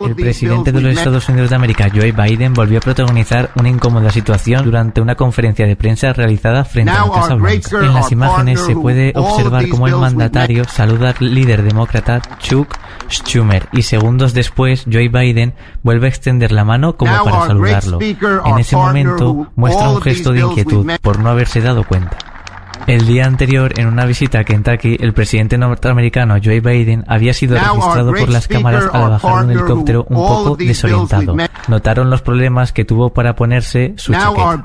El presidente de los Estados Unidos de América, Joe Biden, volvió a protagonizar una incómoda situación durante una conferencia de prensa realizada frente a la Casa Blanca. En las imágenes se puede observar cómo el mandatario saluda al líder demócrata Chuck Schumer y segundos después Joe Biden vuelve a extender la mano como para saludarlo. En ese momento muestra un gesto de inquietud por no haberse dado cuenta. El día anterior, en una visita a Kentucky, el presidente norteamericano Joe Biden había sido registrado por las cámaras al bajar un helicóptero un poco desorientado. Notaron los problemas que tuvo para ponerse su chaqueta.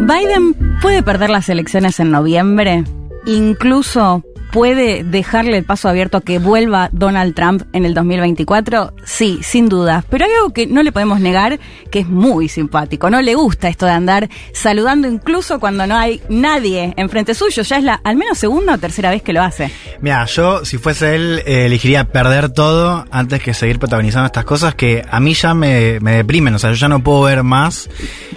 Biden puede perder las elecciones en noviembre, incluso puede dejarle el paso abierto a que vuelva Donald Trump en el 2024? Sí, sin duda. Pero hay algo que no le podemos negar, que es muy simpático. No le gusta esto de andar saludando incluso cuando no hay nadie enfrente suyo. Ya es la al menos segunda o tercera vez que lo hace. Mira, yo si fuese él eh, elegiría perder todo antes que seguir protagonizando estas cosas que a mí ya me, me deprimen. O sea, yo ya no puedo ver más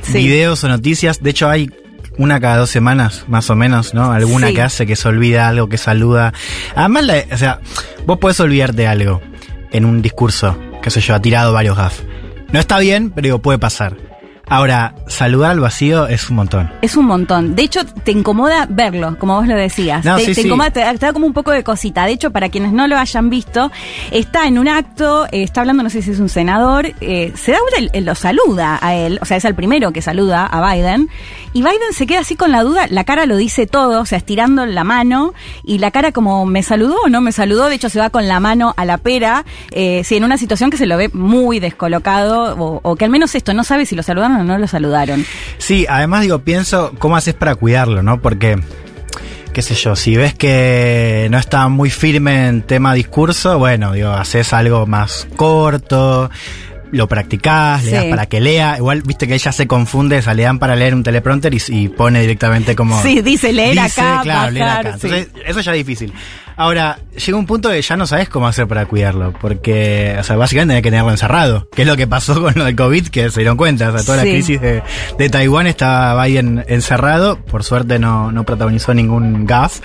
Sí. videos o noticias. De hecho, hay una cada dos semanas, más o menos, ¿no? Alguna Sí. que hace que se olvida algo, que saluda. Además, la- o sea, vos podés olvidarte algo en un discurso, qué sé yo, ha tirado varios gaf. No está bien, pero digo, puede pasar. Ahora, saludar al vacío es un montón. Es un montón. De hecho, te incomoda verlo, como vos lo decías. No, te, sí, te sí. incomoda, te, te da como un poco de cosita. De hecho, para quienes no lo hayan visto, está en un acto, eh, está hablando, no sé si es un senador, eh, se da vuelta, lo saluda a él, o sea, es el primero que saluda a Biden, y Biden se queda así con la duda, la cara lo dice todo, o sea, estirando la mano, y la cara como, ¿me saludó o no me saludó? De hecho, se va con la mano a la pera, eh, sí, en una situación que se lo ve muy descolocado, o, o que al menos esto, no sabe si lo saludaron no lo saludaron. Sí, además digo, pienso cómo haces para cuidarlo, ¿no? Porque, qué sé yo, si ves que no está muy firme en tema discurso, bueno, digo, haces algo más corto, lo practicás, le das Sí. para que lea. Igual, viste que ella se confunde, o sea, le dan para leer un teleprompter y, y pone directamente como... Sí, dice leer Dice, acá, claro, leer bajar, acá. sí. Entonces, eso ya es difícil. Ahora, llega un punto que ya no sabes cómo hacer para cuidarlo, porque, o sea, básicamente tenés que tenerlo encerrado, que es lo que pasó con lo del COVID, que se dieron cuenta, o sea, toda Sí. la crisis de, de Taiwán estaba Biden encerrado, por suerte no, no protagonizó ningún gaf,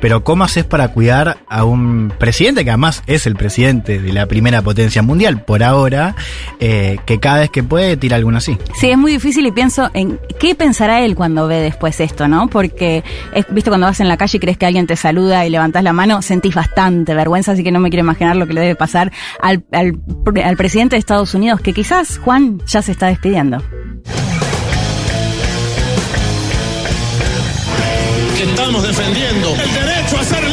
pero ¿cómo haces para cuidar a un presidente que además es el presidente de la primera potencia mundial por ahora, eh, que cada vez que puede tira alguno así? Sí, es muy difícil y pienso en qué pensará él cuando ve después esto, ¿no? Porque, es, viste, cuando vas en la calle y crees que alguien te saluda y levantás la mano, sentís bastante vergüenza, así que no me quiero imaginar lo que le debe pasar al, al, presidente de Estados Unidos, que quizás Juan ya se está despidiendo. estamos defendiendo el derecho a ser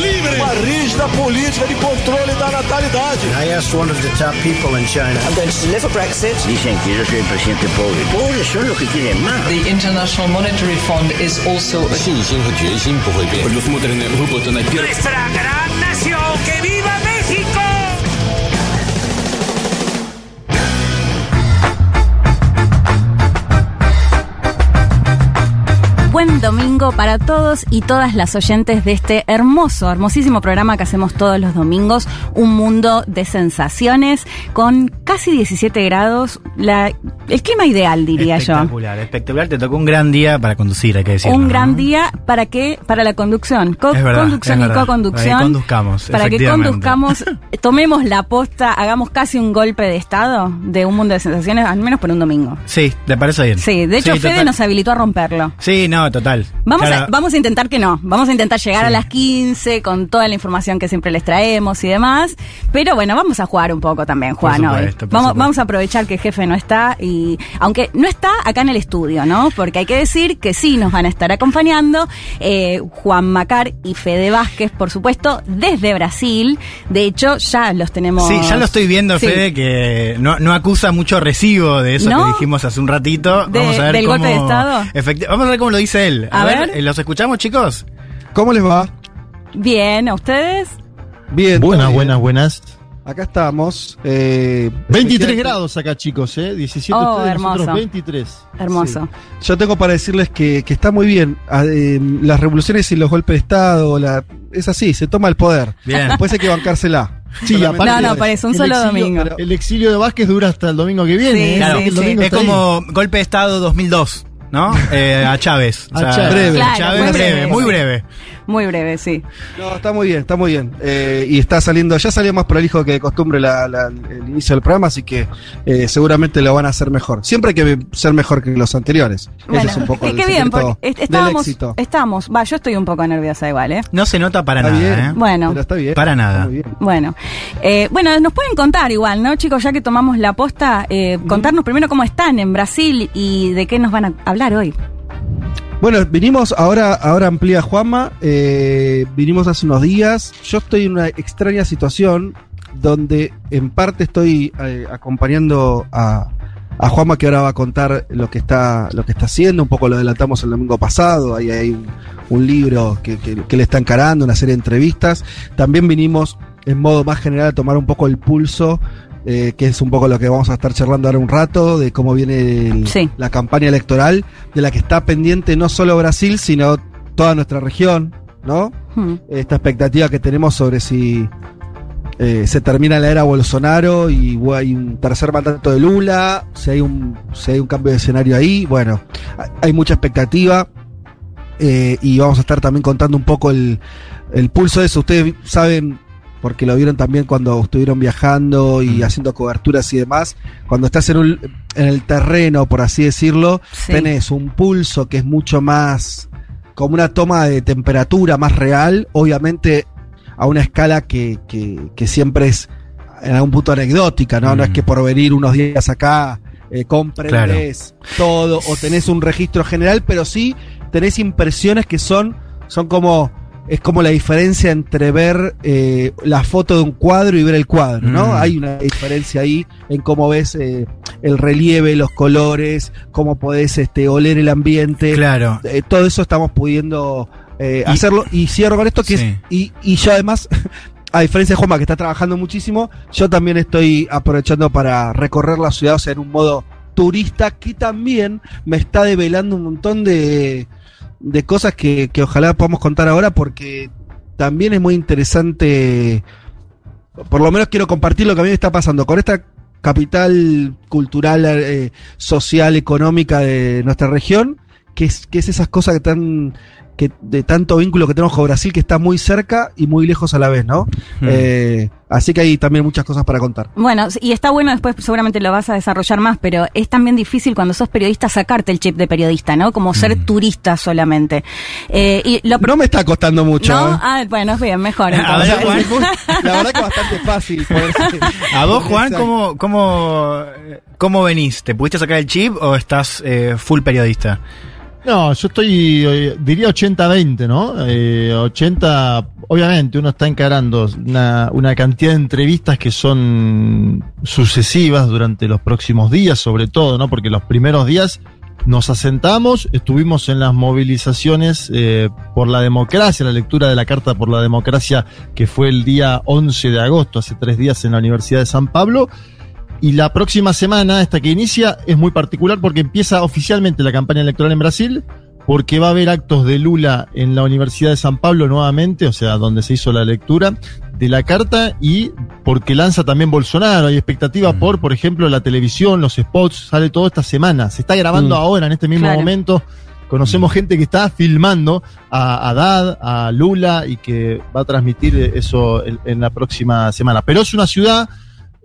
rígida política de controle da natalidade. I asked one of the top people in China. I'm going to deliver Brexit. Dicen que yo soy el presidente pobre. Pobres son los que quieren más. The International Monetary Fund is also a 信心和决心不会变。nuestra gran nación. ¡Que viva Buen domingo para todos y todas las oyentes de este hermoso, hermosísimo programa que hacemos todos los domingos, Un Mundo de Sensaciones, con casi 17 grados, la, el clima ideal, diría yo. Espectacular, espectacular. Te tocó un gran día para conducir, hay que decirlo. Un ¿no? gran día para qué? Para la conducción. Co- Es verdad, conducción y co-conducción. Para que conduzcamos, Para que conduzcamos, tomemos la posta, hagamos casi un golpe de estado de un mundo de sensaciones, al menos por un domingo. Sí, ¿te parece bien? Sí, de hecho Fede total. nos habilitó a romperlo. Sí, no, total. Vamos, Claro, a, vamos a intentar que no. Vamos a intentar llegar Sí. a las 15 con toda la información que siempre les traemos y demás. Pero bueno, vamos a jugar un poco también, Juan. hoy. supuesto, por Vamos, supuesto. vamos a aprovechar que el jefe no está y, aunque no está acá en el estudio, ¿no? Porque hay que decir que sí nos van a estar acompañando eh, Juan Macar y Fede Vázquez, por supuesto, desde Brasil. De hecho, ya los tenemos. Sí, ya lo estoy viendo, Sí. Fede, que no, no acusa mucho recibo de eso ¿No? que dijimos hace un ratito. De- vamos a ver del cómo, golpe de Estado. Efecti- Vamos a ver cómo lo dice A ver. eh, ¿los escuchamos, chicos? ¿Cómo les va? Bien, ¿a ustedes? Bien. Buenas, bien. buenas, buenas. Acá estamos. eh, 23 efectivamente, grados acá, chicos, ¿eh? 17 Oh, ustedes, hermoso. nosotros 23. Hermoso. Yo tengo para decirles que, que está muy bien. Ah, eh, las revoluciones y los golpes de Estado, la, es así, se toma el poder. Bien. Después hay que bancársela. Sí, aparte- No, no, parece un solo exilio- domingo. El exilio de Vázquez dura hasta el domingo que viene. Sí, ¿eh? Claro, sí, El sí. domingo es ahí. como golpe de Estado 2002, ¿no? Eh, a Chávez. A Chávez. Breve. Claro, Chávez fue breve, breve. muy breve. Muy breve, sí. No, está muy bien, está muy bien. Eh, y está saliendo, ya salió más prolijo que de costumbre la- la- el inicio del programa, así que eh, seguramente lo van a hacer mejor. Siempre hay que ser mejor que los anteriores. Bueno, Ese es un poco qué el qué bien, porque est- del estábamos, éxito. estábamos, va, yo estoy un poco nerviosa igual, ¿eh? No se nota para Está nada, bien, ¿eh? Bueno. pero está bien. Para está nada. muy bien. Bueno, eh, bueno, nos pueden contar igual, ¿no, chicos? Ya que tomamos la posta, eh, contarnos primero cómo están en Brasil y de qué nos van a hablar hoy. Bueno, vinimos ahora, ahora amplía Juanma, eh, vinimos hace unos días. Yo estoy en una extraña situación donde en parte estoy eh, acompañando a, a Juanma que ahora va a contar lo que está, lo que está haciendo, un poco lo adelantamos el domingo pasado, ahí hay un, libro que, que, que le está encarando, una serie de entrevistas. También vinimos en modo más general a tomar un poco el pulso eh, que es un poco lo que vamos a estar charlando ahora un rato, de cómo viene el- Sí. la campaña electoral, de la que está pendiente no solo Brasil, sino toda nuestra región, ¿no? Hmm. Esta expectativa que tenemos sobre si eh, se termina la era Bolsonaro y hay un tercer mandato de Lula, si hay un, si hay un cambio de escenario ahí, bueno, hay- hay mucha expectativa. eh, y vamos a estar también contando un poco el, el pulso de eso. Ustedes saben, porque lo vieron también cuando estuvieron viajando y haciendo coberturas y demás, cuando estás en, un- en el terreno, por así decirlo, Sí. tenés un pulso que es mucho más como una toma de temperatura más real, obviamente a una escala que, que, que siempre es en algún punto anecdótica, ¿no? No es que por venir unos días acá eh, comprendes todo o tenés un registro general, pero sí tenés impresiones que son, son como, es como la diferencia entre ver eh, la foto de un cuadro y ver el cuadro, ¿no? Mm. Hay una diferencia ahí en cómo ves eh, el relieve, los colores, cómo podés este, oler el ambiente. Claro. Eh, todo eso estamos pudiendo eh, Y- hacerlo. Y cierro con esto que Sí. es. Y, y yo además, a diferencia de Juanma, que está trabajando muchísimo, yo también estoy aprovechando para recorrer la ciudad, o sea, en un modo turista, que también me está develando un montón de, de cosas que, que ojalá podamos contar ahora, porque también es muy interesante. Por lo menos quiero compartir lo que a mí me está pasando con esta capital cultural, eh, social, económica de nuestra región, que es, que es esas cosas que tan que de tanto vínculo que tenemos con Brasil que está muy cerca y muy lejos a la vez, ¿no? Mm. Eh, así que hay también muchas cosas para contar. Bueno, y está bueno, después seguramente lo vas a desarrollar más, pero es también difícil cuando sos periodista sacarte el chip de periodista, ¿no? Como ser turista solamente. Eh, y lo No me está costando mucho. ¿No? ¿eh? Ah, bueno, es bien, mejor. A ver, entonces. Juan. La verdad que bastante fácil. poderse- A vos, Juan. ¿cómo, cómo, cómo venís? ¿Te pudiste sacar el chip o estás eh, full periodista? No, yo estoy, eh, diría 80-20, ¿no? Eh, 80, obviamente uno está encarando una, una cantidad de entrevistas que son sucesivas durante los próximos días, sobre todo, ¿no? Porque los primeros días nos asentamos, estuvimos en las movilizaciones eh, por la democracia, la lectura de la Carta por la Democracia, que fue el día 11 de agosto, hace tres días en la Universidad de San Pablo. Y la próxima semana, esta que inicia, es muy particular porque empieza oficialmente la campaña electoral en Brasil, porque va a haber actos de Lula en la Universidad de San Pablo nuevamente, o sea, donde se hizo la lectura de la carta, y porque lanza también Bolsonaro. Hay expectativa Mm. por, por ejemplo, la televisión, los spots, sale todo esta semana. Se está grabando Mm. ahora, en este mismo Claro. momento. Conocemos gente que está filmando a Haddad, a Lula, y que va a transmitir eso en, en la próxima semana. Pero es una ciudad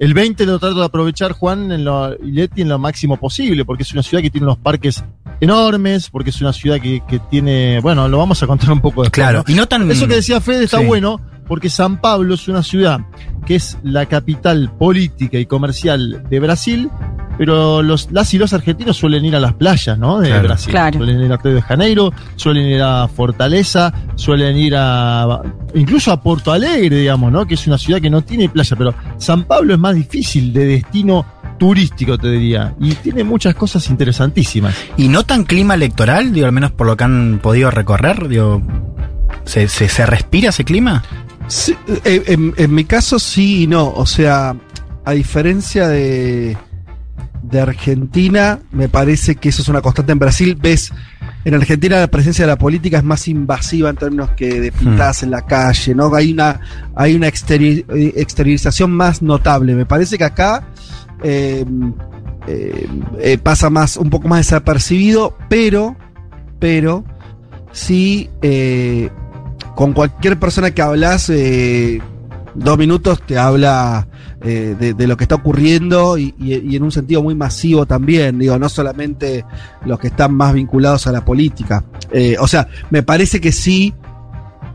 el 20 lo trato de aprovechar, Juan, en lo, y Leti en lo máximo posible, porque es una ciudad que tiene unos parques enormes, porque es una ciudad que, que tiene, bueno, lo vamos a contar un poco después. Claro. ¿no? Y no tan. Eso que decía Fede está Sí. bueno, porque San Pablo es una ciudad que es la capital política y comercial de Brasil, pero los, las y los argentinos suelen ir a las playas, ¿no? De Claro. Brasil. Claro. Suelen ir a Río de Janeiro, suelen ir a Fortaleza, suelen ir a. incluso a Porto Alegre, digamos, ¿no? Que es una ciudad que no tiene playa, pero San Pablo es más difícil de destino turístico, te diría. Y tiene muchas cosas interesantísimas. Y no tan clima electoral, digo, al menos por lo que han podido recorrer, digo. ¿Se, se, se respira ese clima? Sí, eh, en, en mi caso sí y no. O sea, a diferencia de, de Argentina, me parece que eso es una constante en Brasil. Ves, en Argentina la presencia de la política es más invasiva en términos que de pintadas en la calle, ¿no? Hay una, hay una exteri- exteriorización más notable. Me parece que acá eh, eh, eh, pasa más, un poco más desapercibido, pero, pero sí. con cualquier persona que hablas, dos minutos te habla eh, de, lo que está ocurriendo y, en un sentido muy masivo también, digo, no solamente los que están más vinculados a la política. Eh, o sea, me parece que sí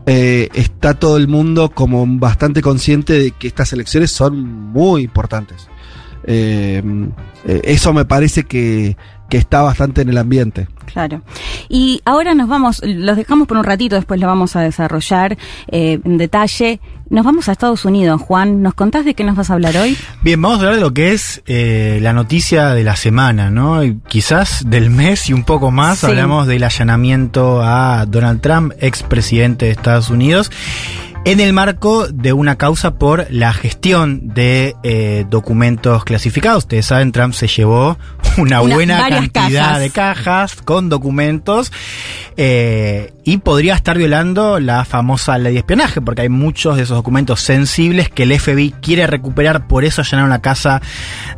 eh, está todo el mundo como bastante consciente de que estas elecciones son muy importantes. Eso me parece que, que está bastante en el ambiente. Claro. Y ahora nos vamos, los dejamos por un ratito, después lo vamos a desarrollar eh, en detalle. Nos vamos a Estados Unidos, Juan. ¿Nos contás de qué nos vas a hablar hoy? Bien, vamos a hablar de lo que es eh, la noticia de la semana, ¿no? Y quizás del mes y un poco más. Sí. Hablamos del allanamiento a Donald Trump, expresidente de Estados Unidos en el marco de una causa por la gestión de eh, documentos clasificados. Ustedes saben, Trump se llevó una, una buena cantidad cajas. de cajas con documentos eh, y podría estar violando la famosa ley de espionaje, porque hay muchos de esos documentos sensibles que el FBI quiere recuperar, por eso allanaron la casa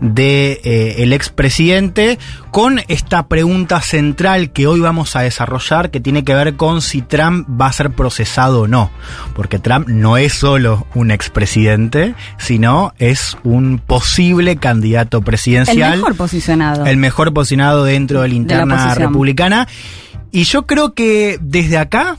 de eh, el expresidente, con esta pregunta central que hoy vamos a desarrollar, que tiene que ver con si Trump va a ser procesado o no, porque Trump no es solo un expresidente, sino es un posible candidato presidencial. El mejor posicionado. El mejor posicionado dentro de la interna de la republicana. Y yo creo que desde acá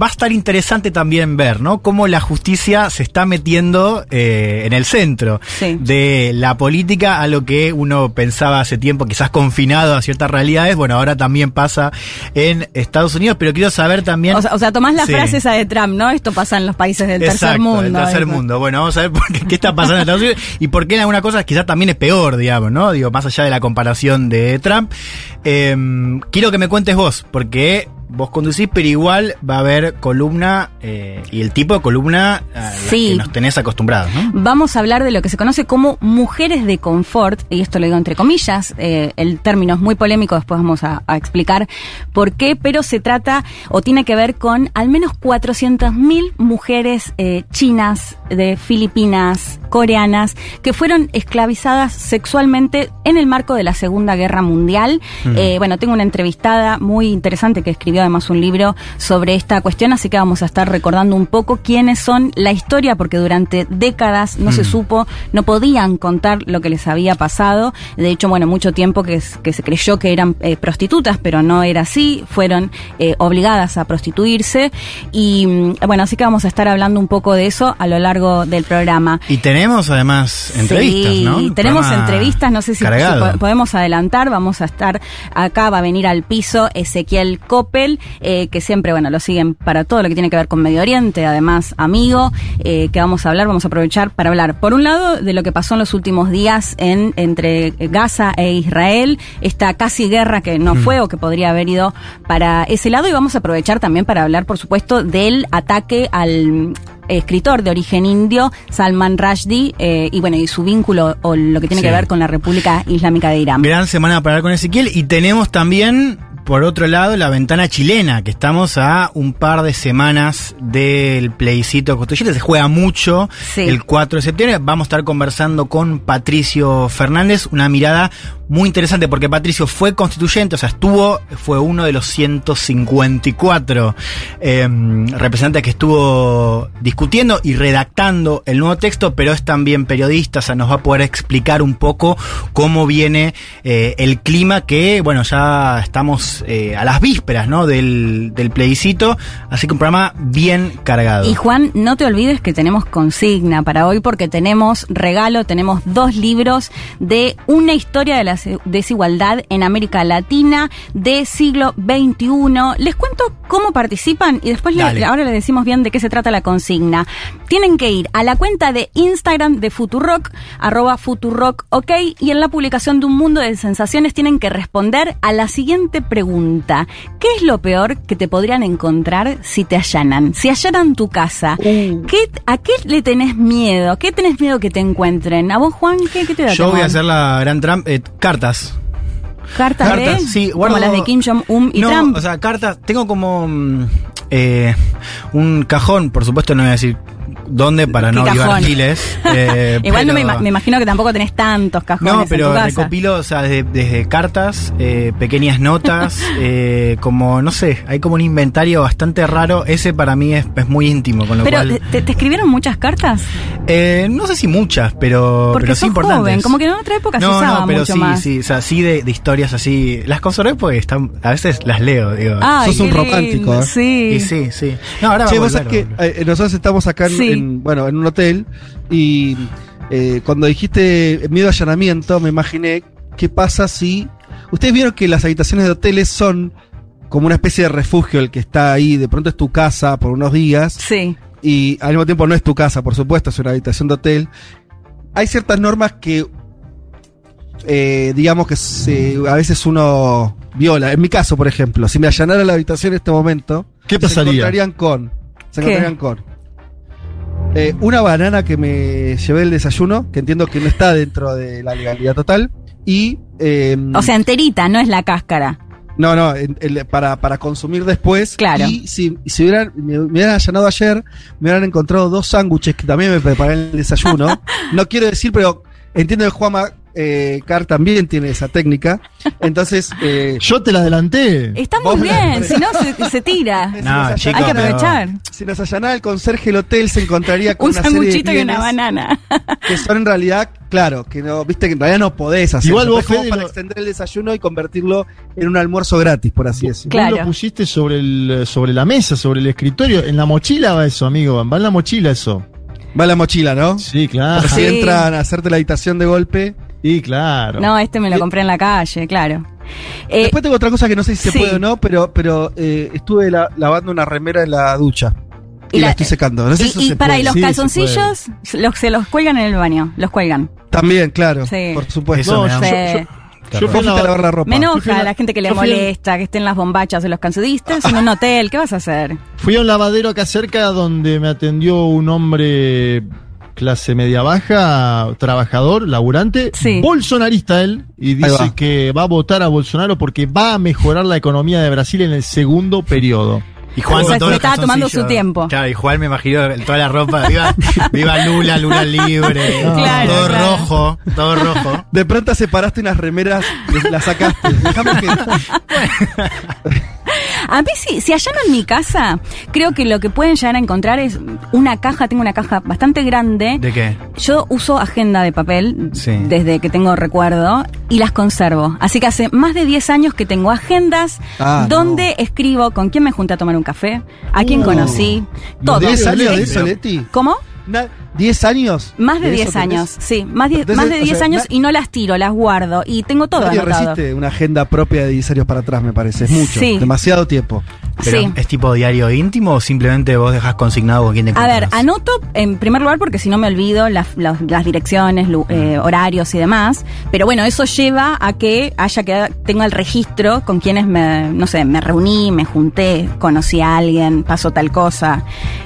va a estar interesante también ver, ¿no? Cómo la justicia se está metiendo eh, en el centro sí. de la política a lo que uno pensaba hace tiempo, quizás confinado a ciertas realidades. Bueno, ahora también pasa en Estados Unidos, pero quiero saber también. O sea, o sea tomás la sí. frase esa de Trump, ¿no? Esto pasa en los países del Exacto, tercer mundo. Del tercer mundo. Bueno, vamos a ver por qué, qué está pasando en Estados Unidos y por qué en algunas cosas quizás también es peor, digamos, ¿no? Digo, más allá de la comparación de Trump. Eh, quiero que me cuentes vos, porque vos conducís, pero igual va a haber columna eh, y el tipo de columna a sí. que nos tenés acostumbrados, ¿no? Vamos a hablar de lo que se conoce como mujeres de confort, y esto lo digo entre comillas, eh, el término es muy polémico, después vamos a, a, explicar por qué, pero se trata o tiene que ver con al menos 400.000 mujeres eh, chinas, de Filipinas, coreanas, que fueron esclavizadas sexualmente en el marco de la Segunda Guerra Mundial. Mm. bueno, tengo una entrevistada muy interesante que escribió además un libro sobre esta cuestión, así que vamos a estar recordando un poco quiénes son la historia, porque durante décadas no mm. se supo, no podían contar lo que les había pasado. De hecho, bueno, mucho tiempo que, que se creyó que eran eh, prostitutas, pero no era así, fueron eh, obligadas a prostituirse. Y mm, bueno, así que vamos a estar hablando un poco de eso a lo largo del programa. Y tenemos además entrevistas, sí, ¿no? Tenemos entrevistas, no sé si, si podemos adelantar, vamos a estar acá, va a venir al piso Ezequiel Coppel eh, que siempre, bueno, lo siguen para todo lo que tiene que ver con Medio Oriente, además amigo, eh, que vamos a hablar, vamos a aprovechar para hablar, por un lado, de lo que pasó en los últimos días en, entre Gaza e Israel, esta casi guerra que no mm. fue o que podría haber ido para ese lado, y vamos a aprovechar también para hablar, por supuesto, del ataque al escritor de origen indio, Salman Rushdie, eh, y bueno, y su vínculo o lo que tiene sí. que ver con la República Islámica de Irán. Gran semana para hablar con Ezequiel y tenemos también por otro lado, la ventana chilena, que estamos a un par de semanas del plebiscito constituyente. Se juega mucho sí. el 4 de septiembre. Vamos a estar conversando con Patricio Fernández, una mirada muy interesante porque Patricio fue constituyente, o sea, estuvo, fue uno de los 154 eh, representantes que estuvo discutiendo y redactando el nuevo texto, pero es también periodista, o sea, nos va a poder explicar un poco cómo viene eh, el clima que, bueno, ya estamos eh, a las vísperas, ¿no? Del, del plebiscito, así que un programa bien cargado. Y Juan, no te olvides que tenemos consigna para hoy porque tenemos regalo, tenemos dos libros de una historia de la desigualdad en América Latina de siglo XXI. Les cuento cómo participan y después le, ahora les decimos bien de qué se trata la consigna. Tienen que ir a la cuenta de Instagram de Futurock, arroba Futurock, ok, y en la publicación de un mundo de sensaciones tienen que responder a la siguiente pregunta. ¿Qué es lo peor que te podrían encontrar si te allanan? Si allanan tu casa, uh. ¿qué, ¿a qué le tenés miedo? ¿Qué tenés miedo que te encuentren? ¿A vos, Juan, qué, qué te da? Yo voy a hacer la gran trampa. Eh, cartas. ¿Cartas, cartas de? Sí, guardo, como las de Kim Jong-un y no, Trump. o sea, cartas, tengo como eh, un cajón, por supuesto no voy a decir dónde para ¿Qué no llevar giles. eh, Igual no me, me imagino que tampoco tenés tantos cajones No, en pero tu casa. recopilo, o sea, desde, desde cartas, eh, pequeñas notas, eh, como, no sé, hay como un inventario bastante raro. Ese para mí es, es muy íntimo, con lo Pero, cual... ¿te, te escribieron muchas cartas? Eh, no sé si muchas, pero, Porque pero sí sos importantes. joven, como que en otra época se no, usaba no, pero mucho sí, más. sí, o sea, sí de, de historias así. Las conservé porque están, a veces las leo, digo. Ay, Sos un romántico, ¿eh? Sí. Y sí, sí. No, ahora va Che, a vos volver, sabés que eh, nosotros estamos acá en, Sí. en, bueno, en un hotel y eh, cuando dijiste miedo a allanamiento, me imaginé qué pasa si... Ustedes vieron que las habitaciones de hoteles son como una especie de refugio, el que está ahí, de pronto es tu casa por unos días Sí. y al mismo tiempo no es tu casa, por supuesto, es una habitación de hotel. Hay ciertas normas que, eh, digamos que se- a veces uno viola. En mi caso, por ejemplo, si me allanara la habitación en este momento, ¿Qué se pasaría? encontrarían con, se ¿Qué? encontrarían con eh, una banana que me llevé el desayuno, que entiendo que no está dentro de la legalidad total, y eh, O sea, enterita, no es la cáscara. no, no, el- para, para consumir después. Claro. Y si, si hubieran, me, me hubieran allanado ayer, me hubieran encontrado dos sándwiches que también me preparé en el desayuno. no quiero decir, pero entiendo que Juama eh, Carr también tiene esa técnica. Entonces, eh, Yo te la adelanté. Está muy bien, si no se, se tira. si No, Hay que aprovechar. si nos allanara el conserje del hotel, se encontraría con Un una serie de sanguchito y una banana. que son en realidad, claro, que no, viste que en realidad no podés hacer. Igual vos, Fede, para lo- extender el desayuno y convertirlo en un almuerzo gratis, por así decirlo. Claro. Vos lo pusiste sobre, el, sobre la mesa, sobre el escritorio. En la mochila va eso, amigo. Va en la mochila eso. Va la mochila, ¿no? Sí, claro. Por si Sí. entran a hacerte la habitación de golpe. Sí, claro. No, este me lo compré en la calle, claro. Eh, Después tengo otra cosa que no sé si se sí. puede o no, pero, pero eh, estuve la- lavando una remera en la ducha. Y, Y la, la- estoy secando. No sé si eso y, y se para, puede. y los Sí, se calzoncillos los, se los cuelgan en el baño, los cuelgan. También, claro. Sí. Por supuesto. Eso No, yo- fui a lavar la ropa. Me enoja la- a la gente que le molesta, que estén las bombachas de los calzoncillistas en un hotel. ¿Qué vas a hacer? Fui a un lavadero acá cerca donde me atendió un hombre clase media baja, trabajador, laburante, Sí. bolsonarista él, y dice va. que va a votar a Bolsonaro porque va a mejorar la economía de Brasil en el segundo periodo. Y Juan O sea, con todos se los estaba tomando su tiempo. Claro, y Juan me imagino toda la ropa. Viva, viva Lula, Lula libre. Claro, todo claro. rojo, todo rojo. De pronto separaste unas remeras, las sacaste. Déjame que. A mí, si, si allanan mi casa, creo que lo que pueden llegar a encontrar es una caja. Tengo una caja bastante grande. ¿De qué? Yo uso agenda de papel Sí. desde que tengo recuerdo y las conservo. Así que hace más de 10 años que tengo agendas Ah, donde escribo con quién me junté a tomar un café, a quién conocí, todo. ¿10 años de Es- eso? ¿Cómo? Na- ¿10 años? Más de eso 10 tenés? años, sí, más, die- Entonces, más de o 10 sea, años y no las tiro, las guardo y tengo todo Nadie anotado. resiste una agenda propia de 10 años para atrás, me parece. Es mucho. Sí. Demasiado tiempo. Pero, Sí. ¿Es tipo diario íntimo o simplemente vos dejas consignado con quién te A ver, anoto en primer lugar porque si no me olvido las, las- las direcciones, lu- eh, horarios y demás. Pero bueno, eso lleva a que haya que tenga el registro con quienes me, no sé, me reuní, me junté, conocí a alguien, pasó tal cosa.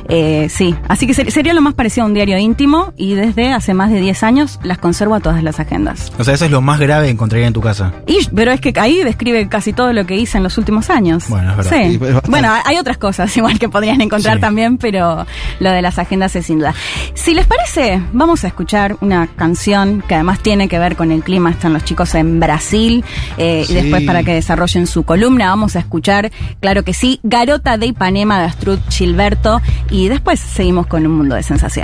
Eh, sí, así que ser- sería lo más parecido a un diario íntimo y desde hace más de 10 años las conservo a todas las agendas. O sea, eso es lo más grave que encontraría en tu casa. Y, pero es que ahí describe casi todo lo que hice en los últimos años. Bueno, es verdad. Sí. Bueno, hay otras cosas igual que podrían encontrar Sí. también, pero lo de las agendas es sin duda. Si les parece, vamos a escuchar una canción que además tiene que ver con el clima. Están los chicos en Brasil eh, Sí. y después para que desarrollen su columna vamos a escuchar, claro que sí, Garota de Ipanema de Astrud Gilberto y después seguimos con un mundo de sensaciones.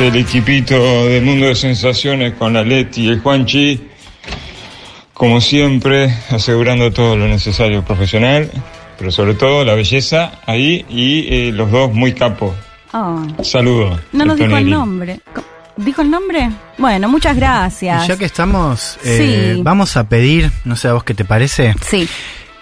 El equipito de Mundo de Sensaciones con la Leti y el Juanchi. Como siempre, asegurando todo lo necesario profesional, pero sobre todo la belleza ahí y eh, los dos muy capos. Oh, Saludos. no nos dijo el nombre. ¿Dijo el nombre? Bueno, muchas gracias. Y ya que estamos, eh, Sí. vamos a pedir, no sé a vos qué te parece, Sí.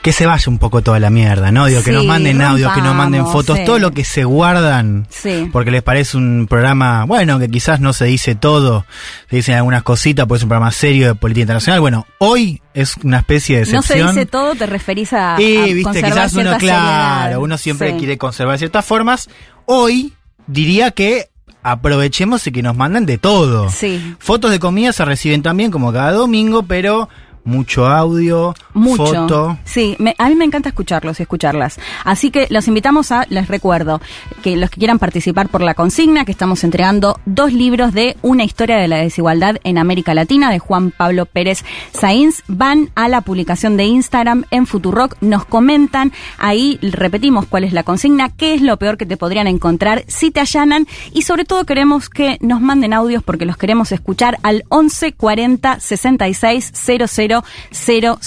Que se vaya un poco toda la mierda, ¿no? Digo, que nos manden audio, que nos manden fotos, todo lo que se guardan, porque les parece un programa, bueno, que quizás no se dice todo, se dicen algunas cositas, pues es un programa serio de política internacional. Bueno, hoy es una especie de excepción. No se dice todo, te referís a, y, viste, quizás uno, claro, uno siempre quiere conservar ciertas formas. Hoy diría que aprovechemos y que nos manden de todo. Sí. Fotos de comida se reciben también como cada domingo, pero mucho audio, mucho. foto. Sí, a mí me encanta escucharlos y escucharlas. Así que los invitamos a, les recuerdo, que los que quieran participar por la consigna, que estamos entregando dos libros de Una historia de la desigualdad en América Latina, de Juan Pablo Pérez Sainz, van a la publicación de Instagram en Futurock, nos comentan, ahí repetimos cuál es la consigna, qué es lo peor que te podrían encontrar si te allanan y sobre todo queremos que nos manden audios porque los queremos escuchar al 11 40 66 00 cero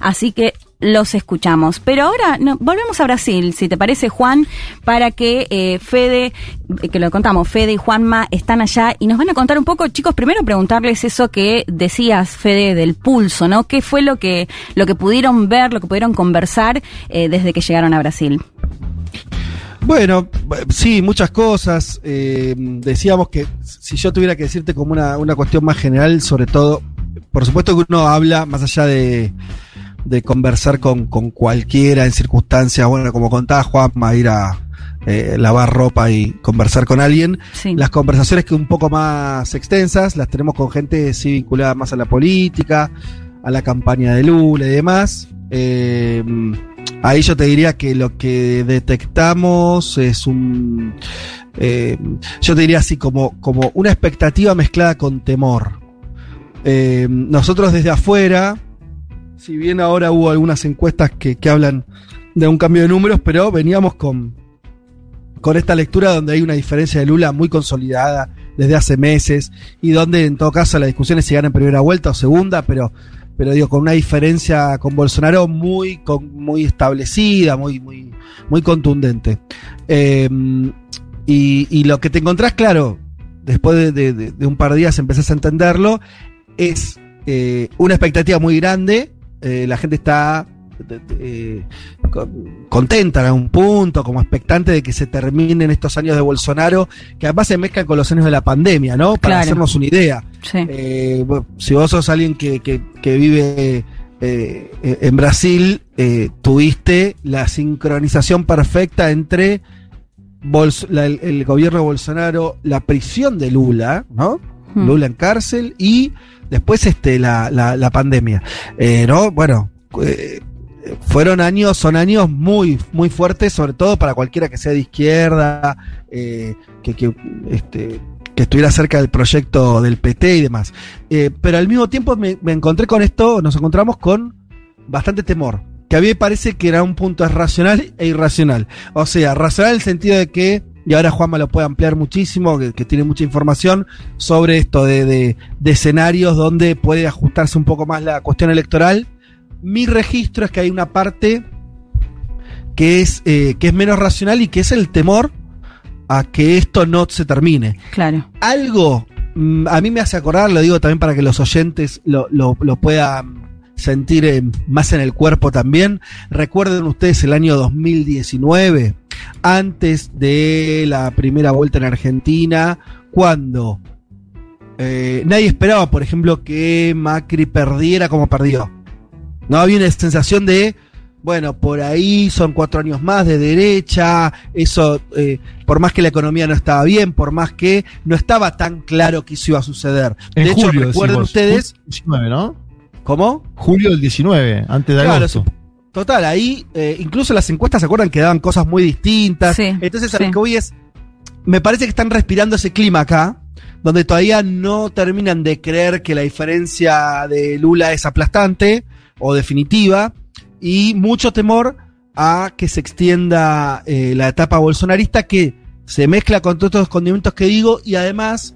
Así que los escuchamos. Pero ahora volvemos a Brasil, si te parece, Juan, para que eh, Fede, que lo contamos, Fede y Juanma están allá y nos van a contar un poco, chicos, primero preguntarles eso que decías, Fede, del pulso, ¿no? ¿Qué fue lo que, lo que pudieron ver, lo que pudieron conversar eh, desde que llegaron a Brasil? Bueno, sí, muchas cosas. Eh, decíamos que si yo tuviera que decirte como una, una cuestión más general, sobre todo por supuesto que uno habla más allá de, de conversar con, con, cualquiera en circunstancias, bueno, como contaba Juanma, ir a eh, lavar ropa y conversar con alguien. Las conversaciones que un poco más extensas las tenemos con gente sí vinculada más a la política, a la campaña de Lula y demás. Eh, ahí yo te diría que lo que detectamos es un... Eh, yo te diría así como, como una expectativa mezclada con temor. Eh, nosotros desde afuera, si bien ahora hubo algunas encuestas que, hablan de un cambio de números, pero veníamos con, con esta lectura donde hay una diferencia de Lula muy consolidada desde hace meses y donde en todo caso las discusiones se en primera vuelta o segunda, pero, pero digo, con una diferencia con Bolsonaro muy, muy establecida, muy, muy, muy contundente. Eh, y, lo que te encontrás, claro, después de, de, un par de días empezás a entenderlo, es eh, una expectativa muy grande. Eh, la gente está eh, contenta en algún punto, como expectante de que se terminen estos años de Bolsonaro, que además se mezclan con los años de la pandemia, ¿no? Para hacernos una idea. si vos sos alguien que, que, vive en Brasil, tuviste la sincronización perfecta entre el, el, gobierno de Bolsonaro, la prisión de Lula, ¿no? Hmm. Lula en cárcel y después este, la, la, pandemia. Eh, ¿No? Bueno, eh, fueron años, son años muy, muy fuertes, sobre todo para cualquiera que sea de izquierda, eh, que, que, este, que estuviera cerca del proyecto del PT y demás. pero al mismo tiempo me, me, encontré con esto, nos encontramos con bastante temor. Que a mí me parece que era un punto racional e irracional. O sea, racional en el sentido de que y ahora Juanma lo puede ampliar muchísimo, que, tiene mucha información sobre esto de, escenarios donde puede ajustarse un poco más la cuestión electoral. Mi registro es que hay una parte que es, eh, que es menos racional y que es el temor a que esto no se termine. Claro. Algo mm, a mí me hace acordar, lo digo también para que los oyentes lo, lo, puedan sentir eh, más en el cuerpo también. Recuerden ustedes el año 2019 antes de la primera vuelta en Argentina, cuando eh, nadie esperaba, por ejemplo, que Macri perdiera como perdió. No había una sensación de, bueno, por ahí son cuatro años más de derecha, eso, eh, por más que la economía no estaba bien, por más que no estaba tan claro que eso iba a suceder. de hecho, recuerden ustedes. 19, ¿no? ¿Cómo? Julio del 19, antes de agosto. Total, ahí eh, incluso las encuestas se acuerdan que daban cosas muy distintas. Entonces, a lo que voy es. Me parece que están respirando ese clima acá, donde todavía no terminan de creer que la diferencia de Lula es aplastante o definitiva, y mucho temor a que se extienda eh, la etapa bolsonarista que se mezcla con todos los condimentos que digo y además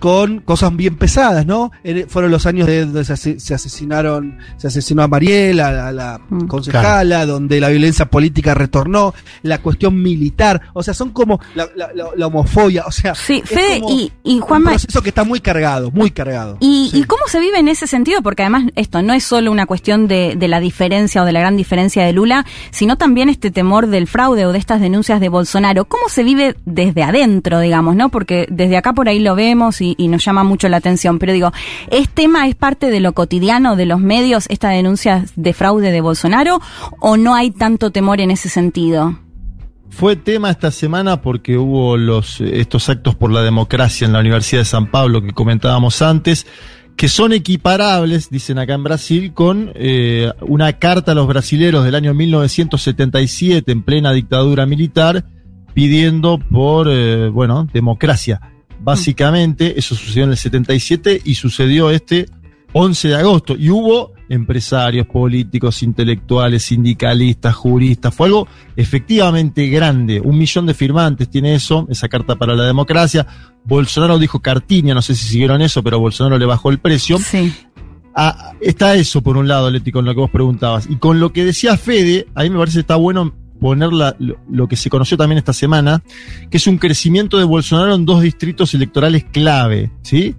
con cosas bien pesadas, ¿no? fueron los años de donde se, asesinaron, se asesinó a Mariela, a la, mm. concejala, donde la violencia política retornó, la cuestión militar, o sea, son como la, homofobia, o sea, sí, Fede y, y Juan un proceso que está muy cargado, muy cargado. Y, y, cómo se vive en ese sentido, porque además esto no es solo una cuestión de, de la diferencia o de la gran diferencia de Lula, sino también este temor del fraude o de estas denuncias de Bolsonaro. ¿Cómo se vive desde adentro, digamos, no? Porque desde acá por ahí lo vemos y y, nos llama mucho la atención. Pero digo, ¿es tema, es parte de lo cotidiano de los medios esta denuncia de fraude de Bolsonaro o no hay tanto temor en ese sentido? Fue tema esta semana porque hubo los, estos actos por la democracia en la Universidad de San Pablo que comentábamos antes, que son equiparables, dicen acá en Brasil, con eh, una carta a los brasileros del año 1977 en plena dictadura militar pidiendo por, eh, bueno, democracia. Básicamente, eso sucedió en el 77 y sucedió este 11 de agosto. Y hubo empresarios, políticos, intelectuales, sindicalistas, juristas. Fue algo efectivamente grande. Un millón de firmantes tiene eso, esa carta para la democracia. Bolsonaro dijo cartinia, no sé si siguieron eso, pero Bolsonaro le bajó el precio. Sí. Ah, está eso por un lado, Leti, con lo que vos preguntabas. Y con lo que decía Fede, a mí me parece que está bueno poner lo, que se conoció también esta semana, que es un crecimiento de Bolsonaro en dos distritos electorales clave, ¿sí?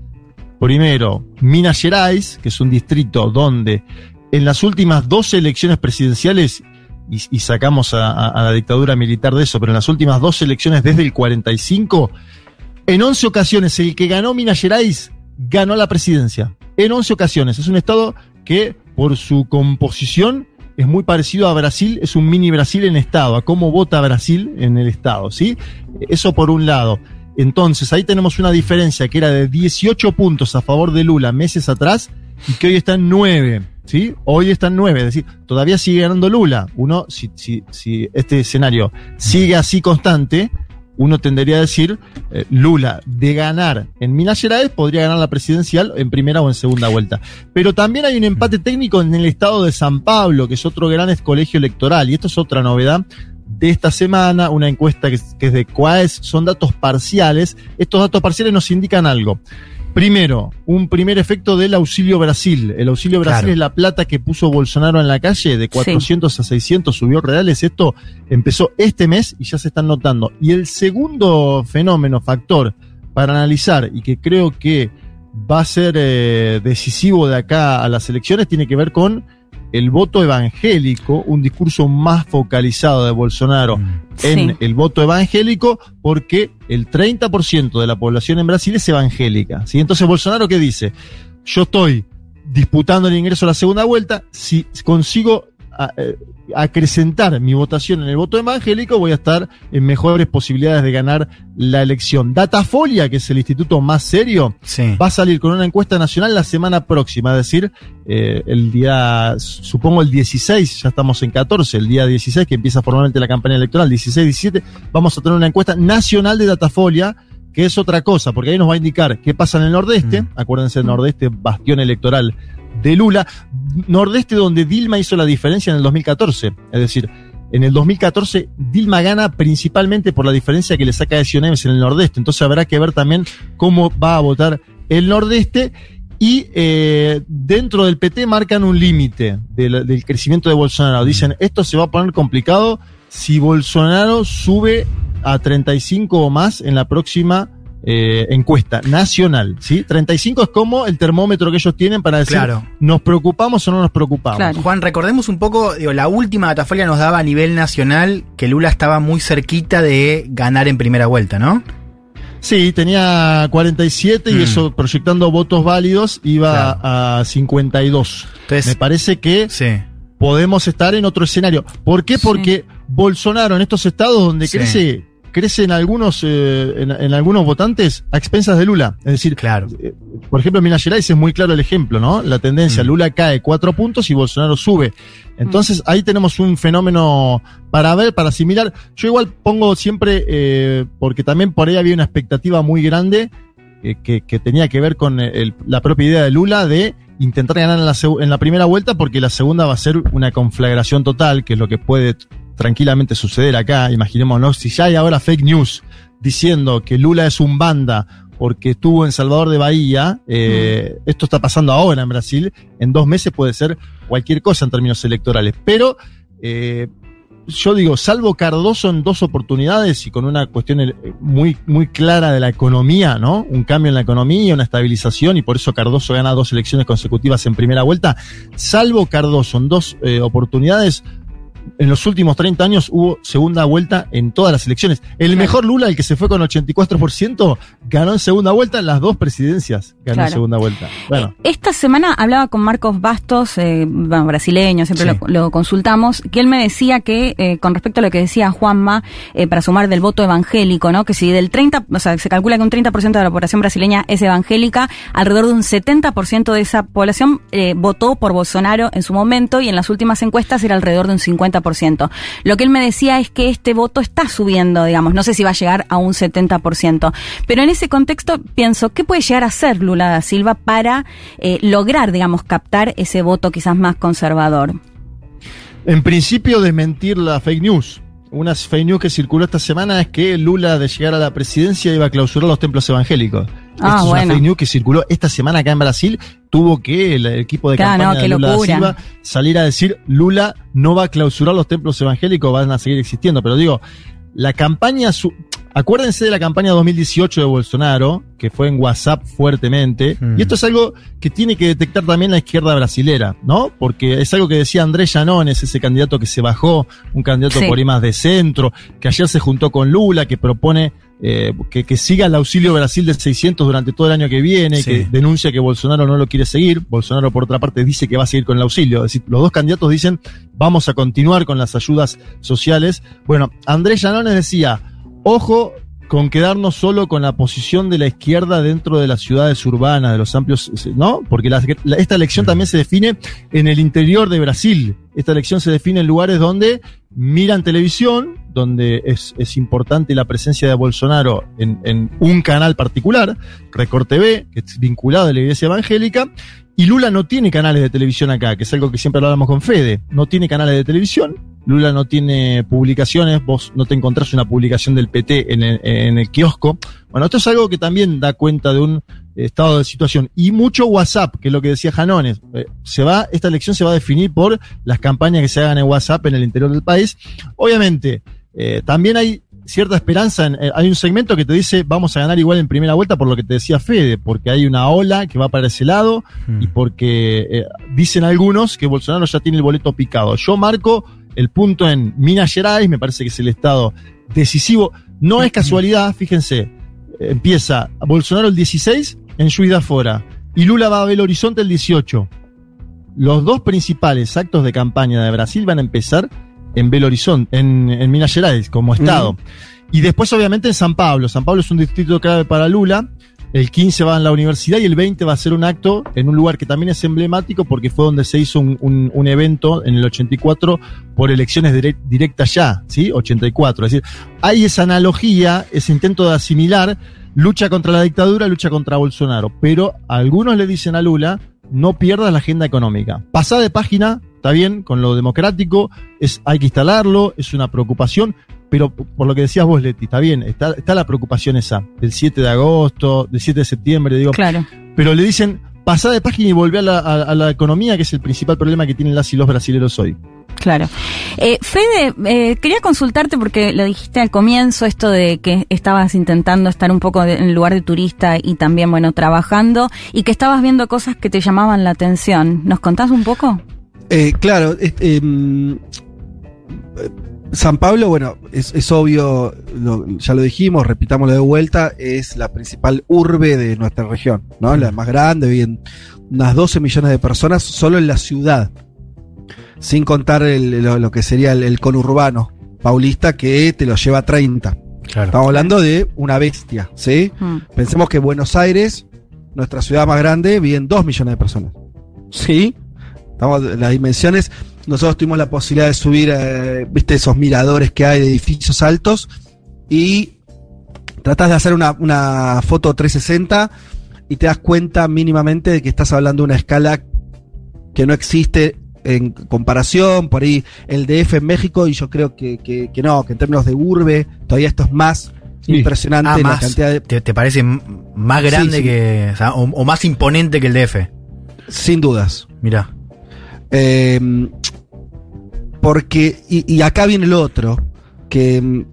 Primero, Minas Gerais, que es un distrito donde en las últimas dos elecciones presidenciales, y, sacamos a, la dictadura militar de eso, pero en las últimas dos elecciones desde el 45, en 11 ocasiones el que ganó Minas Gerais ganó la presidencia. En 11 ocasiones. Es un estado que por su composición es muy parecido a Brasil, es un mini Brasil en Estado, a cómo vota Brasil en el Estado, ¿sí? Eso por un lado. Entonces, ahí tenemos una diferencia que era de 18 puntos a favor de Lula meses atrás y que hoy está en 9, ¿sí? Hoy está en 9, es decir, todavía sigue ganando Lula. Uno, si, si, si este escenario sigue así constante, uno tendría a decir, eh, Lula, de ganar en Minas Gerais, podría ganar la presidencial en primera o en segunda vuelta. Pero también hay un empate técnico en el estado de San Pablo, que es otro gran colegio electoral, y esto es otra novedad de esta semana, una encuesta que, que es de CUAES, son datos parciales. Estos datos parciales nos indican algo. Primero, un primer efecto del auxilio Brasil. El auxilio Brasil es la plata que puso Bolsonaro en la calle, de 400 a 600 subió reales. Esto empezó este mes y ya se están notando. Y el segundo fenómeno, factor, para analizar y que creo que va a ser eh, decisivo de acá a las elecciones, tiene que ver con el voto evangélico, un discurso más focalizado de Bolsonaro mm. en el voto evangélico, porque el 30% de la población en Brasil es evangélica. ¿sí? Entonces, Bolsonaro, ¿qué dice? Yo estoy disputando el ingreso a la segunda vuelta, si consigo eh, acrecentar mi votación en el voto evangélico, voy a estar en mejores posibilidades de ganar la elección. Datafolia, que es el instituto más serio, va a salir con una encuesta nacional la semana próxima, es decir, eh, el día, supongo el 16, ya estamos en 14, el día 16 que empieza formalmente la campaña electoral, 16-17, vamos a tener una encuesta nacional de Datafolia que es otra cosa, porque ahí nos va a indicar qué pasa en el Nordeste, mm. acuérdense, el Nordeste, bastión electoral de Lula, Nordeste donde Dilma hizo la diferencia en el 2014. Es decir, en el 2014 Dilma gana principalmente por la diferencia que le saca de Sionemes en el Nordeste. Entonces habrá que ver también cómo va a votar el Nordeste. Y eh, dentro del PT marcan un límite del, del crecimiento de Bolsonaro. Dicen, esto se va a poner complicado si Bolsonaro sube a 35 o más en la próxima eh, encuesta nacional, ¿sí? 35 es como el termómetro que ellos tienen para decir, ¿nos preocupamos o no nos preocupamos? Juan, recordemos un poco, digo, la última datafolia nos daba a nivel nacional que Lula estaba muy cerquita de ganar en primera vuelta, ¿no? Sí, tenía 47 y mm. eso proyectando votos válidos iba a 52. Entonces, Me parece que podemos estar en otro escenario. ¿Por qué? Porque Bolsonaro en estos estados donde crece crecen algunos, eh, en, algunos votantes a expensas de Lula. Es decir, claro. Eh, por ejemplo, en Minas Gerais es muy claro el ejemplo, ¿no? La tendencia, mm. Lula cae cuatro puntos y Bolsonaro sube. Entonces mm. ahí tenemos un fenómeno para ver, para asimilar. Yo igual pongo siempre, eh, porque también por ahí había una expectativa muy grande que, que, tenía que ver con la propia idea de Lula de intentar ganar en la, en la primera vuelta porque la segunda va a ser una conflagración total, que es lo que puede tranquilamente suceder acá, imaginémonos, si ya hay ahora fake news diciendo que Lula es un banda porque estuvo en Salvador de Bahía. Eh, esto está pasando ahora en Brasil. En dos meses puede ser cualquier cosa en términos electorales. Pero eh, yo digo, salvo Cardoso en dos oportunidades y con una cuestión eh, muy, muy clara de la economía, ¿no? Un cambio en la economía, una estabilización, y por eso Cardoso gana dos elecciones consecutivas en primera vuelta. Salvo Cardoso en dos eh, oportunidades, en los últimos 30 años hubo segunda vuelta en todas las elecciones. El mejor Lula, el que se fue con 84%, ganó en segunda vuelta en las dos presidencias. Ganó en segunda vuelta. Bueno. Eh, esta semana hablaba con Marcos Bastos, eh, brasileño, siempre lo, consultamos, que él me decía que, eh, con respecto a lo que decía Juanma, eh, para sumar del voto evangélico, ¿no? Que si del 30, o sea, se calcula que un 30% de la población brasileña es evangélica, alrededor de un 70% de esa población votó por Bolsonaro en su momento y en las últimas encuestas era alrededor de un 50%. Lo que él me decía es que este voto está subiendo, digamos, no sé si va a llegar a un 70%, pero en ese contexto pienso, ¿qué puede llegar a hacer Lula da Silva para eh, lograr, digamos, captar ese voto quizás más conservador? En principio, desmentir la fake news. Una fake news que circuló esta semana es que Lula, de llegar a la presidencia, iba a clausurar los templos evangélicos. Ah, es una fake news que circuló esta semana acá en Brasil. Tuvo que el equipo de campaña de Lula Silva salir a decir Lula no va a clausurar los templos evangélicos, van a seguir existiendo. Pero digo, la campaña, su acuérdense de la campaña 2018 de Bolsonaro, que fue en WhatsApp fuertemente. Hmm. Y esto es algo que tiene que detectar también la izquierda brasilera, ¿no? Porque es algo que decía Andrés Llanones, ese candidato que se bajó, un candidato por ahí más de centro, que ayer se juntó con Lula, que propone eh, que, siga el auxilio Brasil de 600 durante todo el año que viene, que denuncia que Bolsonaro no lo quiere seguir. Bolsonaro, por otra parte, dice que va a seguir con el auxilio. Es decir, los dos candidatos dicen, vamos a continuar con las ayudas sociales. Bueno, Andrés Llanones decía, ojo con quedarnos solo con la posición de la izquierda dentro de las ciudades urbanas, de los amplios, ¿no? Porque esta elección también se define en el interior de Brasil. Esta elección se define en lugares donde miran televisión, donde es, importante la presencia de Bolsonaro en, un canal particular, Record TV, que es vinculado a la iglesia evangélica, y Lula no tiene canales de televisión acá, que es algo que siempre hablamos con Fede, no tiene canales de televisión, Lula no tiene publicaciones, vos no te encontrás una publicación del PT en el, kiosco. Bueno, esto es algo que también da cuenta de un estado de situación. Y mucho WhatsApp, que es lo que decía Janones. Eh, se va, esta elección se va a definir por las campañas que se hagan en WhatsApp en el interior del país. Obviamente, eh, también hay cierta esperanza. Eh, hay un segmento que te dice vamos a ganar igual en primera vuelta por lo que te decía Fede, porque hay una ola que va para ese lado y hmm. porque dicen algunos que Bolsonaro ya tiene el boleto picado. Yo marco el punto en Minas Gerais, me parece que es el estado decisivo. No es casualidad, fíjense, empieza Bolsonaro el 16 en Juiz Fora y Lula va a Belo Horizonte el 18. Los dos principales actos de campaña de Brasil van a empezar en Belo Horizonte, en, Minas Gerais, como estado. Y después, obviamente, en San Pablo. San Pablo es un distrito clave para Lula el 15 va en la universidad y el 20 va a ser un acto en un lugar que también es emblemático porque fue donde se hizo un, evento en el 84 por elecciones directas ya, ¿sí? 84. Es decir, hay esa analogía, ese intento de asimilar lucha contra la dictadura, lucha contra Bolsonaro. Pero algunos le dicen a Lula, no pierdas la agenda económica. Pasá de página, está bien, con lo democrático, es, hay que instalarlo, es una preocupación, pero por lo que decías vos, Leti, está bien, está, está la preocupación esa, del 7 de agosto, del 7 de septiembre, digo. Claro. Pero le dicen, pasá de página y volvé a la, economía, que es el principal problema que tienen las y los brasileños hoy. Claro. Eh, Fede, eh, quería consultarte porque lo dijiste al comienzo, esto de que estabas intentando estar un poco en el lugar de turista y también, bueno, trabajando y que estabas viendo cosas que te llamaban la atención. ¿Nos contás un poco? Eh, claro, em, San Pablo, bueno, es, obvio, ya lo dijimos, repitámoslo de vuelta, es la principal urbe de nuestra región, ¿no? La más grande, viven unas 12 millones de personas solo en la ciudad, sin contar lo, que sería el, conurbano paulista que te lo lleva a 30. Estamos hablando de una bestia, ¿sí? Mm. Pensemos que Buenos Aires, nuestra ciudad más grande, viven 2 millones de personas. ¿Sí? Estamos, las dimensiones nosotros tuvimos la posibilidad de subir, eh, viste, esos miradores que hay de edificios altos y tratas de hacer una, una foto 360 y te das cuenta mínimamente de que estás hablando de una escala que no existe en comparación, por ahí el DF en México, y yo creo que, que, no, que en términos de urbe, todavía esto es más impresionante Ah, la más, cantidad de. ¿te, te parece más grande Sí, sí. que. O, sea, o- o más imponente que el DF? Sin dudas. Mirá. Eh, porque, y, y acá viene lo otro, que, mm,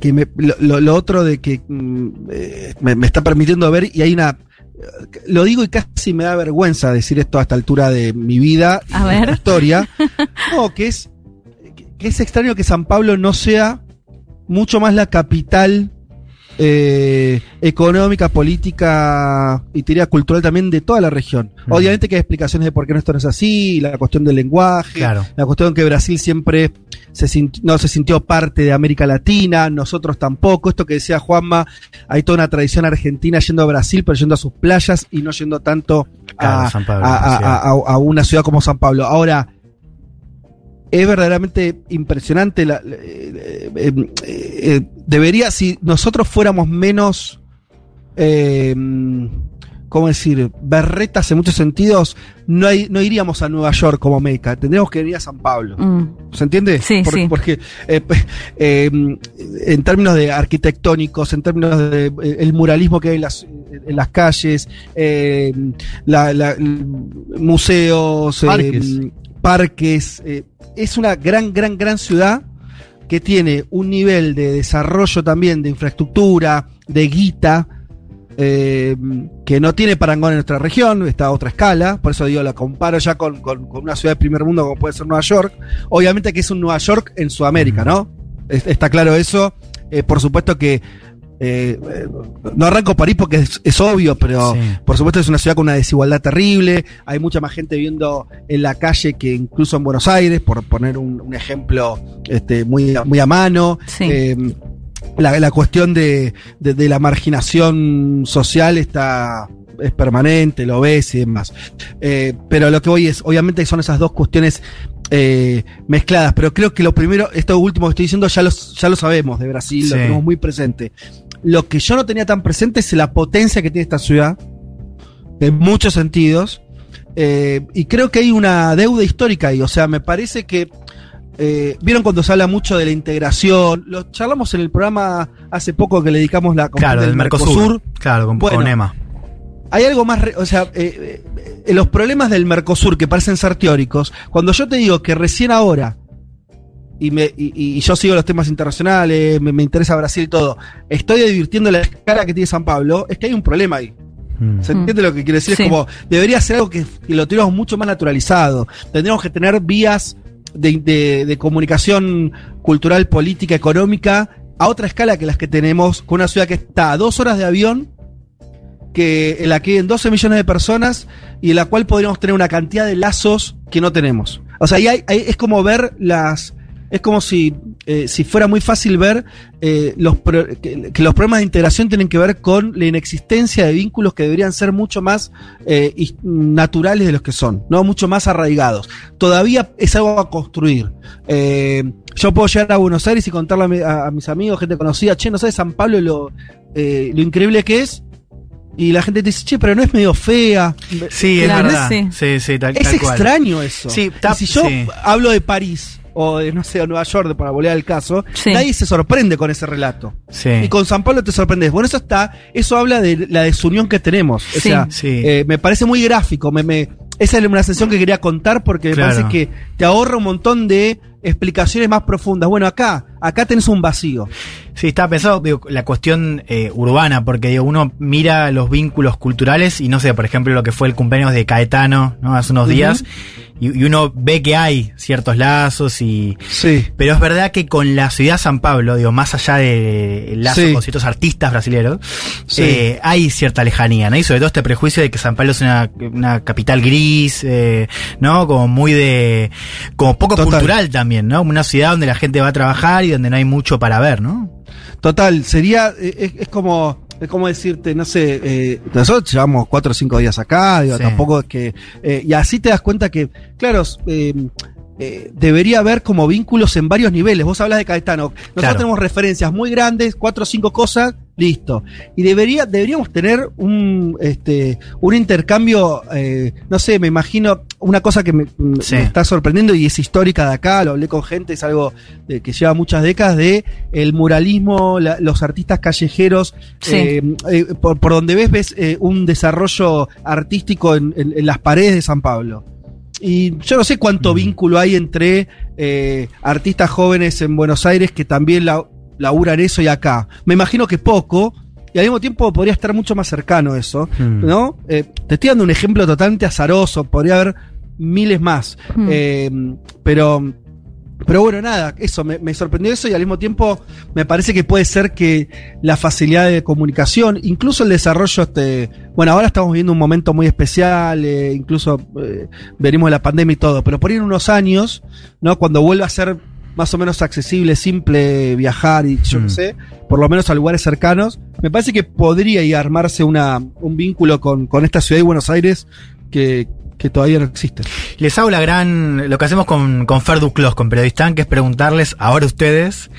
que me- lo, lo- otro de que mm, eh, me, me está permitiendo ver, y hay una, lo digo y casi me da vergüenza decir esto a esta altura de mi vida y A de ver. historia, no, que es, que es extraño que San Pablo no sea mucho más la capital eh, económica, política y te diría cultural también de toda la región. Obviamente que hay explicaciones de por qué esto no es así, la cuestión del lenguaje, Claro. la cuestión que Brasil siempre se no se sintió parte de América Latina, nosotros tampoco. Esto que decía Juanma, hay toda una tradición argentina yendo a Brasil, pero yendo a sus playas y no yendo tanto Claro, a, San Pablo, a- a- sí. a- a- a una ciudad como San Pablo. Ahora, es verdaderamente impresionante. La, eh, eh, eh, eh, debería, si nosotros fuéramos menos, eh, ¿cómo decir? Berretas en muchos sentidos, no, hay- no iríamos a Nueva York como Meca, tendríamos que ir a San Pablo. Mm. ¿Se entiende? Sí, Por- sí. Porque eh, eh, en términos de arquitectónicos, en términos de eh, el muralismo que hay en las, en las calles, eh, la- la- museos, eh, Parques. Parques, eh, es una gran, gran, gran ciudad que tiene un nivel de desarrollo también de infraestructura, de guita, eh, que no tiene parangón en nuestra región, está a otra escala, por eso digo, la comparo ya con, con- una ciudad de primer mundo como puede ser Nueva York. Obviamente que es un Nueva York en Sudamérica, ¿no? Es- está claro eso. Eh, por supuesto que eh, no arranco París porque es, es obvio, pero Sí. por supuesto es una ciudad con una desigualdad terrible. Hay mucha más gente viviendo en la calle que incluso en Buenos Aires, por poner un, un ejemplo este, muy, muy a mano. Sí. Eh, la, la cuestión de, de- de la marginación social está es permanente, lo ves y demás. Eh, pero lo que voy es, obviamente son esas dos cuestiones eh, mezcladas, pero creo que lo primero, esto último que estoy diciendo ya, los, ya lo sabemos de Brasil, lo tenemos muy presente. Lo que yo no tenía tan presente es la potencia que tiene esta ciudad, en muchos sentidos, eh, y creo que hay una deuda histórica ahí, o sea, me parece que eh, Vieron cuando se habla mucho de la integración, lo charlamos en el programa hace poco que le dedicamos la Claro, del Mercosur. Claro, con, Bueno, con hay algo más, o sea, eh, eh, los problemas del Mercosur que parecen ser teóricos, cuando yo te digo que recién ahora, y, me, y, y yo sigo los temas internacionales, me, me interesa Brasil y todo, estoy advirtiendo la escala que tiene San Pablo, es que hay un problema ahí. Mm. ¿Se entiende lo que quiero decir? Sí. Es como, debería ser algo que, que lo tuviéramos mucho más naturalizado. Tendríamos que tener vías de, de- de comunicación cultural, política, económica, a otra escala que las que tenemos, con una ciudad que está a dos horas de avión, que, en la que hay 12 millones de personas y en la cual podríamos tener una cantidad de lazos que no tenemos. O sea, ahí hay- ahí es como ver las... Es como si, eh, si fuera muy fácil ver eh, los pro- que, que los problemas de integración tienen que ver con la inexistencia de vínculos que deberían ser mucho más eh, naturales de los que son, no mucho más arraigados. Todavía es algo a construir. Eh, yo puedo llegar a Buenos Aires y contarle a, mi- a- a mis amigos, gente conocida, che, no sabes San Pablo lo, eh, lo increíble que es. Y la gente te dice, che, pero no es medio fea. Sí, Claro, es verdad. sí. Sí, tal, Es tal cual. extraño eso. Sí, si yo sí. hablo de París o de, no sé, o Nueva York, de- para volver al caso, Sí. nadie se sorprende con ese relato. Sí. Y con San Pablo te sorprendes. Bueno, eso está, eso habla de la desunión que tenemos. O Sí. sea, Sí. eh, me parece muy gráfico. Me, me- esa es una sensación que quería contar porque me Claro. parece que te ahorra un montón de explicaciones más profundas. Bueno, acá, acá tenés un vacío. Sí, está pensado, digo, la cuestión eh, urbana, porque digo, uno mira los vínculos culturales y no sé, por ejemplo, lo que fue el cumpleaños de Caetano, ¿no? Hace unos días, y, y uno ve que hay ciertos lazos y... Sí. Pero es verdad que con la ciudad San Pablo, digo, más allá del lazo Sí. con ciertos artistas brasileños, Sí. eh, hay cierta lejanía, ¿no? Y sobre todo este prejuicio de que San Pablo es una, una capital gris, eh, ¿no? Como muy de... como poco Total. cultural también, ¿no? Una ciudad donde la gente va a trabajar y donde no hay mucho para ver, ¿no? Total, sería, eh, es, es como, es como decirte, no sé, eh, nosotros llevamos cuatro o cinco días acá, digo, Sí. tampoco es que, eh, y así te das cuenta que, claro, eh, eh, debería haber como vínculos en varios niveles. Vos hablas de Caetano, nosotros Claro. tenemos referencias muy grandes, cuatro o cinco cosas, listo. Y debería, deberíamos tener un, este, un intercambio, eh, no sé, me imagino, una cosa que me, me está sorprendiendo y es histórica de acá, lo hablé con gente, es algo de, que lleva muchas décadas, de el muralismo, la- los artistas callejeros, Sí. eh, eh, por, por donde ves, ves eh, un desarrollo artístico en, en- en las paredes de San Pablo. Y yo no sé cuánto vínculo hay entre eh, artistas jóvenes en Buenos Aires que también la, laburan eso y acá. Me imagino que poco, y al mismo tiempo podría estar mucho más cercano eso, Hmm. ¿no? Eh, te estoy dando un ejemplo totalmente azaroso, podría haber miles más. Hmm. Eh, pero, pero bueno, nada, eso, me, me sorprendió eso y al mismo tiempo me parece que puede ser que la facilidad de comunicación, incluso el desarrollo, este, bueno, ahora estamos viviendo un momento muy especial, eh, incluso eh, venimos de la pandemia y todo, pero por ahí en unos años, ¿no? Cuando vuelva a ser más o menos accesible, simple viajar y yo Mm. qué sé, por lo menos a lugares cercanos, me parece que podría y armarse una, un vínculo con, con esta ciudad de Buenos Aires que, que todavía no existe. Les hago la gran. Lo que hacemos con, con Fer Duclos, con Periodistán, que es preguntarles ahora ustedes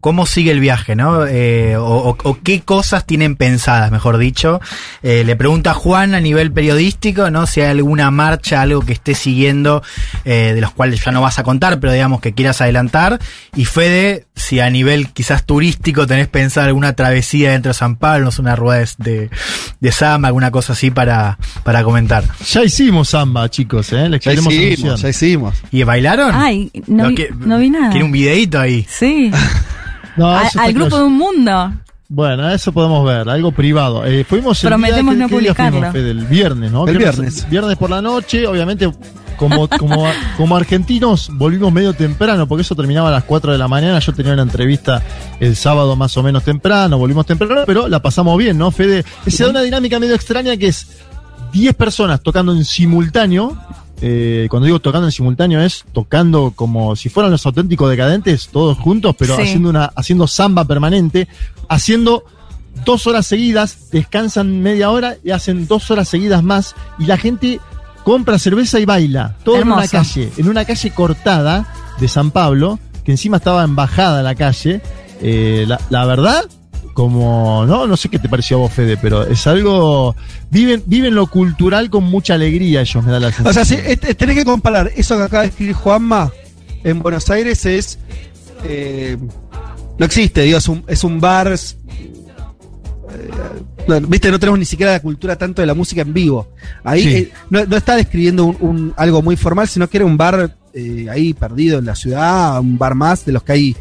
cómo sigue el viaje, ¿no? Eh, o, o- o qué cosas tienen pensadas, mejor dicho. Eh, le pregunta a Juan a nivel periodístico, ¿no? Si hay alguna marcha, algo que esté siguiendo, eh, de los cuales ya no vas a contar, pero digamos que quieras adelantar. Y Fede, si a nivel quizás turístico tenés pensado alguna travesía dentro de San Pablo, no sé, una rueda de, de, samba, alguna cosa así para, para comentar. Ya hicimos samba, chicos, ¿eh? Les Ya queremos hicimos, ya hicimos. ¿Y bailaron? Ay, no, vi, que- no vi nada. Quiere un videito ahí. Sí. No, A- al grupo claro. de un mundo. Bueno, eso podemos ver, algo privado. Eh, fuimos el Prometemos día, no ¿qué- qué día publicarlo. fuimos, Fede? el viernes, ¿no? El viernes. Viernes por la noche, obviamente, como, como, como argentinos volvimos medio temprano, porque eso terminaba a las 4 de la mañana. Yo tenía una entrevista el sábado más o menos temprano, volvimos temprano, pero la pasamos bien, ¿no, Fede? Se da una dinámica medio extraña que es 10 personas tocando en simultáneo. Eh, cuando digo tocando en simultáneo es tocando como si fueran los auténticos decadentes, todos juntos, pero Sí. haciendo una, haciendo samba permanente, haciendo dos horas seguidas, descansan media hora y hacen dos horas seguidas más, y la gente compra cerveza y baila, todo en una calle, en una calle cortada de San Pablo, que encima estaba en bajada la calle. Eh, la, la verdad, como, no, no sé qué te pareció a vos, Fede, pero es algo, viven, viven lo cultural con mucha alegría ellos, me da la O sensación. sea, sí, este- tenés que comparar eso que acaba de escribir Juanma en Buenos Aires es. eh, no existe, digo, es un, es un bar. es, eh, Viste, no tenemos ni siquiera la cultura tanto de la música en vivo. Ahí Sí. eh, no, no está describiendo un, un- algo muy formal, sino que era un bar ahí perdido en la ciudad, un bar más de los que hay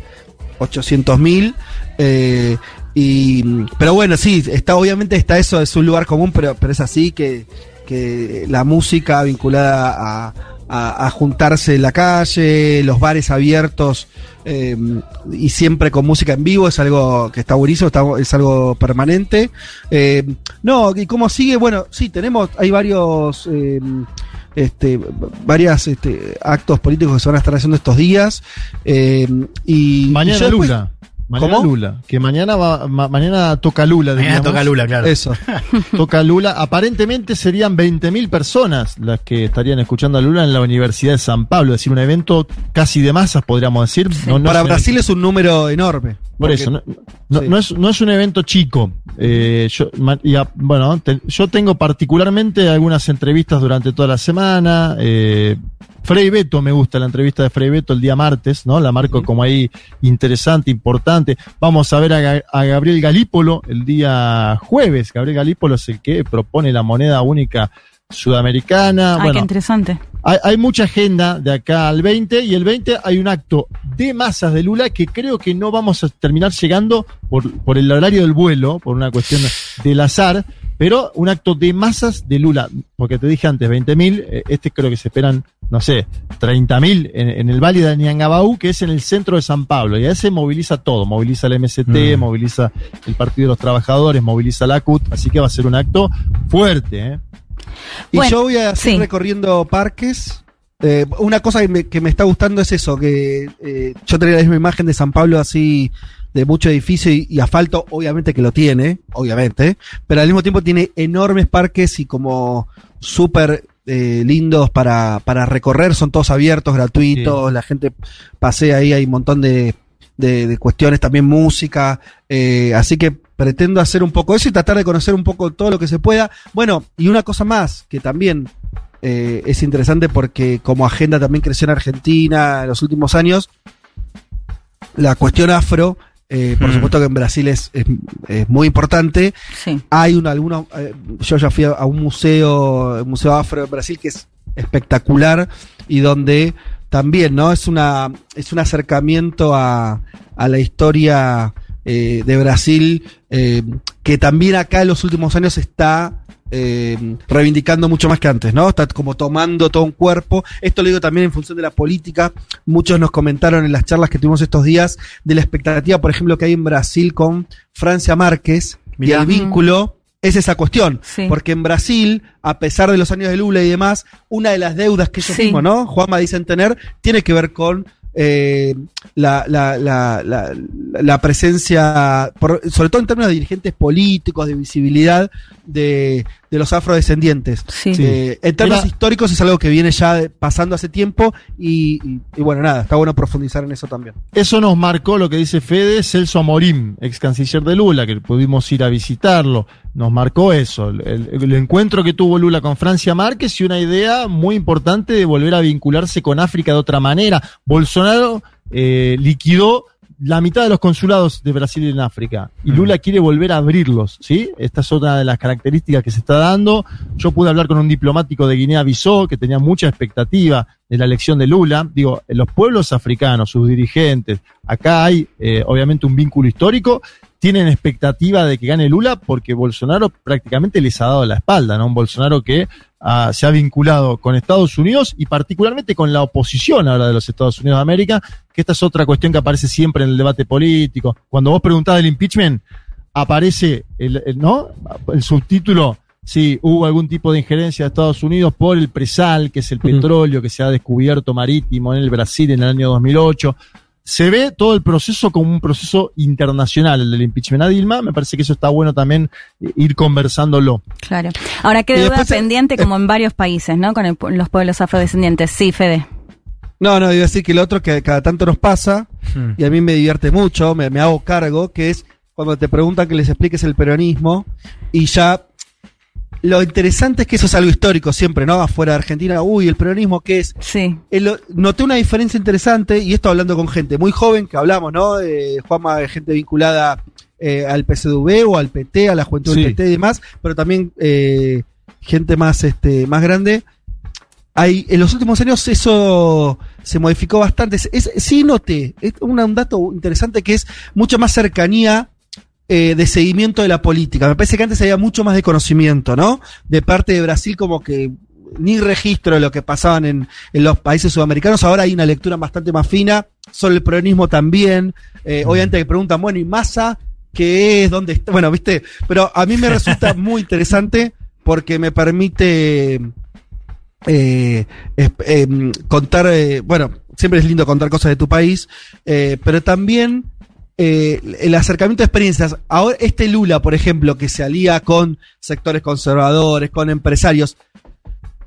800 mil. eh, y, pero bueno, sí, está, obviamente está eso, es un lugar común, pero, pero es así que, que la música vinculada a, a- a juntarse en la calle, los bares abiertos eh, y siempre con música en vivo es algo que está buenísimo, está- es algo permanente. Eh, no, y cómo sigue, bueno, sí, tenemos, hay varios... eh, este, varias este, actos políticos que se van a estar haciendo estos días. y y Mañana yo después- Lula. Mañana ¿Cómo? Lula. Que mañana va, ma- mañana toca Lula. Mañana toca Lula, claro. Eso. Toca Lula. Aparentemente serían 20.000 personas las que estarían escuchando a Lula en la Universidad de San Pablo. Es decir, un evento casi de masas, podríamos decir. No- no Para Brasil es un número enorme. Por Porque- eso, no, no- sí. no es, no es un evento chico. Eh, yo, ma- y a- bueno, te- yo tengo particularmente algunas entrevistas durante toda la semana. Eh, Frei Beto me gusta la entrevista de Frei Beto el día martes, ¿no? La marco como ahí interesante, importante. Vamos a ver a, Ga- a Gabriel Galípolo el día jueves. Gabriel Galípolo es el que propone la moneda única sudamericana. Ay, bueno, qué interesante. Hay, hay mucha agenda de acá al 20 y el 20 hay un acto de masas de Lula que creo que no vamos a terminar llegando por, por el horario del vuelo, por una cuestión del azar, pero un acto de masas de Lula, porque te dije antes 20.000, eh, este creo que se esperan, no sé, 30.000 en, en el Valle de Niangabaú, que es en el centro de San Pablo, y a ese moviliza todo, moviliza el MST, Mm. moviliza el Partido de los Trabajadores, moviliza la CUT, así que va a ser un acto fuerte, ¿eh? Y Bueno, yo voy a seguir sí. recorriendo parques. Eh, una cosa que me, que me está gustando es eso, que eh, yo tenía la misma imagen de San Pablo así, de mucho edificio y, y asfalto, obviamente que lo tiene, obviamente, pero al mismo tiempo tiene enormes parques y como súper eh, lindos para, para recorrer, son todos abiertos, gratuitos, la gente pasea ahí, hay un montón de, de, de cuestiones, también música, eh, así que pretendo hacer un poco eso y tratar de conocer un poco todo lo que se pueda. Bueno, y una cosa más que también eh, es interesante porque como agenda también creció en Argentina en los últimos años, la cuestión afro. eh, por Mm. supuesto que en Brasil es, es- es muy importante. Sí. Hay una, alguna, eh, yo ya fui a, a un museo, un museo afro en Brasil que es espectacular y donde también, ¿no? Es una, es un acercamiento a, a la historia eh, de Brasil eh, que también acá en los últimos años está eh, reivindicando mucho más que antes, ¿no? Está como tomando todo un cuerpo. Esto lo digo también en función de la política. Muchos nos comentaron en las charlas que tuvimos estos días de la expectativa, por ejemplo, que hay en Brasil con Francia Márquez y Mirá. el vínculo. Es esa cuestión, Sí. porque en Brasil, a pesar de los años de Lula y demás, una de las deudas que ellos Sí. mismos, ¿no? Juanma dicen tener, tiene que ver con eh, la, la, la, la, presencia, por- sobre todo en términos de dirigentes políticos, de visibilidad de, de los afrodescendientes. Sí. Eh, en términos históricos es algo que viene ya pasando hace tiempo y, y- y bueno, nada, está bueno profundizar en eso también. Eso nos marcó lo que dice Fede, Celso Amorim, ex canciller de Lula, que pudimos ir a visitarlo. Nos marcó eso, el, el- el encuentro que tuvo Lula con Francia Márquez y una idea muy importante de volver a vincularse con África de otra manera. Bolsonaro eh, liquidó la mitad de los consulados de Brasil en África y Lula quiere volver a abrirlos, ¿sí? Esta es otra de las características que se está dando. Yo pude hablar con un diplomático de Guinea-Bissau que tenía mucha expectativa de la elección de Lula. Digo, los pueblos africanos, sus dirigentes, acá hay eh, obviamente un vínculo histórico, tienen expectativa de que gane Lula porque Bolsonaro prácticamente les ha dado la espalda, ¿no? Un Bolsonaro que ah, se ha vinculado con Estados Unidos y particularmente con la oposición ahora de los Estados Unidos de América, que esta es otra cuestión que aparece siempre en el debate político. Cuando vos preguntás del impeachment, aparece el, el- ¿no? el subtítulo si hubo algún tipo de injerencia de Estados Unidos por el presal, que es el petróleo que se ha descubierto marítimo en el Brasil en el año 2008. Se ve todo el proceso como un proceso internacional, el del impeachment a Dilma. Me parece que eso está bueno también eh, ir conversándolo. Claro. Ahora, deuda después, eh, pendiente como en varios países, ¿no? Con el los pueblos afrodescendientes. Sí, Fede. No, no, iba a decir que lo otro que cada tanto nos pasa, Hmm. y a mí me divierte mucho, me, me hago cargo, que es cuando te preguntan que les expliques el peronismo, y ya lo interesante es que eso es algo histórico siempre, ¿no? Afuera de Argentina, uy, el peronismo, ¿qué es? Sí. El- noté una diferencia interesante, y esto hablando con gente muy joven, que hablamos, ¿no? Eh, Juanma, de gente vinculada eh, al PCDV o al PT, a la juventud Sí. del PT y demás, pero también eh, gente más, este, más grande. Hay, en los últimos años eso se modificó bastante. Es, es- sí noté, es una- un dato interesante que es mucha más cercanía eh, de seguimiento de la política. Me parece que antes había mucho más de conocimiento, ¿no? De parte de Brasil como que ni registro de lo que pasaban en, en los países sudamericanos. Ahora hay una lectura bastante más fina sobre el peronismo también. Eh, Obviamente que preguntan, bueno, ¿y Massa qué es? ¿Dónde está? Bueno, viste, pero a mí me resulta muy interesante porque me permite eh, em, contar, bueno, siempre es lindo contar cosas de tu país, pero también eh, el acercamiento de experiencias. Ahora, este Lula, por ejemplo, que se alía con sectores conservadores, con empresarios.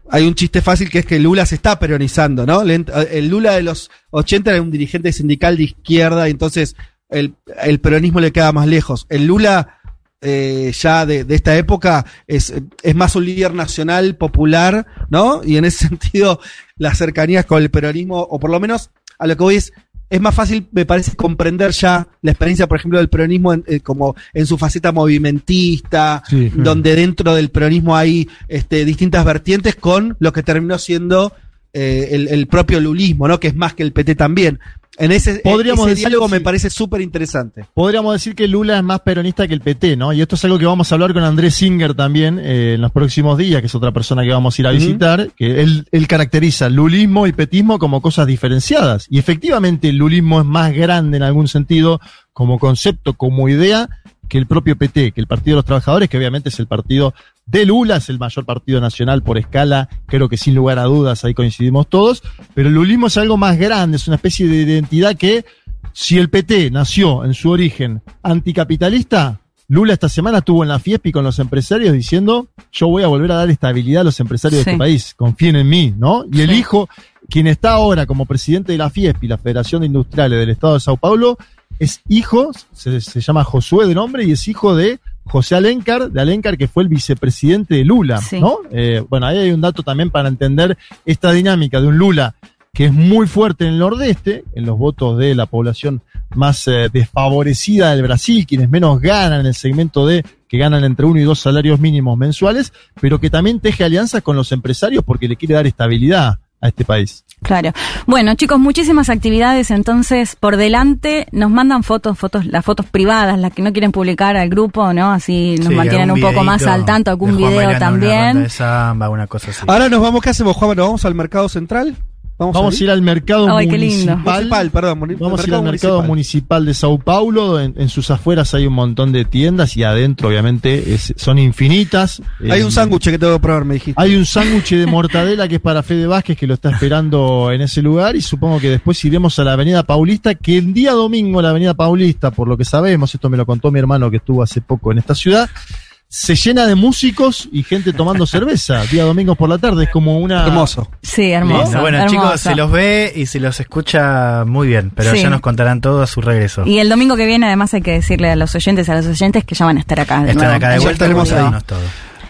Hay un chiste fácil que es que Lula se está peronizando, ¿no? El Lula de los 80 era un dirigente sindical de izquierda y entonces el, peronismo le queda más lejos. El Lula eh, ya de, de esta época es, es más un líder nacional, popular, ¿no? Y en ese sentido, las cercanías con el peronismo, o por lo menos a lo que voy es, es más fácil, me parece, comprender ya la experiencia, por ejemplo, del peronismo en, eh, como en su faceta movimentista, Sí. donde dentro del peronismo hay este, distintas vertientes con lo que terminó siendo eh, el, el propio lulismo, ¿no? Que es más que el PT también. En ese, Podríamos ese decir, diálogo me parece súper interesante. Podríamos decir que Lula es más peronista que el PT, ¿no? Y esto es algo que vamos a hablar con Andrés Singer también eh, en los próximos días, que es otra persona que vamos a ir a visitar, que él, él caracteriza lulismo y petismo como cosas diferenciadas. Y efectivamente el lulismo es más grande en algún sentido como concepto, como idea, que el propio PT, que el Partido de los Trabajadores, que obviamente es el partido de Lula, es el mayor partido nacional por escala, creo que sin lugar a dudas ahí coincidimos todos, pero el lulismo es algo más grande, es una especie de identidad que si el PT nació en su origen anticapitalista, Lula esta semana estuvo en la Fiespi con los empresarios diciendo, yo voy a volver a dar estabilidad a los empresarios de este país, confíen en mí, ¿no? Y el hijo, quien está ahora como presidente de la Fiespi, la Federación de Industriales del Estado de Sao Paulo, es hijo, se, se llama Josué de nombre, y es hijo de José Alencar, de Alencar, que fue el vicepresidente de Lula, Sí. ¿no? Eh, bueno, ahí hay un dato también para entender esta dinámica de un Lula que es muy fuerte en el nordeste, en los votos de la población más eh, desfavorecida del Brasil, quienes menos ganan en el segmento de que ganan entre uno y dos salarios mínimos mensuales, pero que también teje alianzas con los empresarios porque le quiere dar estabilidad a este país. Claro. Bueno, chicos, muchísimas actividades entonces por delante. Nos mandan fotos, fotos, las fotos privadas, las que no quieren publicar al grupo, ¿no? Así nos Sí, mantienen un poco más al tanto, algún video bailando una también. de samba, una cosa así. Ahora nos vamos, ¿qué hacemos, Juan? ¿Nos vamos al mercado central? Vamos a ir al mercado Ay, qué lindo. municipal. Municipal, perdón, muni- Vamos a ir mercado al mercado municipal. municipal de Sao Paulo. En, en sus afueras hay un montón de tiendas y adentro, obviamente, es- son infinitas. Hay Eh, un sándwich que tengo que probar, me dijiste. Hay un sándwich de mortadela que es para Fede Vázquez que lo está esperando en ese lugar y supongo que después iremos a la Avenida Paulista, que el día domingo la Avenida Paulista, por lo que sabemos, esto me lo contó mi hermano que estuvo hace poco en esta ciudad, se llena de músicos y gente tomando cerveza día domingo por la tarde. Es como una... Hermoso. Sí, hermoso. Bueno, hermoso. chicos, se los ve y se los escucha muy bien, pero Sí. ya nos contarán todo a su regreso. Y el domingo que viene, además, hay que decirle a los oyentes, a los oyentes que ya van a estar acá. De Están nuevo. acá de vuelta, estaremos ahí.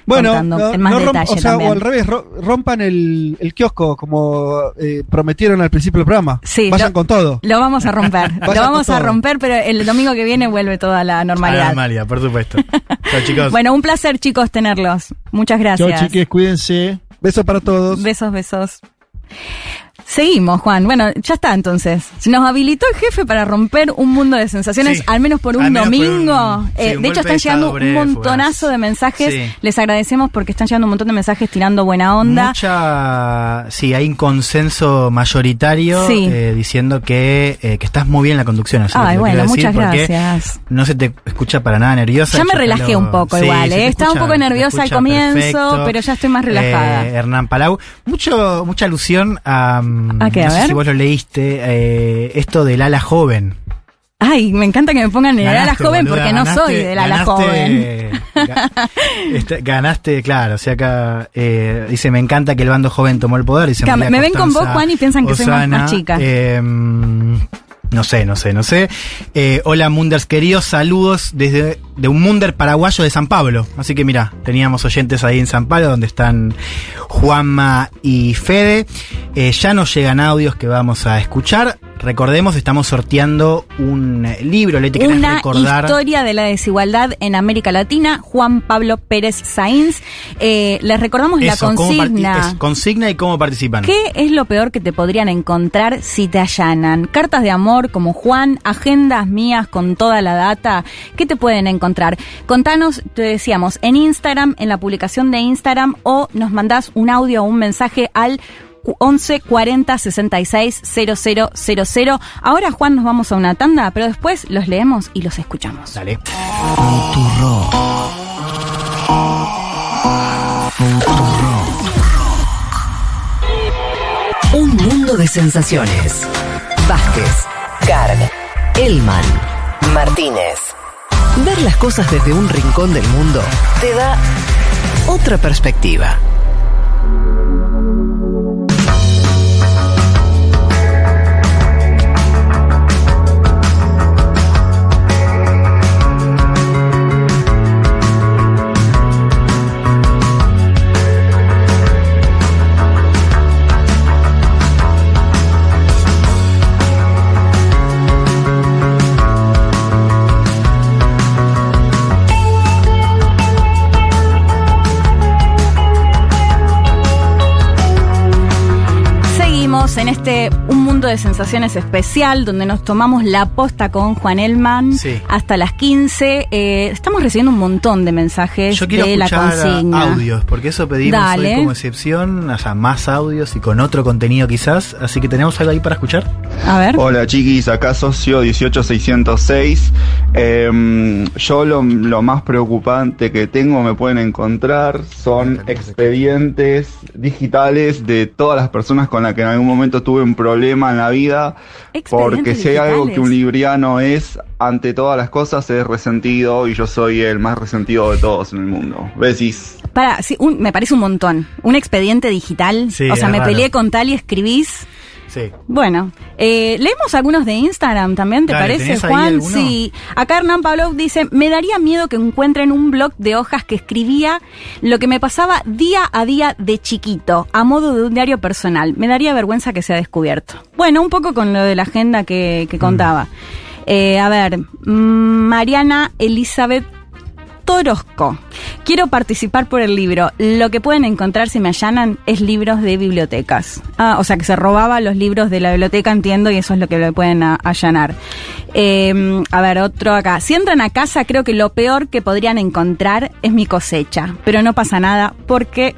Bueno, Contando no, en más no romp- detalle o sea, también. o al revés, ro- rompan el, el kiosco como eh, prometieron al principio del programa. Sí, Vayan lo- con todo. Lo vamos a romper. lo vamos a romper, pero el domingo que viene vuelve toda la normalidad. Amalia, por supuesto. Chao, chicos. Bueno, un placer, chicos, tenerlos. Muchas Chao, gracias. chiques, cuídense. Besos para todos. Besos, besos. Seguimos, Juan. Bueno, ya está entonces. Nos habilitó el jefe para romper un mundo de sensaciones, Sí. al menos por un menos domingo. un- sí, Eh, un de hecho, están llegando breve, un montonazo fugaz. de mensajes. Sí. Les agradecemos porque están llegando un montón de mensajes tirando buena onda. Mucha, sí, hay un consenso mayoritario eh, diciendo que, eh, que estás muy bien en la conducción. Ay, bueno, muchas gracias. No se te escucha para nada nerviosa. Ya me relajé lo- un poco igual, ¿eh? Estaba un poco nerviosa al comienzo, perfecto. pero ya estoy más relajada. Hernán Palau. Mucho, mucha alusión a. mm, ¿A qué? A no sé si vos lo leíste, eh, esto del ala joven. Ay, me encanta que me pongan el ala joven boluda, porque no soy del ala ganaste- joven. este, ganaste, claro. O sea, acá eh, dice: Me encanta que el bando joven tomó el poder. Dice me ven con vos, Juan, y piensan que soy más- más chica. eh, no sé, no sé, no sé. Eh, hola, Munders queridos, saludos desde de un Munder paraguayo de San Pablo. Así que mira, teníamos oyentes ahí en San Pablo donde están Juanma y Fede. Eh, ya nos llegan audios que vamos a escuchar. Recordemos, estamos sorteando un eh, libro. Leti, ¿querés Una recordar? historia de la desigualdad en América Latina, Juan Pablo Pérez Sainz. Eh, les recordamos la Eso, consigna. es consigna y cómo participan. ¿Qué es lo peor que te podrían encontrar si te allanan? Cartas de amor como Juan, agendas mías con toda la data. ¿Qué te pueden encontrar? Contanos, te decíamos, en Instagram, en la publicación de Instagram, o nos mandás un audio o un mensaje al 11 40 66 0000. Ahora, Juan, nos vamos a una tanda, pero después los leemos y los escuchamos. Dale. Un mundo de sensaciones. Vázquez, Carg, Elman, Martínez. Ver las cosas desde un rincón del mundo te da otra perspectiva. En este De Sensaciones especial, donde nos tomamos la posta con Juan Elman Sí. hasta las 15. Eh, estamos recibiendo un montón de mensajes Yo quiero de la escuchar consigna. audios, porque eso pedimos Dale. hoy como excepción, o sea, más audios y con otro contenido quizás, así que tenemos algo ahí para escuchar. A ver. Hola chiquis, acá socio 18606. Em, yo lo, lo más preocupante que tengo, me pueden encontrar, son expedientes digitales de todas las personas con las que en algún momento tuve un problema en la vida. Porque si hay algo que un libriano es, ante todas las cosas, es resentido y yo soy el más resentido de todos en el mundo. Besis. Para, sí, un- me parece un montón. Un expediente digital. Sí, o sea, me raro. peleé con tal y escribís. Sí. Bueno, eh, leemos algunos de Instagram también, ¿te Dale, parece, ¿tenés ahí Juan? Sí. Acá Hernán Pablo dice, me daría miedo que encuentren un blog de hojas que escribía lo que me pasaba día a día de chiquito, a modo de un diario personal. Me daría vergüenza que sea descubierto. Bueno, un poco con lo de la agenda que, Mm. que contaba. Eh, a ver, mm, Mariana Elizabeth Torosco. Quiero participar por el libro. Lo que pueden encontrar si me allanan es libros de bibliotecas. Ah, o sea que se robaba los libros de la biblioteca, entiendo, y eso es lo que le pueden allanar. Eh, a ver, otro acá. Si entran a casa, creo que lo peor que podrían encontrar es mi cosecha. Pero no pasa nada porque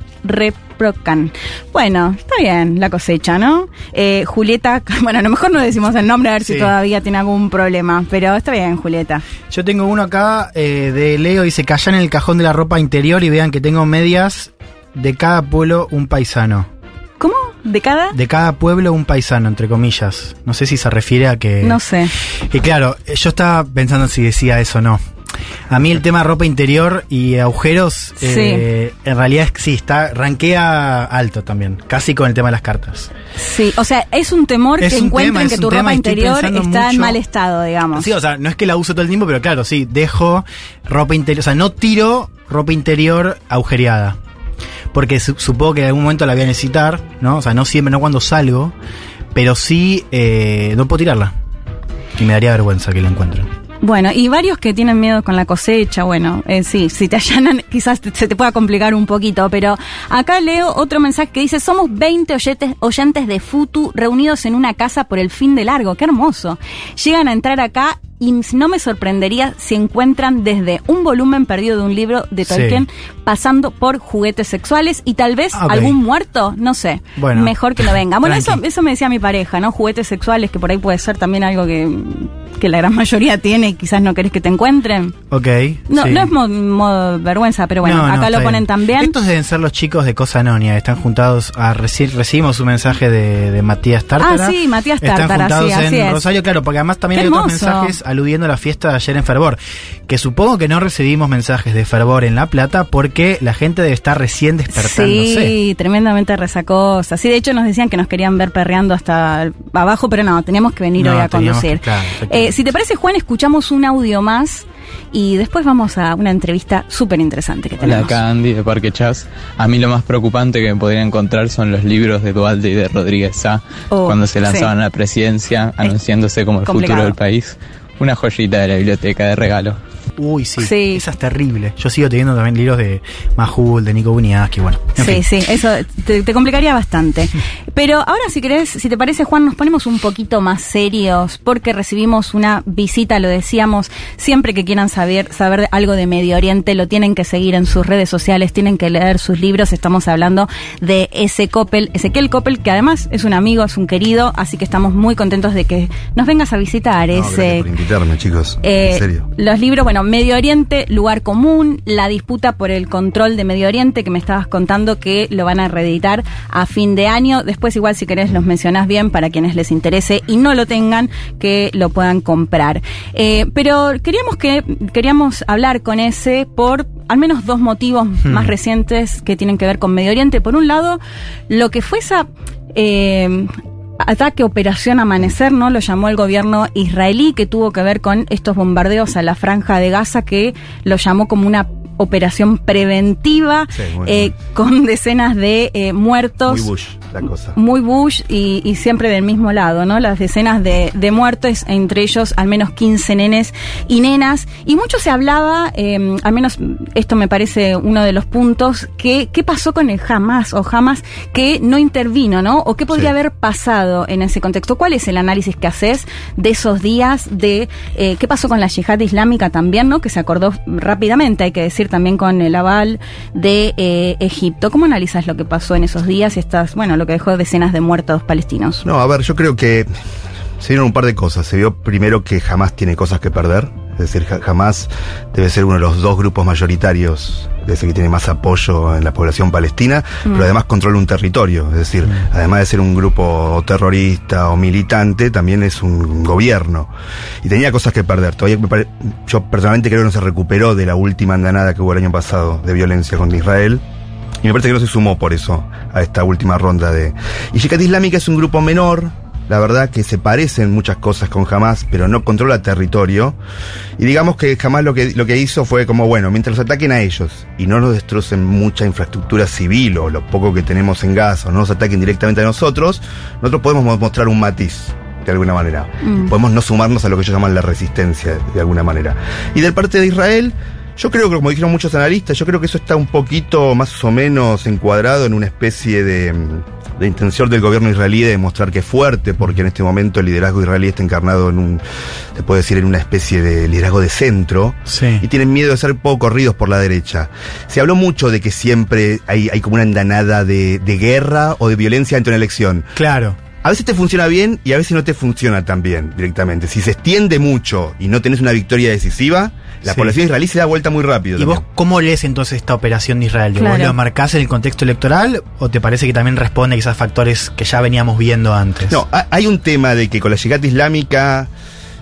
reprocan. Bueno, está bien la cosecha, ¿no? Eh, Julieta, bueno, a lo mejor no decimos el nombre a ver si todavía tiene algún problema, pero está bien, Julieta. Yo tengo uno acá eh, de Leo, dice, callan en el cajón de la ropa interior y vean que tengo medias de cada pueblo un paisano. ¿Cómo? ¿De cada? De cada pueblo un paisano, entre comillas. No sé si se refiere a que... No sé. Y claro, yo estaba pensando si decía eso o no. A mí el tema ropa interior y agujeros, eh, en realidad sí, está, ranquea alto también, casi con el tema de las cartas. Sí, o sea, es un temor Es que un encuentren tema, que tu ropa interior está en mal estado, digamos. Sí, o sea, no es que la uso todo el tiempo, pero claro, sí, dejo ropa interior, o sea, no tiro ropa interior agujereada. Porque su- supongo que en algún momento la voy a necesitar, ¿no? O sea, no siempre, no cuando salgo, pero sí, eh, no puedo tirarla. Y me daría vergüenza que la encuentren. Bueno, y varios que tienen miedo con la cosecha, bueno, eh, sí, si te allanan quizás te- se te pueda complicar un poquito, pero acá leo otro mensaje que dice, somos 20 oyentes, oyentes de Futu reunidos en una casa por el fin de largo, qué hermoso. Llegan a entrar acá y no me sorprendería si encuentran desde un volumen perdido de un libro de Sí. Tolkien, pasando por juguetes sexuales y tal vez Ah, algún muerto, no sé, Bueno. mejor que no venga. Bueno, eso, Tranqui. eso me decía mi pareja, ¿no? Juguetes sexuales, que por ahí puede ser también algo que, que la gran mayoría tiene y quizás no querés que te encuentren. Ok. No, sí. no es mo- modo vergüenza, pero bueno, No, no, acá lo ponen bien. también. Estos deben ser los chicos de Cosa Nonia, están juntados a reci- recibimos un mensaje de, de Matías Tártara. Ah, sí, Matías Están Tártara, juntados sí, así en es. Rosario, claro, porque además también Qué hay otros hermoso. mensajes aludiendo a la fiesta de ayer en Fervor, que supongo que no recibimos mensajes de Fervor en La Plata porque la gente debe estar recién despertándose. Sí, tremendamente resacosa. Sí, de hecho nos decían que nos querían ver perreando hasta abajo, pero no, teníamos que venir No, hoy a conducir. claro. Eh, si te parece, Juan, escuchamos un audio más y después vamos a una entrevista súper interesante que Hola, tenemos. acá Andy de Parque Chas. A mí lo más preocupante que me podría encontrar son los libros de Dualde y de Rodríguez Sá Oh, cuando se lanzaban sí. a la presidencia anunciándose como el complicado. futuro del país. Una joyita de la biblioteca de regalo. Uy, sí, Sí. esa es terrible. Yo sigo teniendo también libros de Majul, de Nico Buniaski, bueno. en Sí, fin. sí, eso te, te complicaría bastante. Pero ahora si querés, si te parece Juan, nos ponemos un poquito más serios porque recibimos una visita, lo decíamos, siempre que quieran saber, saber algo de Medio Oriente, lo tienen que seguir en sus redes sociales, tienen que leer sus libros, estamos hablando de ese Coppel, Ezequiel Coppel, que además es un amigo, es un querido, así que estamos muy contentos de que nos vengas a visitar. No, ese, gracias por invitarme, chicos. eh, en serio. Los libros, bueno, Medio Oriente, lugar común, la disputa por el control de Medio Oriente, que me estabas contando que lo van a reeditar a fin de año. Después, igual, si querés, los mencionás bien para quienes les interese y no lo tengan, que lo puedan comprar. Eh, pero queríamos que queríamos hablar con ese por al menos dos motivos Hmm. más recientes que tienen que ver con Medio Oriente. Por un lado, lo que fue esa eh, ataque Operación Amanecer, ¿no? Lo llamó el gobierno israelí, que tuvo que ver con estos bombardeos a la franja de Gaza, que lo llamó como una operación preventiva, Sí, eh, con decenas de eh, muertos. Muy Bush, la cosa. Muy Bush y, y siempre del mismo lado, ¿no? Las decenas de, de muertos, entre ellos al menos 15 nenes y nenas. Y mucho se hablaba, eh, al menos esto me parece uno de los puntos, que qué pasó con el Hamas o Hamas que no intervino, ¿no? O qué podría Sí. haber pasado en ese contexto. ¿Cuál es el análisis que haces de esos días? De qué pasó con la yihad islámica también, ¿no? Que se acordó rápidamente, hay que decir también con el aval de eh, Egipto. ¿Cómo analizas lo que pasó en esos días y estas, bueno, lo que dejó decenas de muertos palestinos? No, a ver, yo creo que se vieron un par de cosas. Se vio primero que jamás tiene cosas que perder. Es decir, ja- jamás debe ser uno de los dos grupos mayoritarios, es decir, que tiene más apoyo en la población palestina, Mm. pero además controla un territorio. Es decir, además de ser un grupo terrorista o militante, también es un gobierno. Y tenía cosas que perder. Todavía me pare- yo personalmente creo que no se recuperó de la última andanada que hubo el año pasado de violencia contra Israel. Y me parece que no se sumó por eso a esta última ronda de... Y Yihad Islámica es un grupo menor, la verdad que se parecen muchas cosas con Hamas, pero no controla territorio. Y digamos que Hamas lo que, lo que hizo fue como, bueno, mientras los ataquen a ellos y no nos destrocen mucha infraestructura civil o lo poco que tenemos en Gaza, o no nos ataquen directamente a nosotros, nosotros podemos mostrar un matiz de alguna manera. Mm. Podemos no sumarnos a lo que ellos llaman la resistencia, de alguna manera. Y del parte de Israel, yo creo que, como dijeron muchos analistas, yo creo que eso está un poquito más o menos encuadrado en una especie de, mm, de intención del gobierno israelí de demostrar que es fuerte, porque en este momento el liderazgo israelí está encarnado en un, se puede decir, en una especie de liderazgo de centro, Sí. y tienen miedo de ser poco corridos por la derecha. Se habló mucho de que siempre hay, hay como una andanada de, de guerra o de violencia ante una elección. Claro. A veces te funciona bien y a veces no te funciona tan bien directamente. Si se extiende mucho y no tenés una victoria decisiva, la Sí. población israelí se da vuelta muy rápido. ¿Y vos cómo lees entonces esta operación de Israel? ¿Vos Claro. lo marcás en el contexto electoral o te parece que también responde quizás factores que ya veníamos viendo antes? No, ha- hay un tema de que con la llegada islámica,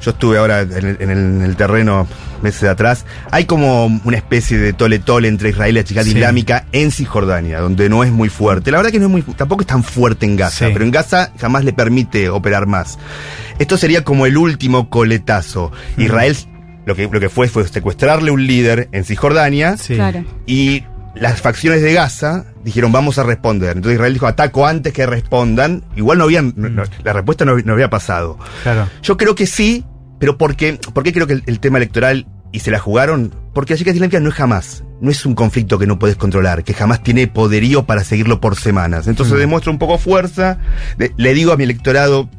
yo estuve ahora en el, en el- en el terreno meses atrás, hay como una especie de tole-tole entre Israel y la llegada Sí. islámica en Cisjordania, donde no es muy fuerte. La verdad que no es muy, tampoco es tan fuerte en Gaza, Sí. pero en Gaza jamás le permite operar más. Esto sería como el último coletazo. Israel lo que, lo que fue fue secuestrarle un líder en Cisjordania Sí. Claro. y las facciones de Gaza dijeron vamos a responder. Entonces Israel dijo ataco antes que respondan. Igual no habían, no- la respuesta no, no había pasado. Claro. Yo creo que sí, pero porque, ¿por qué creo que el, el tema electoral y se la jugaron? Porque la chica islámica no es jamás, no es un conflicto que no puedes controlar, que jamás tiene poderío para seguirlo por semanas. Entonces Mm. demuestra un poco fuerza, le, le digo a mi electorado,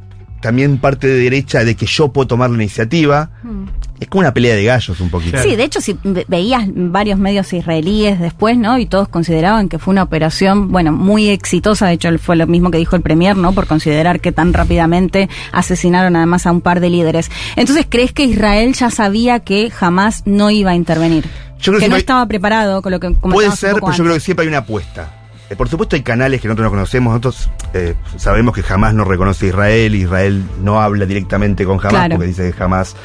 también parte de derecha, de que yo puedo tomar la iniciativa. Mm. Es como una pelea de gallos un poquito. Sí, de hecho, si ve- veías varios medios israelíes después, ¿no? Y todos consideraban que fue una operación, bueno, muy exitosa. De hecho, fue lo mismo que dijo el Premier, ¿no? Por considerar que tan rápidamente asesinaron además a un par de líderes. Entonces, ¿crees que Israel ya sabía que jamás no iba a intervenir? Yo creo que que no estaba preparado con lo que Puede ser, pero yo creo que siempre hay una apuesta. Eh, por supuesto hay canales que nosotros no conocemos, nosotros eh, sabemos que jamás no reconoce a Israel, Israel no habla directamente con Hamas Claro. porque dice que jamás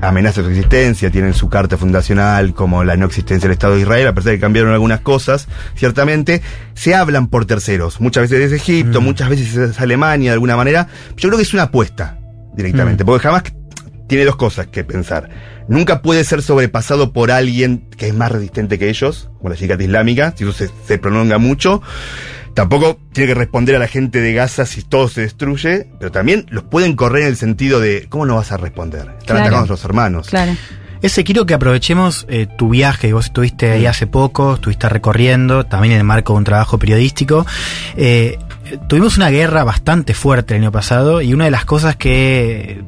amenaza su existencia, tienen su carta fundacional como la no existencia del Estado de Israel, a pesar de que cambiaron algunas cosas, ciertamente, se hablan por terceros, muchas veces es Egipto, muchas veces es Alemania de alguna manera, yo creo que es una apuesta directamente, Mm. porque jamás tiene dos cosas que pensar. Nunca puede ser sobrepasado por alguien que es más resistente que ellos, como la yihad islámica, si eso se, se prolonga mucho. Tampoco tiene que responder a la gente de Gaza si todo se destruye, pero también los pueden correr en el sentido de, ¿cómo no vas a responder? Están Claro. atacando a nuestros hermanos. Claro. Ese quiero que aprovechemos eh, tu viaje, vos estuviste ahí hace poco, estuviste recorriendo, también en el marco de un trabajo periodístico. Eh, tuvimos una guerra bastante fuerte el año pasado y una de las cosas que,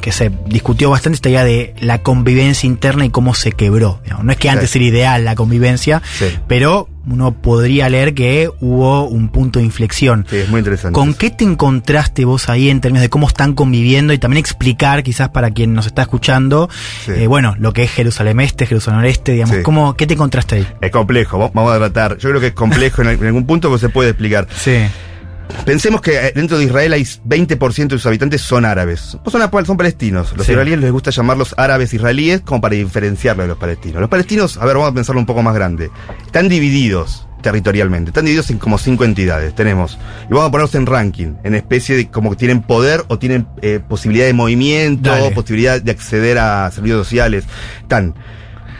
que se discutió bastante esta idea de la convivencia interna y cómo se quebró. No es que antes Sí. era ideal la convivencia, Sí. pero uno podría leer que hubo un punto de inflexión. Sí, es muy interesante. ¿Con qué te encontraste vos ahí en términos de cómo están conviviendo y también explicar quizás para quien nos está escuchando, Sí. eh, bueno, lo que es Jerusalén Este, Jerusalén Oeste, digamos, Sí. ¿cómo, ¿qué te encontraste ahí? Es complejo, va- vamos a tratar. Yo creo que es complejo en, al- en algún punto que se puede explicar. Sí. Pensemos que eh, dentro de Israel hay 20% de sus habitantes son árabes. O son, son palestinos. Los Sí. israelíes les gusta llamarlos árabes israelíes como para diferenciarlos de los palestinos. Los palestinos, a ver, vamos a pensarlo un poco más grande. Están divididos territorialmente. Están divididos en como cinco entidades. Tenemos, y vamos a ponerlos en ranking, en especie de como que tienen poder o tienen eh, posibilidad de movimiento, Dale. posibilidad de acceder a servicios sociales. Están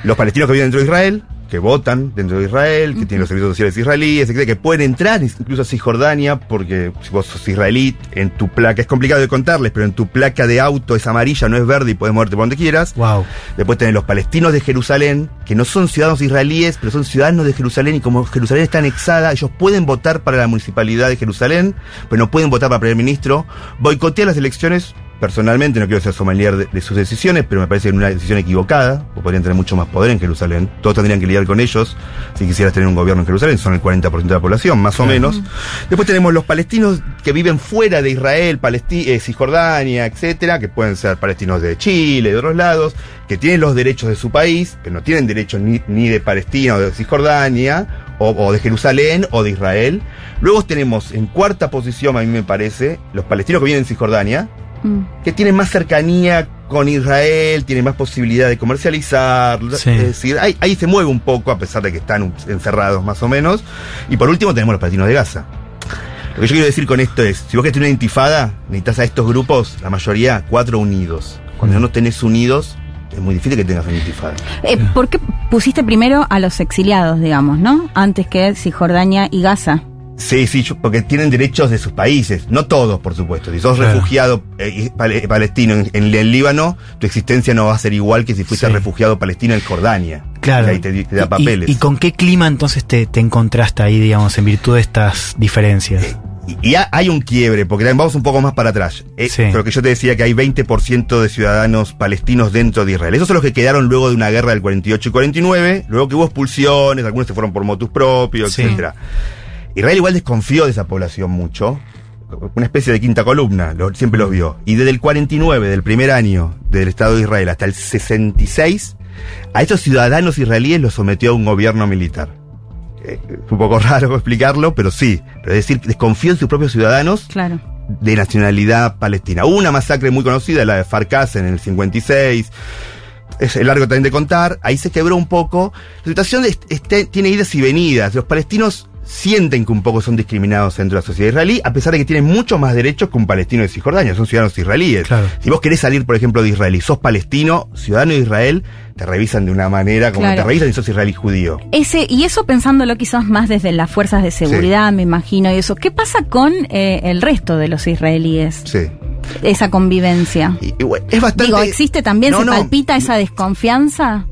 los palestinos que viven dentro de Israel, que votan dentro de Israel, que tienen los servicios sociales israelíes, etcétera, que pueden entrar incluso a Cisjordania, porque si vos sos israelí, en tu placa, es complicado de contarles, pero en tu placa de auto es amarilla, no es verde y puedes moverte por donde quieras. Wow. Después tenés los palestinos de Jerusalén, que no son ciudadanos israelíes, pero son ciudadanos de Jerusalén y como Jerusalén está anexada, ellos pueden votar para la municipalidad de Jerusalén, pero no pueden votar para primer ministro. Boicotear las elecciones, personalmente, no quiero ser sommelier de, de sus decisiones, pero me parece una decisión equivocada, porque podrían tener mucho más poder en Jerusalén. Todos tendrían que lidiar con ellos si quisieras tener un gobierno en Jerusalén, son el 40% de la población, más o menos. Después tenemos los palestinos que viven fuera de Israel, Palesti eh, Cisjordania, etcétera, que pueden ser palestinos de Chile, de otros lados, que tienen los derechos de su país, pero no tienen derechos ni, ni de Palestina o de Cisjordania, o, o de Jerusalén o de Israel. Luego tenemos en cuarta posición, a mí me parece, los palestinos que viven en Cisjordania, Mm. que tienen más cercanía con Israel, tienen más posibilidad de comercializar. Sí. Es decir, ahí, ahí se mueve un poco, a pesar de que están encerrados más o menos. Y por último tenemos los palestinos de Gaza. Los Lo que yo quiero decir con esto es, si vos querés tener una intifada, necesitas a estos grupos, la mayoría, cuatro unidos. Cuando no tenés unidos, es muy difícil que tengas una intifada. Eh, ¿Por qué pusiste primero a los exiliados, digamos, no? Antes que Cisjordania y Gaza. Sí, sí, porque tienen derechos de sus países, no todos, por supuesto. Si sos Claro. refugiado eh, pal- palestino en, en el Líbano, tu existencia no va a ser igual que si fuiste Sí. refugiado palestino en Jordania. Claro. Y ahí te, te da ¿Y- papeles. ¿Y, con qué clima entonces te, te encontraste ahí, digamos, en virtud de estas diferencias? Y, y ha- hay un quiebre, porque también vamos un poco más para atrás. Eh, Sí. Pero que yo te decía que hay 20% de ciudadanos palestinos dentro de Israel. Esos son los que quedaron luego de una guerra del 48 y 49, luego que hubo expulsiones, algunos se fueron por motus propios, Sí. etcétera. Israel igual desconfió de esa población mucho. Una especie de quinta columna, lo- siempre los vio. Y desde el 49, del primer año del Estado de Israel, hasta el 66, a estos ciudadanos israelíes los sometió a un gobierno militar. Eh, es un poco raro explicarlo, pero sí. Pero es decir, desconfió en sus propios ciudadanos Claro. de nacionalidad palestina. Hubo una masacre muy conocida, la de Farkas en el 56. Es largo también de contar. Ahí se quebró un poco. La situación es- este- tiene idas y venidas. Los palestinos sienten que un poco son discriminados dentro de la sociedad israelí, a pesar de que tienen muchos más derechos que un palestino de Cisjordania. Son ciudadanos israelíes. Claro. Si vos querés salir, por ejemplo, de Israel y sos palestino, ciudadano de Israel, te revisan de una manera como Claro. te revisan si sos israelí judío. Ese, y eso pensándolo quizás más desde las fuerzas de seguridad, me imagino, y eso. ¿Qué pasa con eh, el resto de los israelíes? Sí. Esa convivencia. Y- y bueno, es bastante. Digo, ¿existe también, No, se no. palpita esa desconfianza?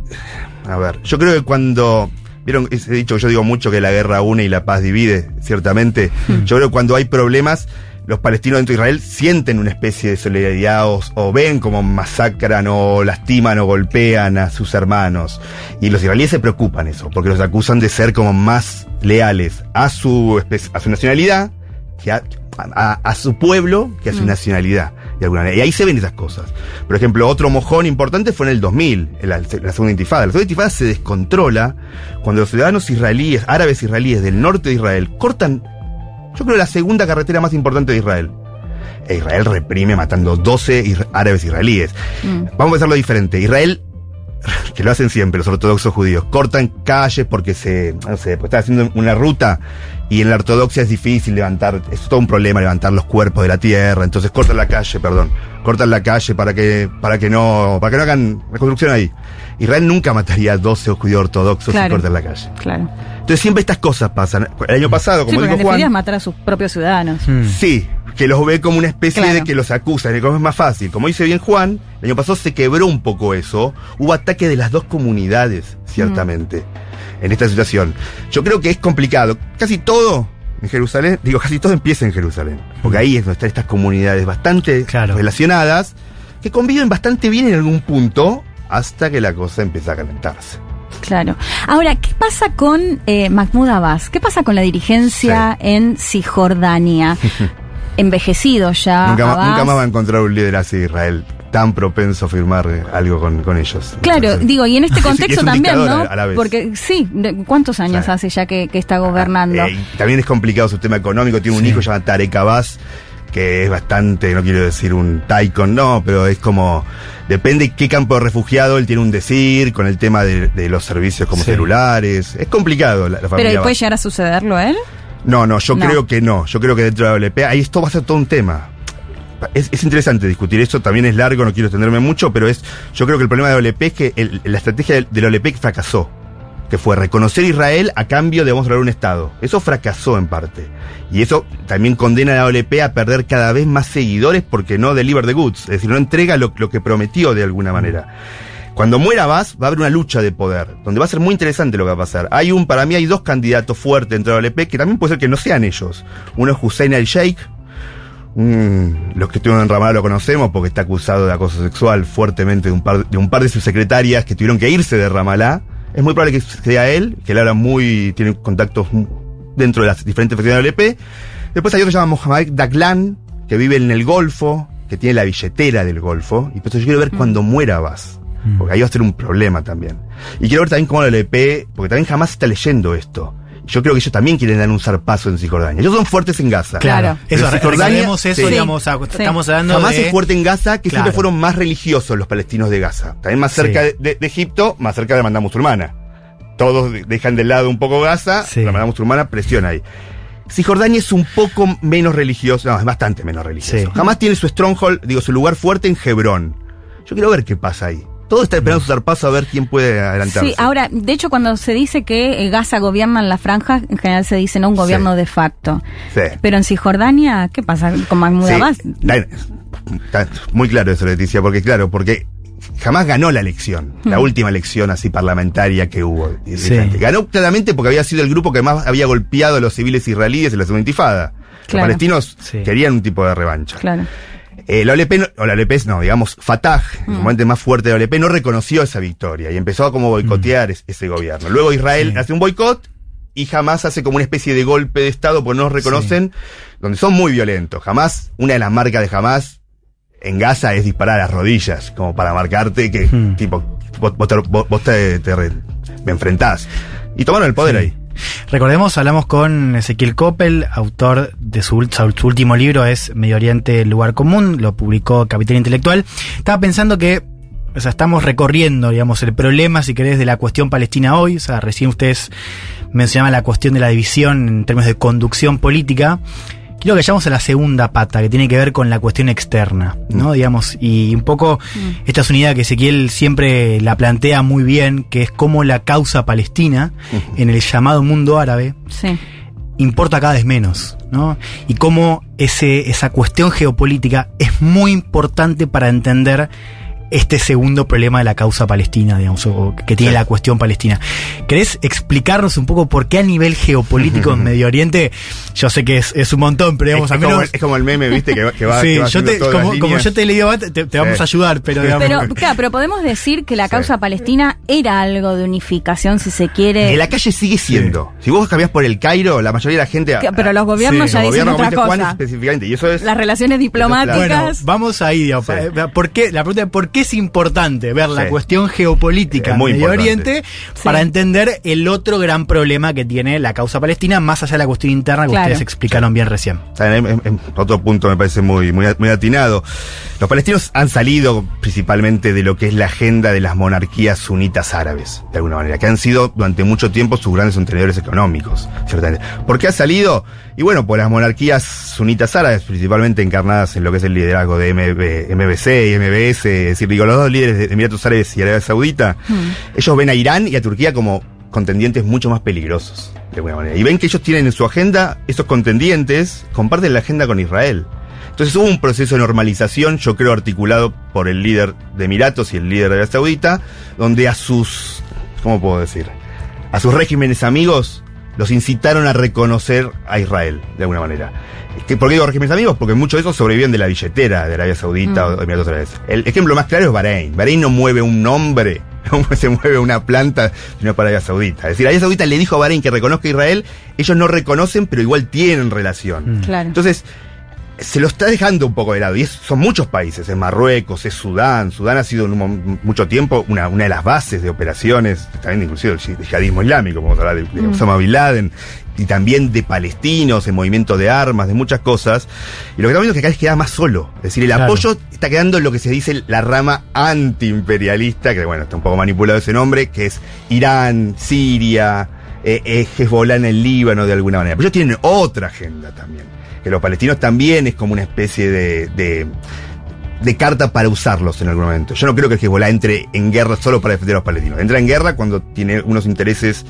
A ver, yo creo que cuando. Vieron, he dicho que yo digo mucho que la guerra une y la paz divide, ciertamente. Yo creo que cuando hay problemas, los palestinos dentro de Israel sienten una especie de solidaridad o, o ven como masacran o lastiman o golpean a sus hermanos. Y los israelíes se preocupan eso, porque los acusan de ser como más leales a su, a su nacionalidad que a, a- a su pueblo que a su Mm. nacionalidad, de alguna manera. Y ahí se ven esas cosas. Por ejemplo, otro mojón importante fue en el 2000, en la, la segunda intifada. La segunda intifada se descontrola cuando los ciudadanos israelíes, árabes israelíes del norte de Israel, cortan, yo creo, la segunda carretera más importante de Israel. E Israel reprime matando 12 isra- árabes israelíes. Mm. Vamos a hacerlo diferente. Israel, que lo hacen siempre los ortodoxos judíos, cortan calles porque se, no sé, pues están haciendo una ruta y en la ortodoxia es difícil levantar, es todo un problema levantar los cuerpos de la tierra, entonces cortan la calle, perdón, cortan la calle para que, para que no, para que no hagan reconstrucción ahí. Israel nunca mataría a 12 judíos ortodoxos Claro. y cortan la calle. Claro. Entonces siempre estas cosas pasan. El año pasado, Sí, como en dijo Juan, matar a sus propios ciudadanos. Sí, que los ve como una especie Claro. de que los acusan, y como es más fácil. Como dice bien Juan, el año pasado se quebró un poco eso. Hubo ataque de las dos comunidades, ciertamente, en esta situación. Yo creo que es complicado. Casi todo en Jerusalén, digo, casi todo empieza en Jerusalén. Porque ahí es donde están estas comunidades bastante relacionadas, que conviven bastante bien en algún punto, hasta que la cosa empieza a calentarse. Claro. Ahora, ¿qué pasa con eh, Mahmoud Abbas? ¿Qué pasa con la dirigencia en Cisjordania? Envejecido ya. Nunca, ma- Abbas. nunca más va a encontrar un líder así de Israel tan propenso a firmar eh, algo con, con ellos. Claro, digo, y en este es contexto también, ¿no? a- la vez. Porque sí, ¿cuántos años Claro. hace ya que, que está gobernando? Eh, también es complicado su tema económico. Tiene un hijo llamado Tarek Abbas, que es bastante, no quiero decir un taikon, no, pero es como. Depende qué campo de refugiado él tiene un decir, con el tema de, de los servicios como Sí. celulares. Es complicado la, la Pero familia. ¿y puede llegar a sucederlo a él? No, no, yo No. creo que no. Yo creo que dentro de la WP, ahí esto va a ser todo un tema. Es, es interesante discutir esto, también es largo, no quiero extenderme mucho, pero es, yo creo que el problema de la OLP es que el- la estrategia de, de la OLP fracasó, que fue reconocer Israel a cambio de mostrar un Estado. Eso fracasó en parte. Y eso también condena a la OLP a perder cada vez más seguidores porque no deliver the goods, es decir, no entrega lo, que prometió de alguna manera. Cuando muera Abbas, va a haber una lucha de poder, donde va a ser muy interesante lo que va a pasar. Hay un, para mí hay dos candidatos fuertes dentro de la OLP, que también puede ser que no sean ellos. Uno es Hussein al-Sheikh, un- los que estuvieron en Ramallah lo conocemos porque está acusado de acoso sexual fuertemente de un par de, un par de sus secretarias que tuvieron que irse de Ramallah. Es muy probable que sea él, que él habla muy, tiene contactos dentro de las diferentes facciones de la OLP. Después hay otro que se llama Mohamed Daglan, que vive en el Golfo, que tiene la billetera del Golfo. Y por eso yo quiero ver cuando muera Abbas. Porque ahí va a ser un problema también. Y quiero ver también cómo la OLP, porque también jamás está leyendo esto. Yo creo que ellos también quieren dar un zarpazo en Cisjordania. Ellos son fuertes en Gaza. Claro. Pero Eso, recordemos eso, digamos, a- estamos hablando Jamás de- es fuerte en Gaza, que Claro. siempre fueron más religiosos los palestinos de Gaza. También más cerca Sí. de, Egipto, más cerca de la hermandad musulmana. Todos de- dejan de lado un poco Gaza, la hermandad musulmana presiona ahí. Cisjordania es un poco menos religioso, no, es bastante menos religioso. Jamás tiene su stronghold, digo, su lugar fuerte en Hebrón. Yo quiero ver qué pasa ahí. Todo está esperando su paso a ver quién puede adelantarse. Sí, ahora, de hecho, cuando se dice que eh, Gaza gobierna en la franja, en general se dice no un gobierno de facto. Sí. Pero en Cisjordania, ¿qué pasa con Mahmoud Sí. Abbas? Está muy claro eso, Leticia, porque claro, porque jamás ganó la elección, la Hmm. última elección así parlamentaria que hubo. Sí. Ganó claramente porque había sido el grupo que más había golpeado a los civiles israelíes en la segunda intifada. Los Claro. palestinos Sí. querían un tipo de revancha. Claro. Eh, la OLP, no- o la OLP, no, digamos, Fatah, el Mm. comandante más fuerte de la OLP, no reconoció esa victoria y empezó a como boicotear es- ese gobierno. Luego Israel hace un boicot y jamás hace como una especie de golpe de Estado porque no nos reconocen, donde son muy violentos. Jamás, una de las marcas de jamás en Gaza es disparar a las rodillas, como para marcarte que, tipo, vos, vos te, vos- te- te me enfrentás. Y tomaron el poder ahí. Recordemos, hablamos con Ezequiel Coppel, autor de su, último libro, es Medio Oriente, el lugar común, lo publicó Capital Intelectual. Estaba pensando que, o sea, estamos recorriendo, digamos, el problema, si querés, de la cuestión palestina hoy. O sea, recién ustedes mencionaban la cuestión de la división en términos de conducción política. Quiero que vayamos a la segunda pata, que tiene que ver con la cuestión externa, ¿no? Digamos, y un poco esta es una idea que Ezequiel siempre la plantea muy bien, que es cómo la causa palestina en el llamado mundo árabe Sí. importa cada vez menos, ¿no? Y cómo ese, esa cuestión geopolítica es muy importante para entender este segundo problema de la causa palestina, digamos, o que tiene la cuestión palestina. ¿Querés explicarnos un poco por qué a nivel geopolítico en Medio Oriente, yo sé que es, es un montón, pero digamos, es, a como, menos... es como el meme, ¿viste? Que, va- que va, Sí, que va yo te, como, como yo te leí, te, te vamos Sí. a ayudar, pero digamos... Pero, claro, pero podemos decir que la causa palestina era algo de unificación, si se quiere. En la calle sigue siendo. Si vos cambiás por el Cairo, la mayoría de la gente. Que- pero los gobiernos ya los dicen gobiernos, otra como cosa. específicamente. Y eso es. Las relaciones diplomáticas. Bueno, vamos ahí, digamos, Sí. pa- ¿por qué, la pregunta es ¿por qué es importante ver la Sí. cuestión geopolítica muy Medio importante. Oriente para entender el otro gran problema que tiene la causa palestina, más allá de la cuestión interna que Claro. ustedes explicaron bien recién? O sea, en- en- en otro punto me parece muy, muy, muy atinado. Los palestinos han salido principalmente de lo que es la agenda de las monarquías sunitas árabes, de alguna manera, que han sido durante mucho tiempo sus grandes entrenadores económicos, ciertamente. ¿Por qué ha salido? Y bueno, por las monarquías sunitas árabes, principalmente encarnadas en lo que es el liderazgo de MB, MBC y MBS, es decir, digo, los dos líderes de Emiratos Árabes y Arabia Saudita, ellos ven a Irán y a Turquía como contendientes mucho más peligrosos, de alguna manera. Y ven que ellos tienen en su agenda, esos contendientes, comparten la agenda con Israel. Entonces hubo un proceso de normalización, yo creo, articulado por el líder de Emiratos y el líder de Arabia Saudita, donde a sus, ¿cómo puedo decir? A sus regímenes amigos los incitaron a reconocer a Israel, de alguna manera. ¿Qué- ¿Por qué digo regímenes amigos? Porque muchos de esos sobreviven de la billetera de Arabia Saudita Mm. o de Emiratos Árabes. El ejemplo más claro es Bahrein. Bahrein no mueve un nombre, no se mueve una planta, sino para Arabia Saudita. Es decir, Arabia Saudita le dijo a Bahrein que reconozca a Israel, ellos no reconocen, pero igual tienen relación. Claro. Entonces, se lo está dejando un poco de lado. Y es- son muchos países, es Marruecos, es Sudán. Sudán ha sido en un mucho tiempo una, una de las bases de operaciones, también inclusive del yi- yihadismo islámico, como hablar de, de Mm. Osama Bin Laden, y también de palestinos, de movimiento de armas, de muchas cosas. Y lo que estamos viendo es que cada vez queda más solo. Es decir, el Claro. apoyo está quedando en lo que se dice la rama antiimperialista, que bueno, está un poco manipulado ese nombre, que es Irán, Siria, eh, Hezbollah en el Líbano de alguna manera. Pero ellos tienen otra agenda también. Que los palestinos también es como una especie de, de, de carta para usarlos en algún momento. Yo no creo que el Hezbollah entre en guerra solo para defender a los palestinos. Entra en guerra cuando tiene unos intereses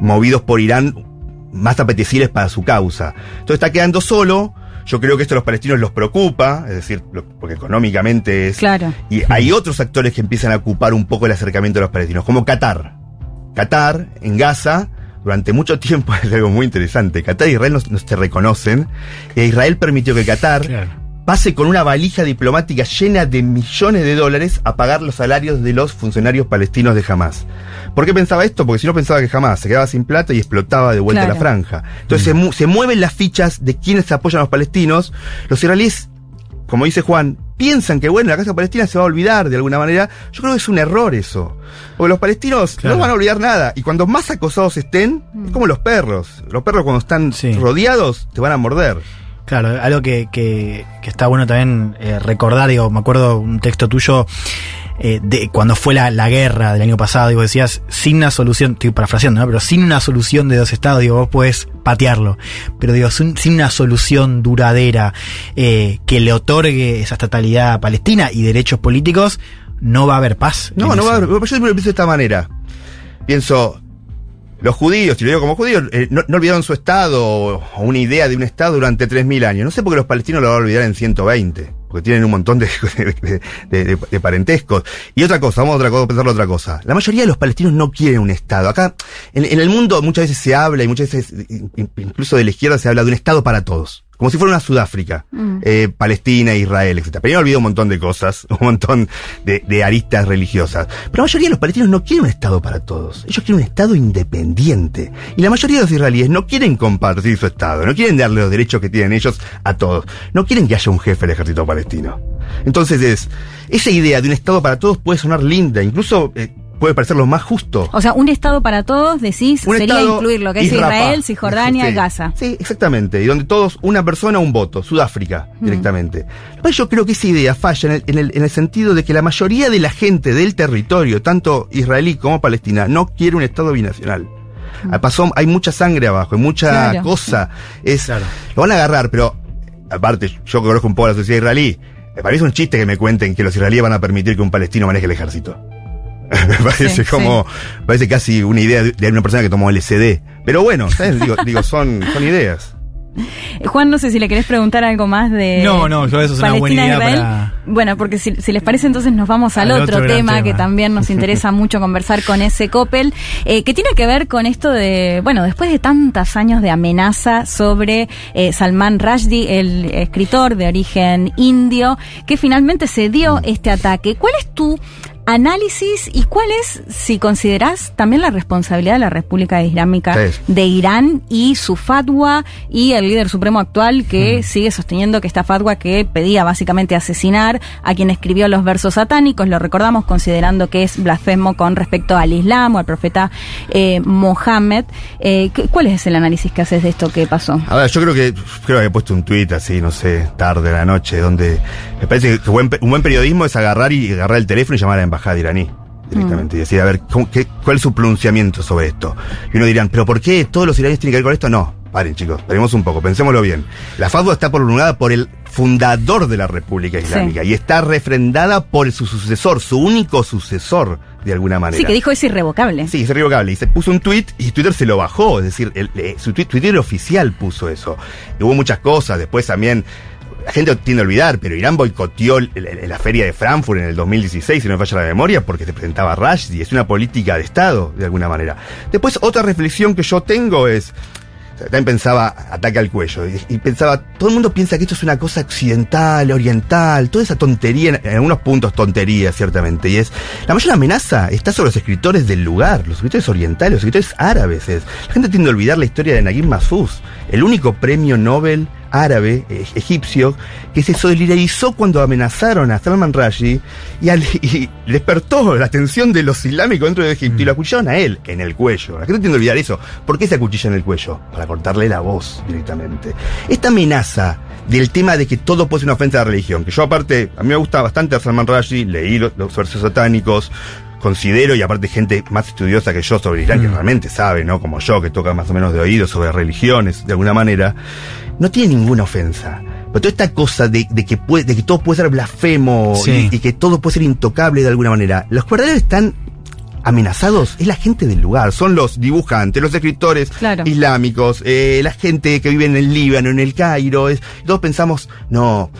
movidos por Irán más apetecibles para su causa. Entonces está quedando solo. Yo creo que esto a los palestinos los preocupa, es decir, lo- porque económicamente es... Claro. Y hay otros actores que empiezan a ocupar un poco el acercamiento de los palestinos, como Qatar. Qatar, en Gaza, durante mucho tiempo es algo muy interesante. Qatar e Israel no, no se reconocen. E Israel permitió que Qatar pase con una valija diplomática llena de millones de dólares a pagar los salarios de los funcionarios palestinos de Hamas. ¿Por qué pensaba esto? Porque si no pensaba que Hamas se quedaba sin plata y explotaba de vuelta Claro. la franja. Entonces se, mu- se mueven las fichas de quienes apoyan a los palestinos. Los israelíes como dice Juan, piensan que bueno, la casa palestina se va a olvidar de alguna manera. Yo creo que es un error eso. Porque los palestinos Claro. no van a olvidar nada. Y cuando más acosados estén, es como los perros. Los perros cuando están rodeados te van a morder. Claro, algo que, que, que está bueno también eh, recordar, digo, me acuerdo un texto tuyo eh, de cuando fue la, la, guerra del año pasado, digo, decías, sin una solución, estoy parafraseando, ¿no? Pero sin una solución de dos estados, digo, vos puedes patearlo. Pero digo, sin, sin una solución duradera eh, que le otorgue esa estatalidad a Palestina y derechos políticos, no va a haber paz. No, no va a haber. Yo siempre pienso de esta manera. Pienso, los judíos, y lo digo como judíos, eh, no, olvidaron su Estado o una idea de un Estado durante 3.000 años. No sé por qué los palestinos lo van a olvidar en 120, porque tienen un montón de, de, parentescos. Y otra cosa, vamos a otra cosa, a pensarlo otra cosa. La mayoría de los palestinos no quieren un Estado. Acá, en, en el mundo muchas veces se habla, y muchas veces, incluso de la izquierda se habla de un Estado para todos como si fuera una Sudáfrica, mm. eh, Palestina, Israel, etc. Pero yo olvido un montón de cosas, un montón de, de, aristas religiosas. Pero la mayoría de los palestinos no quieren un Estado para todos. Ellos quieren un Estado independiente. Y la mayoría de los israelíes no quieren compartir su Estado, no quieren darle los derechos que tienen ellos a todos. No quieren que haya un jefe del ejército palestino. Entonces es, esa idea de un Estado para todos puede sonar linda, incluso... Eh, puede parecer lo más justo. O sea, un Estado para todos, decís, un sería incluir lo que es Israel, Cisjordania, sí, Gaza. Sí, exactamente. Y donde todos, una persona, un voto. Sudáfrica, mm. directamente. Pero yo creo que esa idea falla en el, en, el, en el, sentido de que la mayoría de la gente del territorio, tanto israelí como palestina, no quiere un Estado binacional. Mm. Pasó, hay mucha sangre abajo, hay mucha claro. cosa. Es, claro. Lo van a agarrar, pero aparte, yo que conozco un poco la sociedad israelí, para mí es un chiste que me cuenten que los israelíes van a permitir que un palestino maneje el ejército. Me parece sí, como, sí. parece casi una idea de una persona que tomó LSD. Pero bueno, ¿sabes? digo, digo son, son ideas. Juan, no sé si le querés preguntar algo más de. No, no, yo eso es Palestina, una buena idea Israel. para. Bueno, porque si, si, les parece, entonces nos vamos al, Al otro, tema, tema. que también nos interesa mucho conversar con ese Coppel, eh, que tiene que ver con esto de, bueno, después de tantos años de amenaza sobre eh, Salman Rushdie, el escritor de origen indio, que finalmente se dio este ataque. ¿Cuál es tu análisis y cuál es, si considerás, también la responsabilidad de la República Islámica Sí. de Irán y su fatwa y el líder supremo actual que sigue sosteniendo que esta fatwa que pedía básicamente asesinar a quien escribió los versos satánicos, lo recordamos considerando que es blasfemo con respecto al Islam o al profeta eh, Mohammed. Eh, ¿qué- ¿Cuál es el análisis que haces de esto que pasó? A ver, yo creo que creo que he puesto un tuit así, no sé, tarde de la noche, donde me parece que buen un buen periodismo es agarrar y agarrar el teléfono y llamar a la embajada iraní directamente y decir, a ver, ¿cómo- qué- ¿cuál es su pronunciamiento sobre esto? Y uno dirán, ¿pero por qué todos los iraníes tienen que ver con esto? No, paren chicos, paremos un poco, pensémoslo bien. La fatwa está promulgada por el fundador de la República Islámica y está refrendada por su sucesor, su único sucesor, de alguna manera. Sí, que dijo es irrevocable. Sí, es irrevocable. Y se puso un tweet y Twitter se lo bajó. Es decir, el- eh, su tweet, Twitter oficial puso eso. Y hubo muchas cosas. Después también, la gente tiende a olvidar, pero Irán boicoteó la feria de Frankfurt en el 2016, si no me falla la memoria, porque se presentaba Rushdie. Es una política de Estado, de alguna manera. Después, otra reflexión que yo tengo es. También pensaba ataque al cuello y, pensaba, todo el mundo piensa que esto es una cosa occidental, oriental, toda esa tontería, en, en algunos puntos tontería, ciertamente, y es, la mayor amenaza está sobre los escritores del lugar, los escritores orientales, los escritores árabes. Es. La gente tiende a olvidar la historia de Naguib Mahfouz, el único premio Nobel árabe, eh, egipcio, que se solidarizó cuando amenazaron a Salman Rushdie y, al- y despertó la atención de los islámicos dentro de Egipto y lo acuchillaron a él en el cuello. La gente tiende a olvidar eso. ¿Por qué se acuchilla en el cuello? Para cortarle la voz directamente. Esta amenaza del tema de que todo puede ser una ofensa a la religión, que yo aparte, a mí me gusta bastante a Salman Rushdie, leí los, los versos satánicos, considero, y aparte gente más estudiosa que yo sobre Irán, que realmente sabe, ¿no? Como yo, que toca más o menos de oído sobre religiones, de alguna manera, no tiene ninguna ofensa. Pero toda esta cosa de, de que puede, de que todo puede ser blasfemo Sí. y, y que todo puede ser intocable de alguna manera, los verdaderos están amenazados es la gente del lugar, son los dibujantes, los escritores Claro. islámicos, eh, la gente que vive en el Líbano, en el Cairo, es- todos pensamos, no,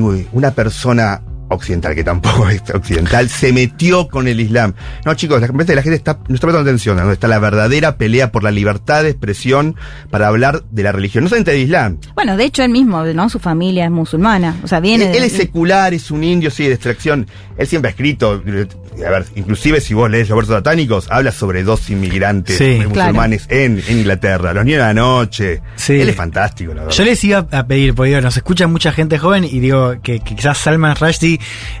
uy, una persona occidental, que tampoco es occidental, se metió con el Islam. No, chicos, la, gente- la gente está, no está prestando atención a donde está la verdadera pelea por la libertad de expresión para hablar de la religión, no solamente del Islam. Bueno, de hecho él mismo, ¿no? Su familia es musulmana, o sea, viene Él, de- él es secular, es un indio, sí, de extracción. Él siempre ha escrito, eh, a ver, inclusive si vos lees los versos satánicos, habla sobre dos inmigrantes Sí, musulmanes en, en Inglaterra, los niños de la noche. Sí. Él es fantástico, la verdad. Yo les iba a pedir, porque digo, nos escucha mucha gente joven y digo que, que quizás Salman Rushdie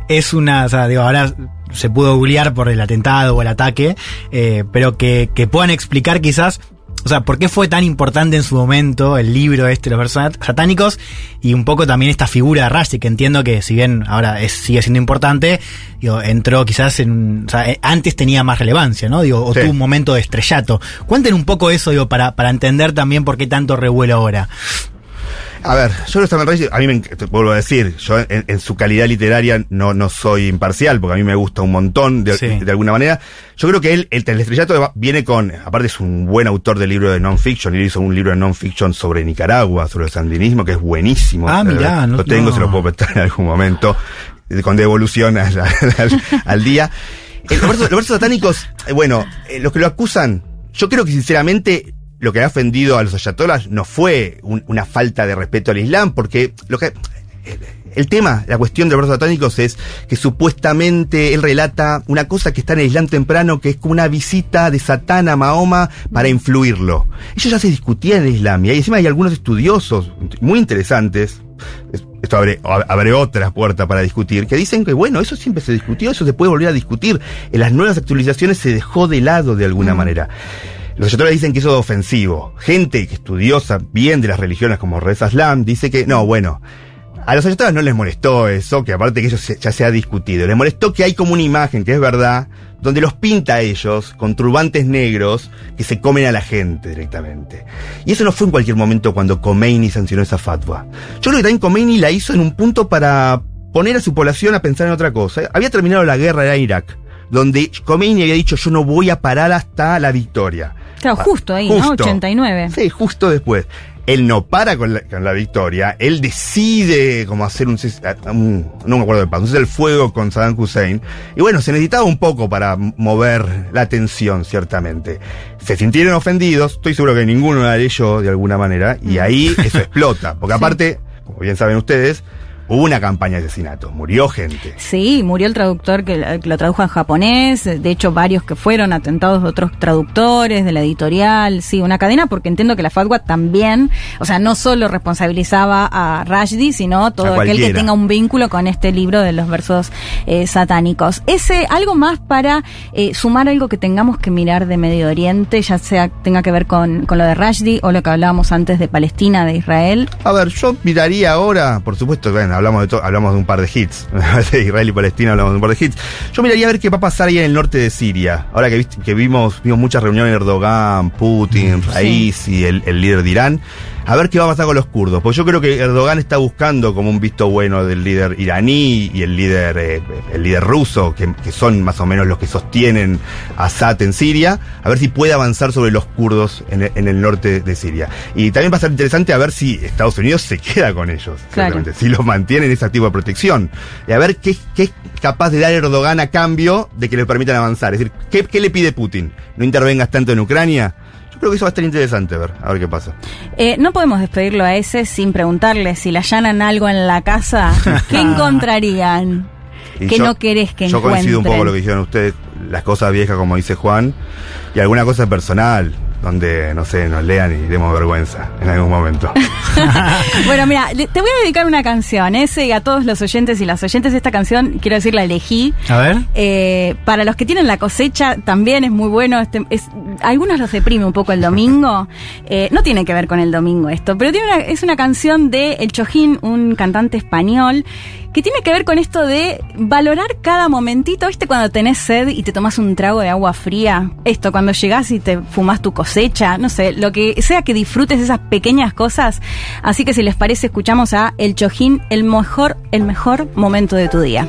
es una, o sea, digo, ahora se pudo googlear por el atentado o el ataque, eh, pero que, que puedan explicar quizás o sea, ¿por qué fue tan importante en su momento el libro este de los versos satánicos? Y un poco también esta figura de Rashi, que entiendo que si bien ahora es, sigue siendo importante, digo, entró quizás en, o sea, eh, antes tenía más relevancia, ¿no? Digo, o tuvo un momento de estrellato. Cuenten un poco eso, digo, para, para entender también por qué tanto revuelo ahora. A ver, yo lo Salman a mí me, te vuelvo a decir, yo en, su calidad literaria no, no soy imparcial, porque a mí me gusta un montón de, de alguna manera. Yo creo que él, el, el estrellato viene con, aparte es un buen autor de libro de non-fiction, él hizo un libro de non-fiction sobre Nicaragua, sobre el sandinismo, que es buenísimo. Ah, mirá, no, Lo tengo, se lo puedo prestar en algún momento, con devolución al, al, día. los, versos, satánicos, eh, bueno, eh, los que lo acusan, yo creo que sinceramente lo que ha ofendido a los ayatolas no fue una falta de respeto al Islam, porque lo que el tema, la cuestión de los versos satánicos es que supuestamente él relata una cosa que está en el Islam temprano, que es como una visita de Satán a Mahoma para influirlo. Eso ya se discutía en el Islam y encima hay algunos estudiosos muy interesantes. Esto abre, abre otra puerta para discutir, que dicen que bueno, eso siempre se discutió, eso se puede volver a discutir. En las nuevas actualizaciones se dejó de lado de alguna manera. Los ayatolas dicen que eso es ofensivo. Gente que estudiosa bien de las religiones como Reza Islam dice que no, bueno, a los ayatolas no les molestó eso, que aparte que eso ya se ha discutido. Les molestó que hay como una imagen, que es verdad, donde los pinta a ellos con turbantes negros que se comen a la gente directamente. Y eso no fue en cualquier momento cuando Khomeini sancionó esa fatwa. Yo creo que también Khomeini la hizo en un punto para poner a su población a pensar en otra cosa. Había terminado la guerra en Irak, donde Khomeini había dicho yo no voy a parar hasta la victoria. Claro, justo ahí, ¿no? 89. Sí, justo después. Él no para con la, victoria, él decide como hacer un, no me acuerdo de paso, el fuego con Saddam Hussein. Y bueno, se necesitaba un poco para mover la atención, ciertamente. Se sintieron ofendidos, estoy seguro que ninguno de ellos de alguna manera, y ahí eso explota. Porque aparte, como bien saben ustedes, Hubo una campaña de asesinato, murió gente. Sí, murió el traductor que, lo tradujo en japonés, de hecho varios que fueron atentados de otros traductores, de la editorial, sí, una cadena porque entiendo que la fatwa también, o sea, no solo responsabilizaba a Rashdi, sino todo aquel que tenga un vínculo con este libro de los versos eh, satánicos. Ese, algo más para eh, sumar algo que tengamos que mirar de Medio Oriente, ya sea tenga que ver con, con lo de Rashdi o lo que hablábamos antes de Palestina, de Israel. A ver, yo miraría ahora, por supuesto, bueno, hablamos de, hablamos de un par de hits. de Israel y Palestina hablamos de un par de hits. Yo miraría a ver qué va a pasar ahí en el norte de Siria. Ahora que, que vimos, vimos muchas reuniones Erdogan, Putin, Raisi, el, el líder de Irán a ver qué va a pasar con los kurdos. Porque yo creo que Erdogan está buscando como un visto bueno del líder iraní y el líder, eh, el líder ruso, que, son más o menos los que sostienen Assad en Siria, a ver si puede avanzar sobre los kurdos en el, norte de Siria. Y también va a ser interesante a ver si Estados Unidos se queda con ellos, si los mantienen ese tipo de protección. Y a ver qué, qué, es capaz de dar Erdogan a cambio de que le permitan avanzar. Es decir, ¿qué, qué le pide Putin? ¿No intervengas tanto en Ucrania? Creo que eso va a estar interesante ver, a ver qué pasa. Eh, no podemos despedirlo a ese sin preguntarle si le allanan algo en la casa, ¿qué encontrarían? que no querés que Yo coincido un poco con lo que dijeron ustedes, las cosas viejas como dice Juan, y alguna cosa personal donde, no sé, nos lean y demos vergüenza en algún momento. bueno, mira, te voy a dedicar una canción, ese y a todos los oyentes y las oyentes de esta canción, quiero decir, la elegí. A ver. Eh, para los que tienen la cosecha, también es muy bueno. Este, es, algunos los deprime un poco el domingo. Eh, no tiene que ver con el domingo esto, pero tiene una, es una canción de El Chojín, un cantante español que tiene que ver con esto de valorar cada momentito, ¿viste? Cuando tenés sed y te tomas un trago de agua fría, esto, cuando llegás y te fumas tu cosecha, no sé, lo que sea que disfrutes esas pequeñas cosas. Así que si les parece, escuchamos a El Chojín, el mejor, el mejor momento de tu día.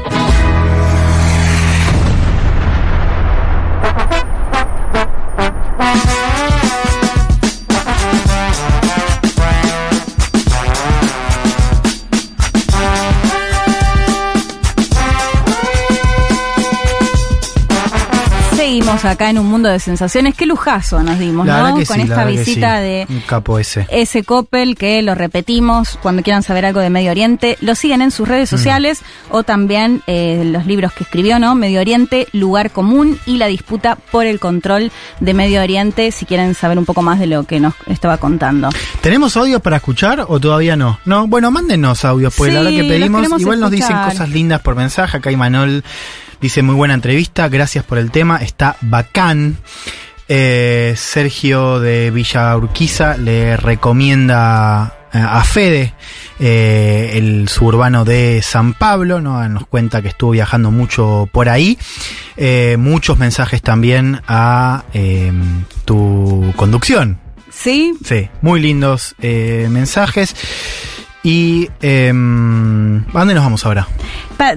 Acá en un mundo de sensaciones. Qué lujazo nos dimos, La ¿no? que Con sí, la esta que visita sí. de Un capo ese. ese Coppel que lo repetimos cuando quieran saber algo de Medio Oriente. Lo siguen en sus redes Mm. sociales o también eh, los libros que escribió, ¿no? Medio Oriente, Lugar Común y la disputa por el control de Medio Oriente, si quieren saber un poco más de lo que nos estaba contando. ¿Tenemos audios para escuchar o todavía no? No, bueno, mándenos audios, pues la Sí, verdad que los pedimos. Igual nos dicen escuchar. cosas lindas por mensaje. Acá Imanol dice muy buena entrevista, gracias por el tema, está bacán. Eh, Sergio de Villa Urquiza le recomienda eh, a Fede, eh, el suburbano de San Pablo, ¿no? nos cuenta que estuvo viajando mucho por ahí. Eh, muchos mensajes también a eh, tu conducción, ¿Sí? Sí, muy lindos mensajes. Y eh, ¿a dónde nos vamos ahora?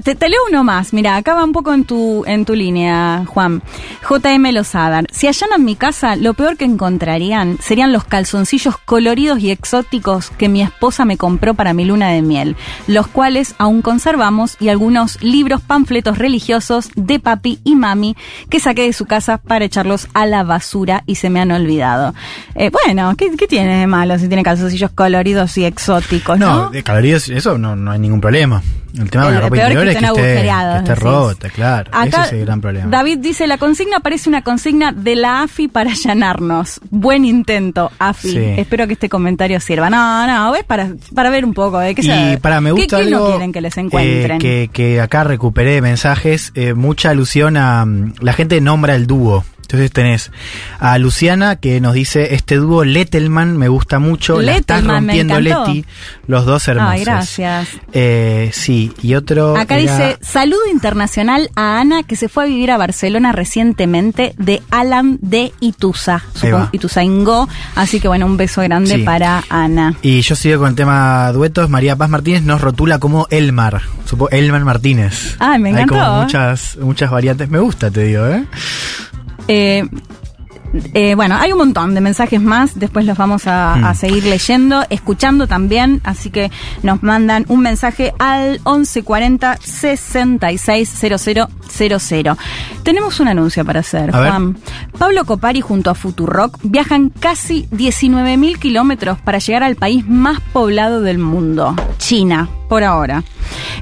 Te, te leo uno más. Mira, acá va un poco en tu, en tu línea, Juan. JM Lozadar. Si allanan mi casa, lo peor que encontrarían serían los calzoncillos coloridos y exóticos que mi esposa me compró para mi luna de miel, los cuales aún conservamos y algunos libros, panfletos religiosos de papi y mami que saqué de su casa para echarlos a la basura y se me han olvidado. Eh, bueno, ¿qué, qué tiene de malo si tiene calzoncillos coloridos y exóticos? No, No, de calorías, eso no, no hay ningún problema. El tema de la ropa interior que es que esté, que esté rota, claro. Acá, Ese es el gran problema. David dice, la consigna parece una consigna de la AFI para allanarnos. Buen intento, AFI. Sí. Espero que este comentario sirva. No, no, es para, para ver un poco de qué se para me ¿qué- gusta qué no algo quieren que les eh, encuentren? que, que acá recuperé mensajes, eh, mucha alusión a mm, la gente nombra el dúo. Entonces tenés a Luciana que nos dice este dúo Lettelman me gusta mucho, la estás Lettelman, rompiendo. Leti, los dos hermosos. Ay, gracias. Eh, sí, y otro Acá era- dice, saludo internacional a Ana que se fue a vivir a Barcelona recientemente de Alan de Ituza. Ituzaingó. Así que bueno, un beso grande Sí. para Ana. Y yo sigo con el tema duetos. María Paz Martínez nos rotula como Elmar. Supo Elmar Martínez. Ay, me Hay encantó. como muchas, muchas variantes. Me gusta, te digo, ¿eh? Eh, eh, bueno, hay un montón de mensajes más, después los vamos a, Mm. a seguir leyendo, escuchando también, así que nos mandan un mensaje al 1140 660000. Tenemos un anuncio para hacer. Juan. Pablo Copari junto a Futurock viajan casi 19.000 kilómetros para llegar al país más poblado del mundo, China, por ahora.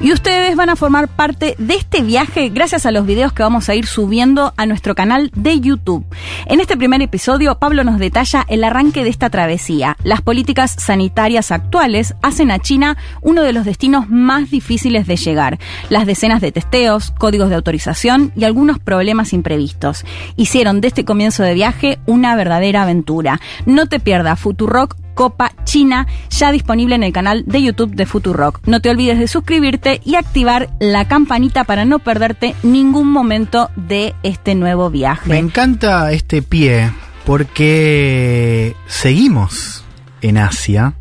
Y ustedes van a formar parte de este viaje gracias a los videos que vamos a ir subiendo a nuestro canal de YouTube. En este primer episodio, Pablo nos detalla el arranque de esta travesía. Las políticas sanitarias actuales hacen a China uno de los destinos más difíciles de llegar. Las decenas de testeos, códigos de autorización y algunos problemas imprevistos. Hicieron de este comienzo de viaje una verdadera aventura. No te pierdas Futurock Copa China, ya disponible en el canal de YouTube de Futurock. No te olvides de suscribirte y activar la campanita para no perderte ningún momento de este nuevo viaje. Me encanta este pie porque seguimos en Asia.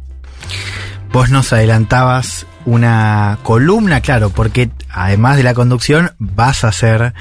Vos nos adelantabas una columna, claro, porque además de la conducción vas a hacer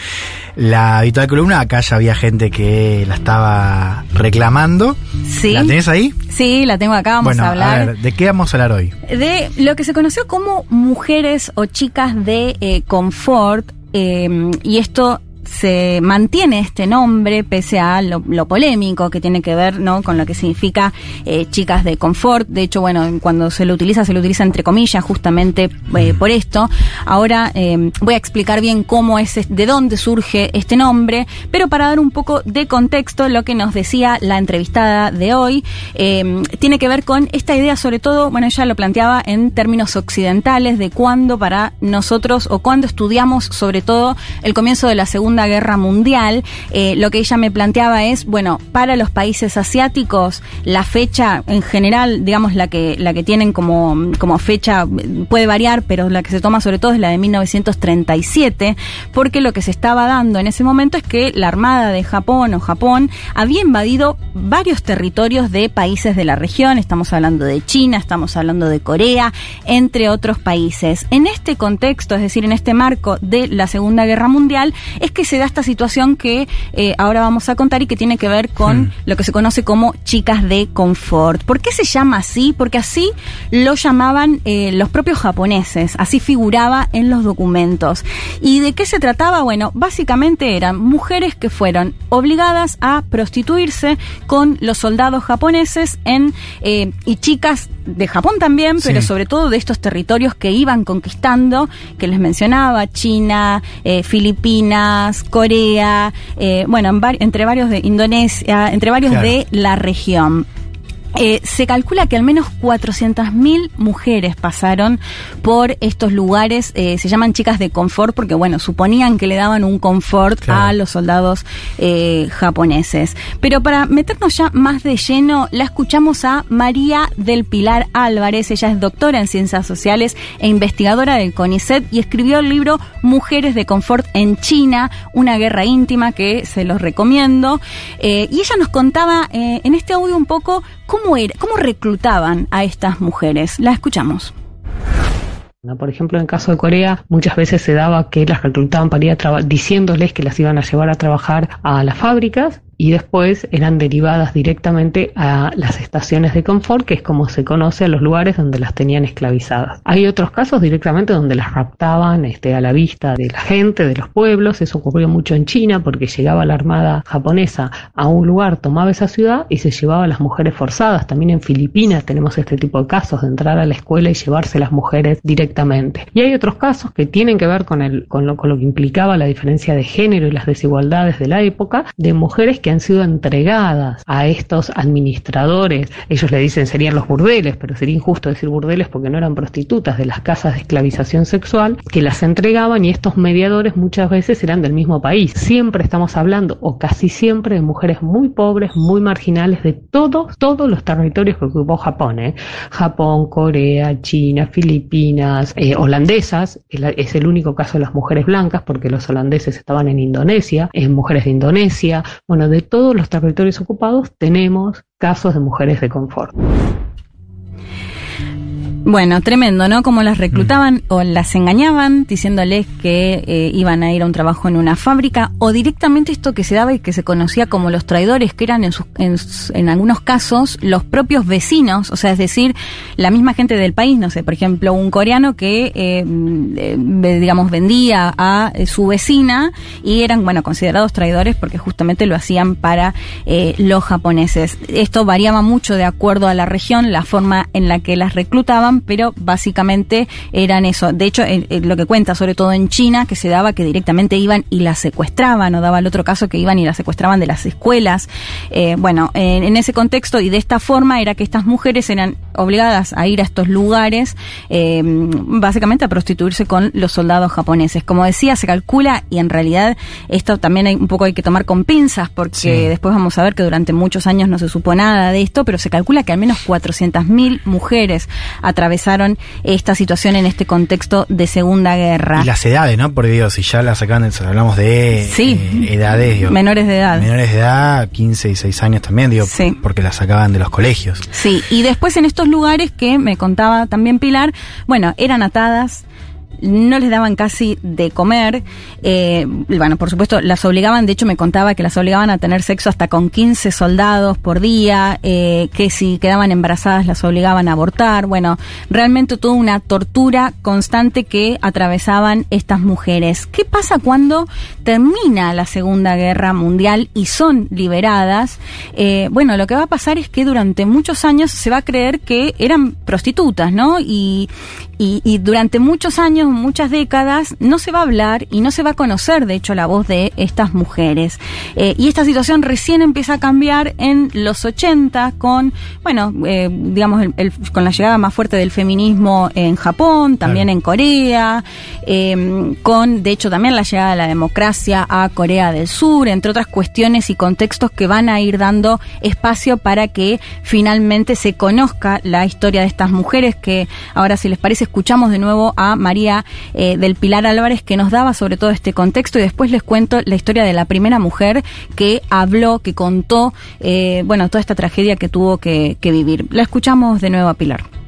la habitual columna. Acá ya había gente que la estaba reclamando. Sí. ¿La tenés ahí? Sí, la tengo acá, vamos bueno, a hablar. ver, ¿de qué vamos a hablar hoy? de lo que se conoció como mujeres o chicas de eh, confort eh, y esto se mantiene este nombre pese a lo, lo polémico que tiene que ver ¿no? con lo que significa eh, chicas de confort. De hecho, bueno, cuando se lo utiliza, se lo utiliza entre comillas justamente eh, por esto. Ahora eh, voy a explicar bien cómo es, de dónde surge este nombre, pero para dar un poco de contexto, lo que nos decía la entrevistada de hoy tiene que ver con esta idea, sobre todo, bueno, ella lo planteaba en términos occidentales, de cuándo para nosotros o cuándo estudiamos sobre todo el comienzo de la Segunda Guerra Mundial, eh, lo que ella me planteaba es, bueno, para los países asiáticos, la fecha en general, digamos, la que, la que tienen como, como fecha puede variar, pero la que se toma sobre todo es la de 1937, porque lo que se estaba dando en ese momento es que la Armada de Japón o Japón había invadido varios territorios de países de la región, estamos hablando de China, estamos hablando de Corea, entre otros países. En este contexto, es decir, en este marco de la Segunda Guerra Mundial, es que que se da esta situación que eh, ahora vamos a contar y que tiene que ver con Hmm. lo que se conoce como chicas de confort. ¿Por qué se llama así? Porque así lo llamaban eh, los propios japoneses, así figuraba en los documentos. ¿Y de qué se trataba? Bueno, básicamente eran mujeres que fueron obligadas a prostituirse con los soldados japoneses en eh, y chicas de Japón también, pero Sí. sobre todo de estos territorios que iban conquistando, que les mencionaba, China, eh, Filipinas, Corea, eh, bueno, en entre varios de Indonesia, entre varios Claro. de la región. Eh, se calcula que al menos 400.000 mujeres pasaron por estos lugares, eh, se llaman chicas de confort porque, bueno, suponían que le daban un confort Claro. a los soldados eh, japoneses. Pero para meternos ya más de lleno, la escuchamos a María del Pilar Álvarez, ella es doctora en ciencias sociales e investigadora del CONICET y escribió el libro Mujeres de Confort en China, una guerra íntima que se los recomiendo. Y ella nos contaba en este audio un poco cómo, era, cómo reclutaban a estas mujeres. La escuchamos. Por ejemplo, en el caso de Corea, muchas veces se daba que las reclutaban para ir a diciéndoles que las iban a llevar a trabajar a las fábricas y después eran derivadas directamente a las estaciones de confort, que es como se conoce a los lugares donde las tenían esclavizadas. Hay otros casos directamente donde las raptaban este, a la vista de la gente, de los pueblos, eso ocurrió mucho en China porque llegaba la armada japonesa a un lugar, tomaba esa ciudad y se llevaba a las mujeres forzadas. También en Filipinas tenemos este tipo de casos de entrar a la escuela y llevarse las mujeres directamente. Y hay otros casos que tienen que ver con, el, con, lo, con lo que implicaba la diferencia de género y las desigualdades de la época, de mujeres que han sido entregadas a estos administradores, ellos le dicen serían los burdeles, pero sería injusto decir burdeles porque no eran prostitutas de las casas de esclavización sexual, que las entregaban y estos mediadores muchas veces eran del mismo país. Siempre estamos hablando, o casi siempre, de mujeres muy pobres, muy marginales de todos, todos los territorios que ocupó Japón, ¿eh? Japón, Corea, China, Filipinas, eh, holandesas, es el único caso de las mujeres blancas porque los holandeses estaban en Indonesia, en mujeres de Indonesia, bueno, de todos los territorios ocupados tenemos casos de mujeres de confort. Bueno, tremendo, ¿no? Como las reclutaban o las engañaban diciéndoles que eh, iban a ir a un trabajo en una fábrica o directamente esto que se daba y que se conocía como los traidores, que eran en, sus- en, en algunos casos los propios vecinos, o sea, es decir, la misma gente del país, no sé, por ejemplo, un coreano que, eh, eh, digamos, vendía a eh, su vecina y eran, bueno, considerados traidores porque justamente lo hacían para eh, los japoneses. Esto variaba mucho de acuerdo a la región, la forma en la que las reclutaban, pero básicamente eran eso. De hecho, lo que cuenta, sobre todo en China, que se daba que directamente iban y las secuestraban, o daba el otro caso que iban y las secuestraban de las escuelas. Eh, bueno, en, en ese contexto y de esta forma era que estas mujeres eran obligadas a ir a estos lugares, eh, básicamente a prostituirse con los soldados japoneses. Como decía, se calcula, y en realidad esto también hay, un poco hay que tomar con pinzas, porque Sí. después vamos a ver que durante muchos años no se supo nada de esto, pero se calcula que al menos 400.000 mujeres atravesaron esta situación en este contexto de Segunda Guerra. Y las edades, ¿no? Porque digo, si ya las sacan, hablamos de Sí. eh, edades, digo, Menores de edad. menores de edad, 15 y 6 años también, digo, Sí. porque las sacaban de los colegios. Sí, y después en estos lugares que me contaba también Pilar, bueno, eran atadas, no les daban casi de comer, eh, bueno, por supuesto, las obligaban, de hecho me contaba que las obligaban a tener sexo hasta con 15 soldados por día, eh, que si quedaban embarazadas las obligaban a abortar, bueno, realmente toda una tortura constante que atravesaban estas mujeres. ¿Qué pasa cuando termina la Segunda Guerra Mundial y son liberadas? Eh, bueno, lo que va a pasar es que durante muchos años se va a creer que eran prostitutas, ¿no? Y, y, y durante muchos años, muchas décadas, no se va a hablar y no se va a conocer, de hecho, la voz de estas mujeres. Eh, y esta situación recién empieza a cambiar en los 80 con, bueno, eh, digamos, el- el- con la llegada más fuerte del feminismo en Japón, también en Corea, eh, con, de hecho, también la llegada de la democracia a Corea del Sur, entre otras cuestiones y contextos que van a ir dando espacio para que finalmente se conozca la historia de estas mujeres que ahora si les parece escuchamos de nuevo a María eh, del Pilar Álvarez que nos daba sobre todo este contexto y después les cuento la historia de la primera mujer que habló, que contó, eh, bueno, toda esta tragedia que tuvo que, que vivir. La escuchamos de nuevo a Pilar.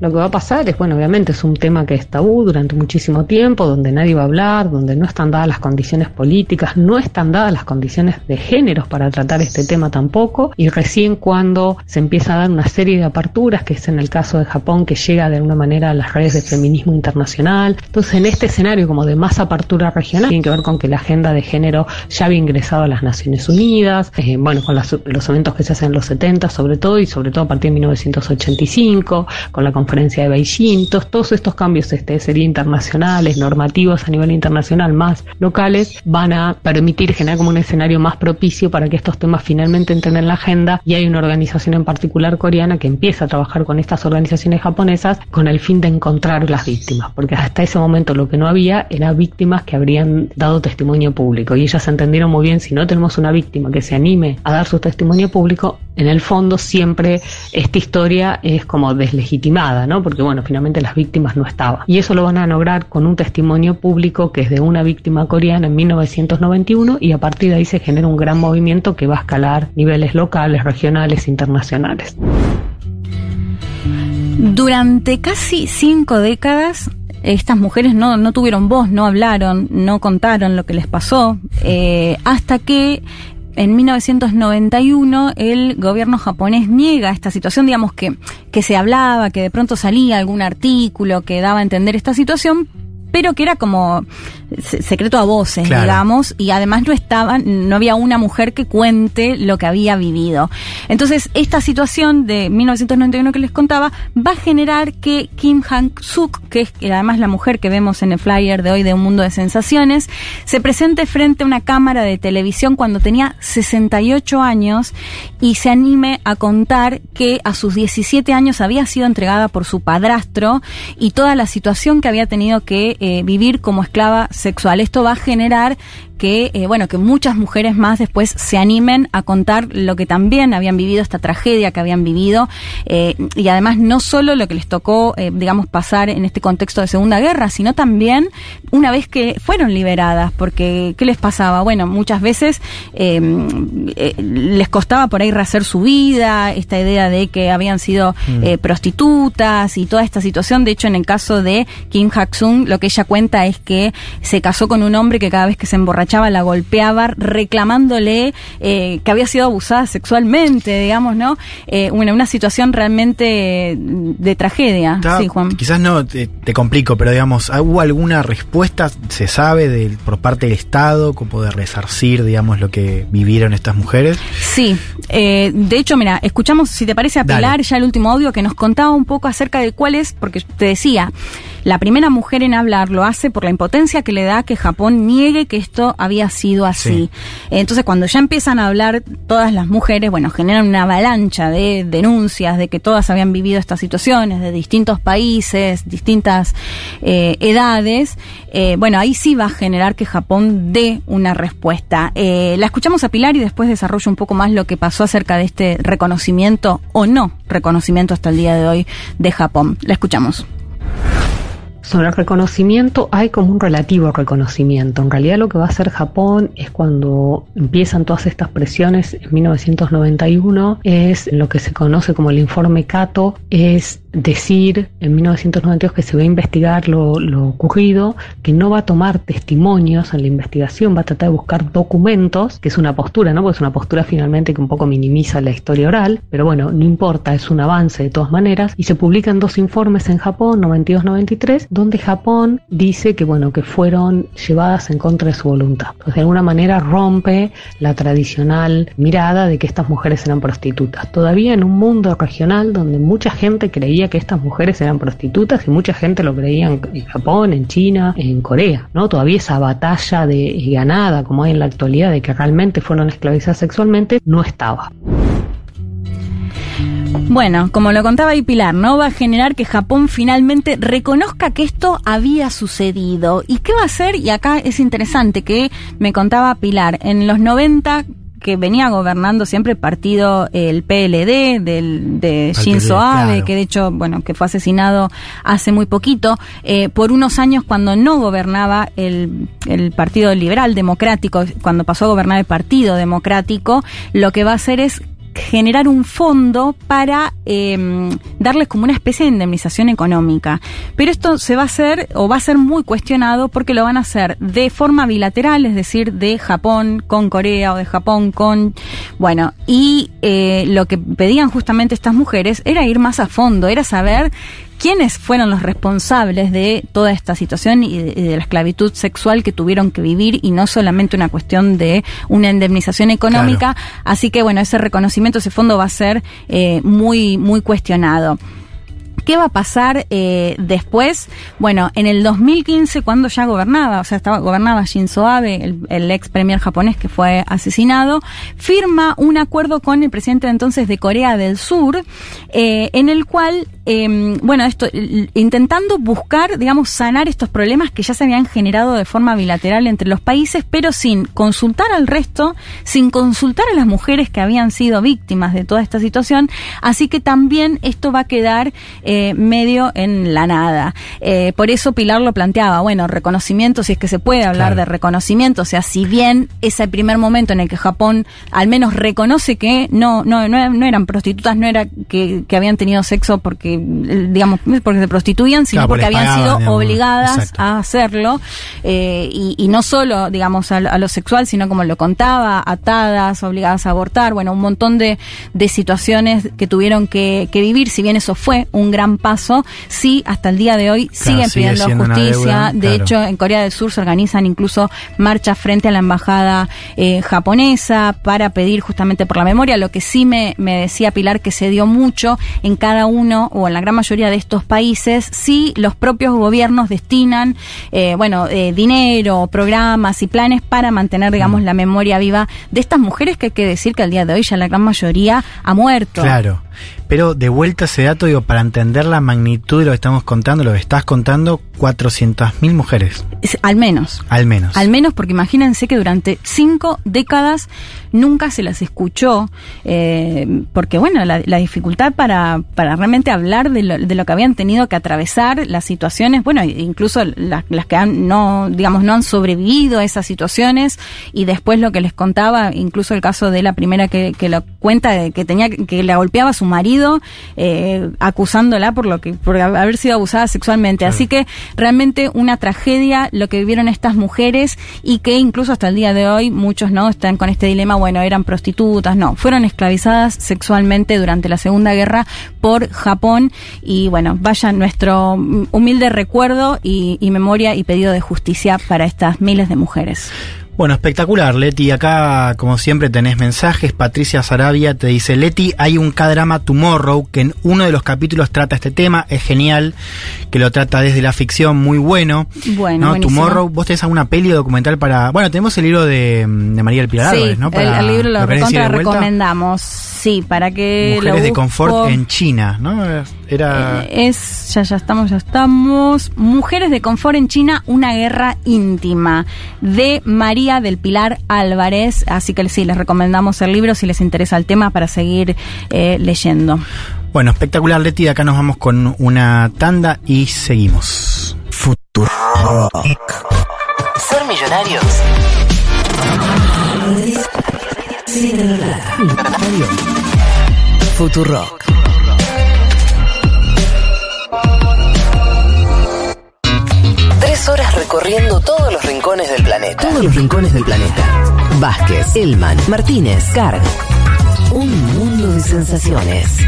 Lo que va a pasar es, bueno, obviamente es un tema que es tabú durante muchísimo tiempo, donde nadie va a hablar, donde no están dadas las condiciones políticas, no están dadas las condiciones de géneros para tratar este tema tampoco, y recién cuando se empieza a dar una serie de aperturas, que es en el caso de Japón, que llega de alguna manera a las redes de feminismo internacional. Entonces, en este escenario como de más apertura regional, tiene que ver con que la agenda de género ya había ingresado a las Naciones Unidas, eh, bueno, con los eventos que se hacen en los 70 sobre todo, y sobre todo a partir de 1985, con la conferencia de Beijing, todos, estos cambios este, sería internacionales, normativos a nivel internacional, más locales, van a permitir generar como un escenario más propicio para que estos temas finalmente entren en la agenda. Y hay una organización en particular coreana que empieza a trabajar con estas organizaciones japonesas con el fin de encontrar las víctimas, porque hasta ese momento lo que no había era víctimas que habrían dado testimonio público. Y ellas entendieron muy bien si no tenemos una víctima que se anime a dar su testimonio público, en el fondo siempre esta historia es como deslegitimada, ¿no? Porque bueno, finalmente las víctimas no estaban. Y eso lo van a lograr con un testimonio público que es de una víctima coreana en 1991 y a partir de ahí se genera un gran movimiento que va a escalar niveles locales, regionales, internacionales. Durante casi cinco décadas, estas mujeres no, no tuvieron voz, no hablaron, no contaron lo que les pasó, eh, hasta que en 1991 el gobierno japonés niega esta situación, digamos que, que se hablaba, que de pronto salía algún artículo que daba a entender esta situación, pero que era como secreto a voces, digamos, y además no estaba, no había una mujer que cuente lo que había vivido. Entonces, esta situación de 1991 que les contaba va a generar que Kim Han-suk, que es además la mujer que vemos en el flyer de hoy de Un Mundo de Sensaciones, se presente frente a una cámara de televisión cuando tenía 68 años y se anime a contar que a sus 17 años había sido entregada por su padrastro y toda la situación que había tenido que eh, vivir como esclava sexual. Esto va a generar que, eh, bueno, que muchas mujeres más después se animen a contar lo que también habían vivido, esta tragedia que habían vivido, eh, y además no solo lo que les tocó, eh, digamos, pasar en este contexto de Segunda Guerra, sino también una vez que fueron liberadas, porque ¿qué les pasaba? Bueno, muchas veces les costaba por ahí rehacer su vida, esta idea de que habían sido mm. prostitutas y toda esta situación. De hecho, en el caso de Kim Hak-sung, lo que ella cuenta es que se casó con un hombre que cada vez que se emborrachaba la golpeaba reclamándole eh, que había sido abusada sexualmente, digamos, ¿no? Eh, una, una situación realmente de tragedia. sí, Juan. Quizás no te, complico, pero digamos, ¿hubo alguna respuesta, se sabe, de, por parte del Estado, como de resarcir, digamos, lo que vivieron estas mujeres? Sí, eh, de hecho, mira, escuchamos, si te parece, a Pilar ya el último audio que nos contaba un poco acerca de cuál es, porque te decía, la primera mujer en hablar lo hace por la impotencia que le da que Japón niegue que esto había sido así. Entonces, cuando ya empiezan a hablar todas las mujeres, bueno, generan una avalancha de denuncias de que todas habían vivido estas situaciones de distintos países, distintas eh, edades. Eh, bueno, ahí sí va a generar que Japón dé una respuesta. Eh, la escuchamos a Pilar y después desarrollo un poco más lo que pasó acerca de este reconocimiento o no reconocimiento hasta el día de hoy de Japón. La escuchamos. Sobre el reconocimiento hay como un relativo reconocimiento. En realidad lo que va a hacer Japón es cuando empiezan todas estas presiones en 1991 es lo que se conoce como el informe Cato, es decir en 1992 que se va a investigar lo, ocurrido, que no va a tomar testimonios en la investigación, va a tratar de buscar documentos, que es una postura, ¿no? Porque es una postura finalmente que un poco minimiza la historia oral, pero bueno, no importa, es un avance de todas maneras, y se publican dos informes en Japón, 92-93, donde Japón dice que bueno, que fueron llevadas en contra de su voluntad. De alguna manera rompe la tradicional mirada de que estas mujeres eran prostitutas. Todavía en un mundo regional donde mucha gente creía que estas mujeres eran prostitutas y mucha gente lo creía en, Japón, en China, en Corea, ¿no? Todavía esa batalla de ganada como hay en la actualidad de que realmente fueron esclavizadas sexualmente no estaba. Bueno, como lo contaba ahí Pilar, ¿no? Va a generar que Japón finalmente reconozca que esto había sucedido. ¿Y qué va a hacer? Y acá es interesante que me contaba Pilar, en los 90 que venía gobernando siempre el partido, el PLD del, de Shinzo Abe, que de hecho, bueno, que fue asesinado hace muy poquito, eh, por unos años cuando no gobernaba el, el Partido Liberal Democrático, cuando pasó a gobernar el Partido Democrático, lo que va a hacer es generar un fondo para eh, darles como una especie de indemnización económica. Pero esto se va a hacer o va a ser muy cuestionado porque lo van a hacer de forma bilateral, es decir, de Japón con Corea o de Japón con... Bueno, y eh, lo que pedían justamente estas mujeres era ir más a fondo, era saber quiénes fueron los responsables de toda esta situación y de, la esclavitud sexual que tuvieron que vivir y no solamente una cuestión de una indemnización económica. Así que bueno, ese reconocimiento, ese fondo va a ser eh, muy, muy cuestionado. ¿Qué va a pasar eh, después? Bueno, en el 2015, cuando ya gobernaba, o sea, estaba, gobernaba Shinzo Abe, el, ex premier japonés que fue asesinado, firma un acuerdo con el presidente de entonces de Corea del Sur, eh, en el cual, eh, bueno, esto, intentando buscar, digamos, sanar estos problemas que ya se habían generado de forma bilateral entre los países, pero sin consultar al resto, sin consultar a las mujeres que habían sido víctimas de toda esta situación. Así que también esto va a quedar eh, medio en la nada. Eh, por eso Pilar lo planteaba, bueno, reconocimiento, si es que se puede hablar de reconocimiento, o sea, si bien ese primer momento en el que Japón al menos reconoce que no, no, no, eran prostitutas, no era que, habían tenido sexo porque, eh, digamos, porque se prostituían, sino porque habían sido obligadas a hacerlo, y, no solo, digamos, a, lo sexual, sino como lo contaba, atadas, obligadas a abortar, bueno, un montón de, de situaciones que tuvieron que, que vivir, si bien eso fue un gran paso, sí, hasta el día de hoy siguen pidiendo justicia. de hecho, en Corea del Sur se organizan incluso marchas frente a la embajada eh, japonesa para pedir justamente por la memoria. Lo que sí me, me decía Pilar que se dio mucho en cada uno o en la gran mayoría de estos países, sí los propios gobiernos destinan, eh, bueno, eh, dinero, programas y planes para mantener, digamos, mm. la memoria viva de estas mujeres que hay que decir que al día de hoy ya la gran mayoría ha muerto. Claro. Pero de vuelta ese dato, digo, para entender la magnitud de lo que estamos contando, lo que estás contando, 400.000 mujeres. al menos. Al menos. Al menos porque imagínense que durante cinco décadas nunca se las escuchó, eh, porque bueno, la, dificultad para, para realmente hablar de lo, de lo, que habían tenido que atravesar, las situaciones, bueno, incluso las, las que han, no, digamos, no han sobrevivido a esas situaciones, y después lo que les contaba, incluso el caso de la primera que, que lo cuenta, que tenía, que la golpeaba su marido eh, acusándola por lo que por haber sido abusada sexualmente. Así que realmente una tragedia lo que vivieron estas mujeres y que incluso hasta el día de hoy muchos no están con este dilema, bueno, eran prostitutas, no, fueron esclavizadas sexualmente durante la Segunda Guerra por Japón y bueno, vaya nuestro humilde recuerdo y memoria y pedido de justicia para estas miles de mujeres. Bueno, espectacular, Leti. Acá, como siempre, tenés mensajes. Patricia Sarabia te dice, Leti, hay un K-drama Tomorrow que en uno de los capítulos trata este tema. Es genial, que lo trata desde la ficción, muy bueno. Bueno, ¿no? Tomorrow, vos tenés alguna peli o documental para... Bueno, tenemos el libro de, María del Pilar sí, ¿no? el, libro lo, recomendamos. Sí, para que Mujeres de confort en China, ¿no? Era... Eh, es, ya, ya estamos, ya estamos. Mujeres de confort en China, una guerra íntima. De María del Pilar Álvarez. Así que sí, les recomendamos el libro si les interesa el tema para seguir eh, leyendo. Bueno, espectacular, Leti. Acá nos vamos con una tanda y seguimos. Futuro. Ser millonarios. Futuro. Horas recorriendo todos los rincones del planeta. Todos los rincones del planeta. Vázquez, Elman, Martínez, Carg. Un mundo de sensaciones.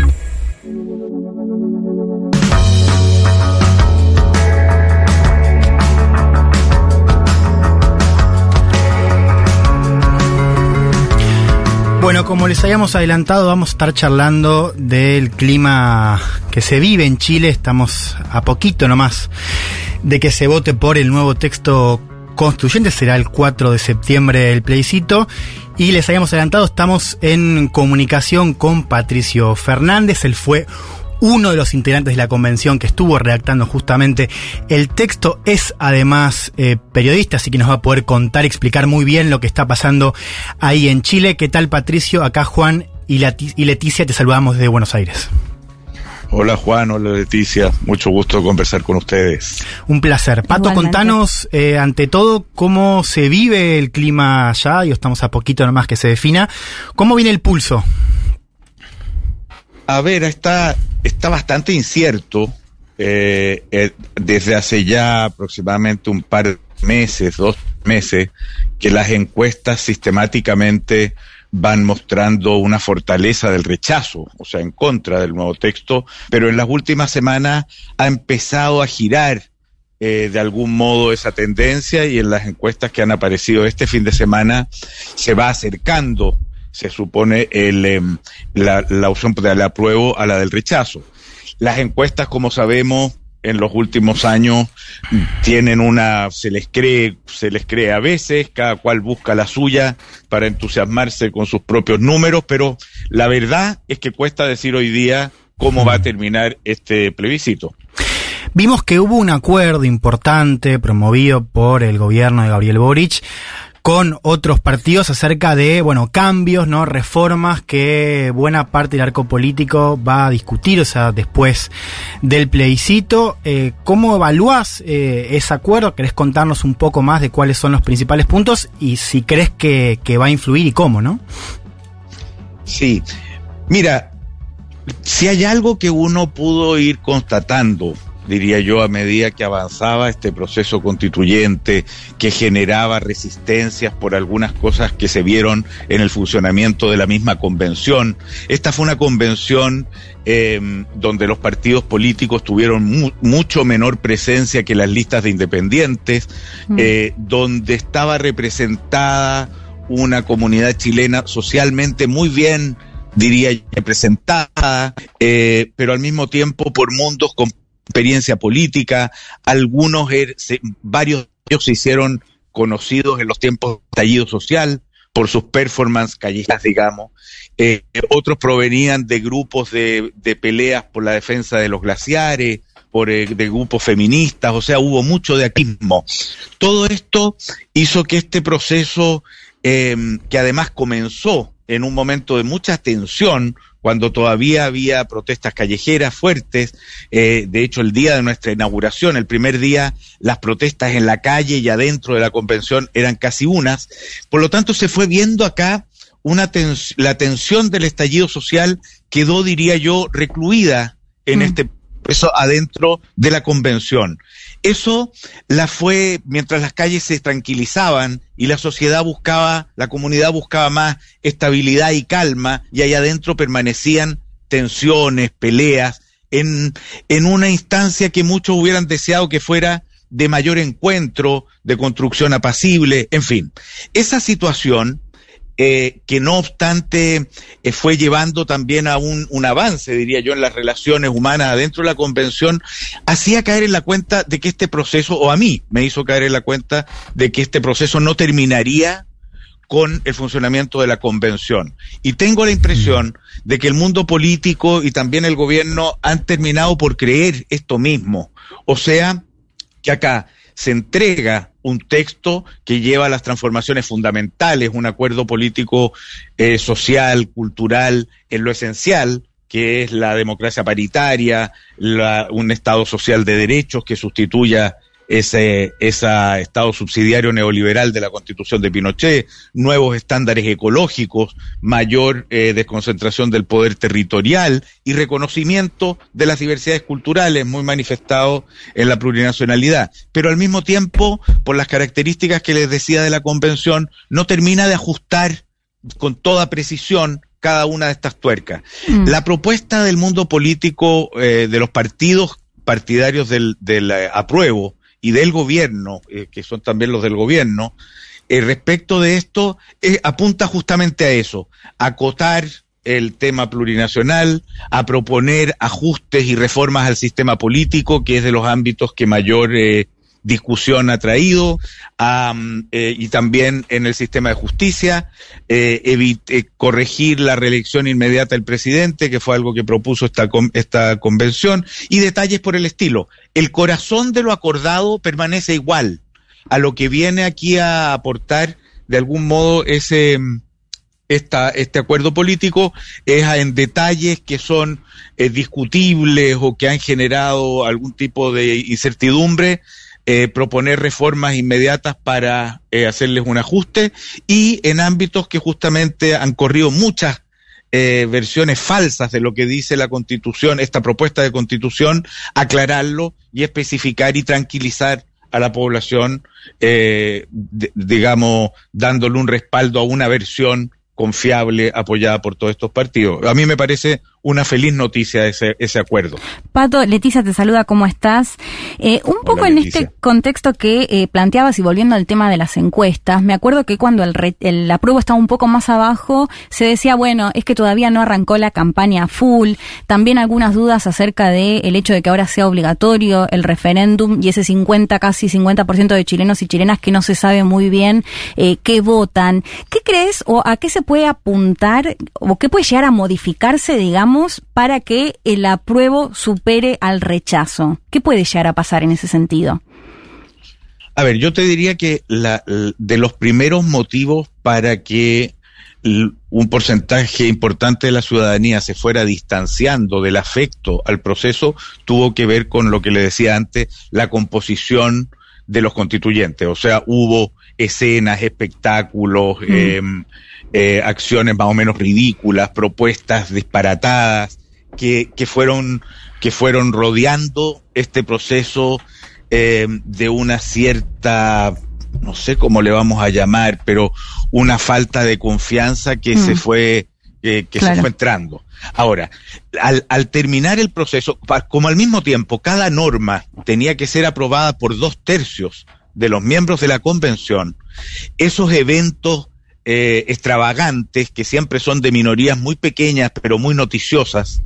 Bueno, como les habíamos adelantado, vamos a estar charlando del clima que se vive en Chile. Estamos a poquito nomás de que se vote por el nuevo texto constituyente. Será el 4 de septiembre el plebiscito. Y les habíamos adelantado, estamos en comunicación con Patricio Fernández. Él fue uno de los integrantes de la convención que estuvo redactando justamente el texto es además eh, periodista, así que nos va a poder contar y explicar muy bien lo que está pasando ahí en Chile. ¿Qué tal Patricio? Acá Juan y, Leticia te saludamos desde Buenos Aires. Hola Juan, hola Leticia, mucho gusto conversar con ustedes. Un placer. Pato, contanos eh, ante todo cómo se vive el clima allá, y estamos a poquito nomás que se defina. ¿Cómo viene el pulso? a ver, está, está bastante incierto eh, eh, desde hace ya aproximadamente un par de meses, dos meses, que las encuestas sistemáticamente van mostrando una fortaleza del rechazo, o sea, en contra del nuevo texto, pero en las últimas semanas ha empezado a girar eh, de algún modo esa tendencia y en las encuestas que han aparecido este fin de semana se va acercando, se supone, el, em, la, la opción del apruebo a la del rechazo. Las encuestas, como sabemos, en los últimos años tienen una, se les cree, se les cree a veces, cada cual busca la suya para entusiasmarse con sus propios números, pero la verdad es que cuesta decir hoy día cómo va a terminar este plebiscito. Vimos que hubo un acuerdo importante promovido por el gobierno de Gabriel Boric con otros partidos acerca de, bueno, cambios, ¿no? Reformas que buena parte del arco político va a discutir, o sea, después del plebiscito. Eh, ¿Cómo evalúas eh, ese acuerdo? ¿Querés contarnos un poco más de cuáles son los principales puntos y si crees que, que va a influir y cómo, no? Sí. Mira, si hay algo que uno pudo ir constatando diría yo, a medida que avanzaba este proceso constituyente, que generaba resistencias por algunas cosas que se vieron en el funcionamiento de la misma convención. Esta fue una convención eh, donde los partidos políticos tuvieron mucho menor presencia que las listas de independientes, mm. eh, donde estaba representada una comunidad chilena socialmente muy bien diría representada, eh, pero al mismo tiempo por mundos experiencia política, algunos, er, varios de ellos se hicieron conocidos en los tiempos de estallido social por sus performances callejeras, digamos. Eh, otros provenían de grupos de, peleas por la defensa de los glaciares, por eh, de grupos feministas, o sea, hubo mucho de aquismo. Todo esto hizo que este proceso, em, que además comenzó en un momento de mucha tensión, cuando todavía había protestas callejeras fuertes. Eh, de hecho, el día de nuestra inauguración, el primer día, las protestas en la calle y adentro de la convención eran casi unas. Por lo tanto, se fue viendo acá una la tensión del estallido social quedó, diría yo, recluida en mm. este eso adentro de la convención. Eso la fue mientras las calles se tranquilizaban y la sociedad buscaba, la comunidad buscaba más estabilidad y calma y ahí adentro permanecían tensiones, peleas, en, en una instancia que muchos hubieran deseado que fuera de mayor encuentro, de construcción apacible, en fin. Esa situación eh, que no obstante eh, fue llevando también a un, un, avance, diría yo, en las relaciones humanas dentro de la convención, hacía caer en la cuenta de que este proceso, o a mí me hizo caer en la cuenta de que este proceso no terminaría con el funcionamiento de la convención. Y tengo la impresión de que el mundo político y también el gobierno han terminado por creer esto mismo. O sea, que acá se entrega un texto que lleva las transformaciones fundamentales, un acuerdo político, eh, social, cultural, en lo esencial, que es la democracia paritaria, un Estado social de derechos que sustituya ese, ese Estado subsidiario neoliberal de la Constitución de Pinochet, nuevos estándares ecológicos, mayor eh, desconcentración del poder territorial y reconocimiento de las diversidades culturales muy manifestado en la plurinacionalidad. Pero al mismo tiempo, por las características que les decía de la Convención, no termina de ajustar con toda precisión cada una de estas tuercas. Mm. La propuesta del mundo político eh, de los partidos partidarios del, del eh, apruebo y del gobierno, eh, que son también los del gobierno, eh, respecto de esto, eh, apunta justamente a eso, acotar el tema plurinacional, a proponer ajustes y reformas al sistema político, que es de los ámbitos que mayor discusión ha traído, eh, y también en el sistema de justicia, eh, eh, corregir la reelección inmediata del presidente, que fue algo que propuso esta, esta convención, y detalles por el estilo. El corazón de lo acordado permanece igual a lo que viene aquí a aportar de algún modo ese esta, este acuerdo político es en detalles que son discutibles o que han generado algún tipo de incertidumbre eh, proponer reformas inmediatas para eh, hacerles un ajuste y en ámbitos que justamente han corrido muchas eh, versiones falsas de lo que dice la constitución, esta propuesta de constitución, aclararlo y especificar y tranquilizar a la población, eh, digamos, dándole un respaldo a una versión confiable, apoyada por todos estos partidos. A mí me parece una feliz noticia ese, ese acuerdo. Pato, Leticia te saluda, ¿cómo estás? Eh, un poco en este contexto que eh, planteabas y volviendo al tema de las encuestas, me acuerdo que cuando el, el apruebo estaba un poco más abajo, se decía, bueno, es que todavía no arrancó la campaña full, también algunas dudas acerca de el hecho de que ahora sea obligatorio el referéndum y ese 50, casi 50% de chilenos y chilenas que no se sabe muy bien eh, qué votan. ¿Qué crees o a qué se puede apuntar o qué puede llegar a modificarse, digamos, para que el apruebo supere al rechazo? ¿Qué puede llegar a pasar en ese sentido? A ver, yo te diría que la, de los primeros motivos para que un porcentaje importante de la ciudadanía se fuera distanciando del afecto al proceso tuvo que ver con lo que le decía antes, la composición de los constituyentes. O sea, hubo escenas, espectáculos, mm. em, eh, acciones más o menos ridículas, propuestas disparatadas, que, que, fueron, que fueron rodeando este proceso eh, de una cierta, no sé cómo le vamos a llamar, pero una falta de confianza que se fue, que, se fue entrando. Ahora, al, al, terminar el proceso, como al mismo tiempo cada norma tenía que ser aprobada por dos tercios de los miembros de la convención, esos eventos eh, extravagantes, que siempre son de minorías muy pequeñas, pero muy noticiosas,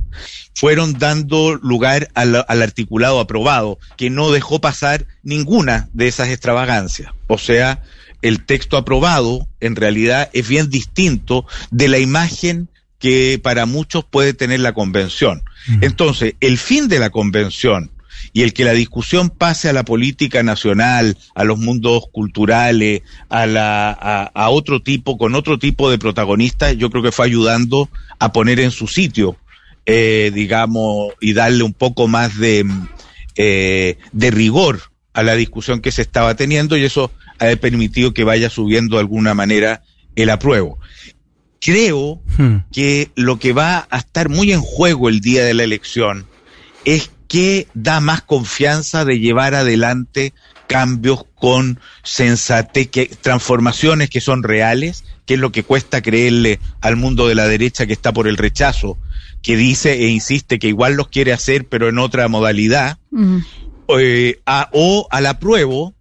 fueron dando lugar al, articulado aprobado, que no dejó pasar ninguna de esas extravagancias. O sea, el texto aprobado en realidad es bien distinto de la imagen que para muchos puede tener la convención. Entonces, el fin de la convención y el que la discusión pase a la política nacional, a los mundos culturales, a, la, a, otro tipo, con otro tipo de protagonistas, yo creo que fue ayudando a poner en su sitio, eh, digamos, y darle un poco más de, eh, de rigor a la discusión que se estaba teniendo y eso ha permitido que vaya subiendo de alguna manera el apruebo. Creo hmm. que lo que va a estar muy en juego el día de la elección es ¿qué da más confianza de llevar adelante cambios con sensatez, que, transformaciones que son reales, que es lo que cuesta creerle al mundo de la derecha que está por el rechazo, que dice e insiste que igual los quiere hacer, pero en otra modalidad, eh, o al apruebo,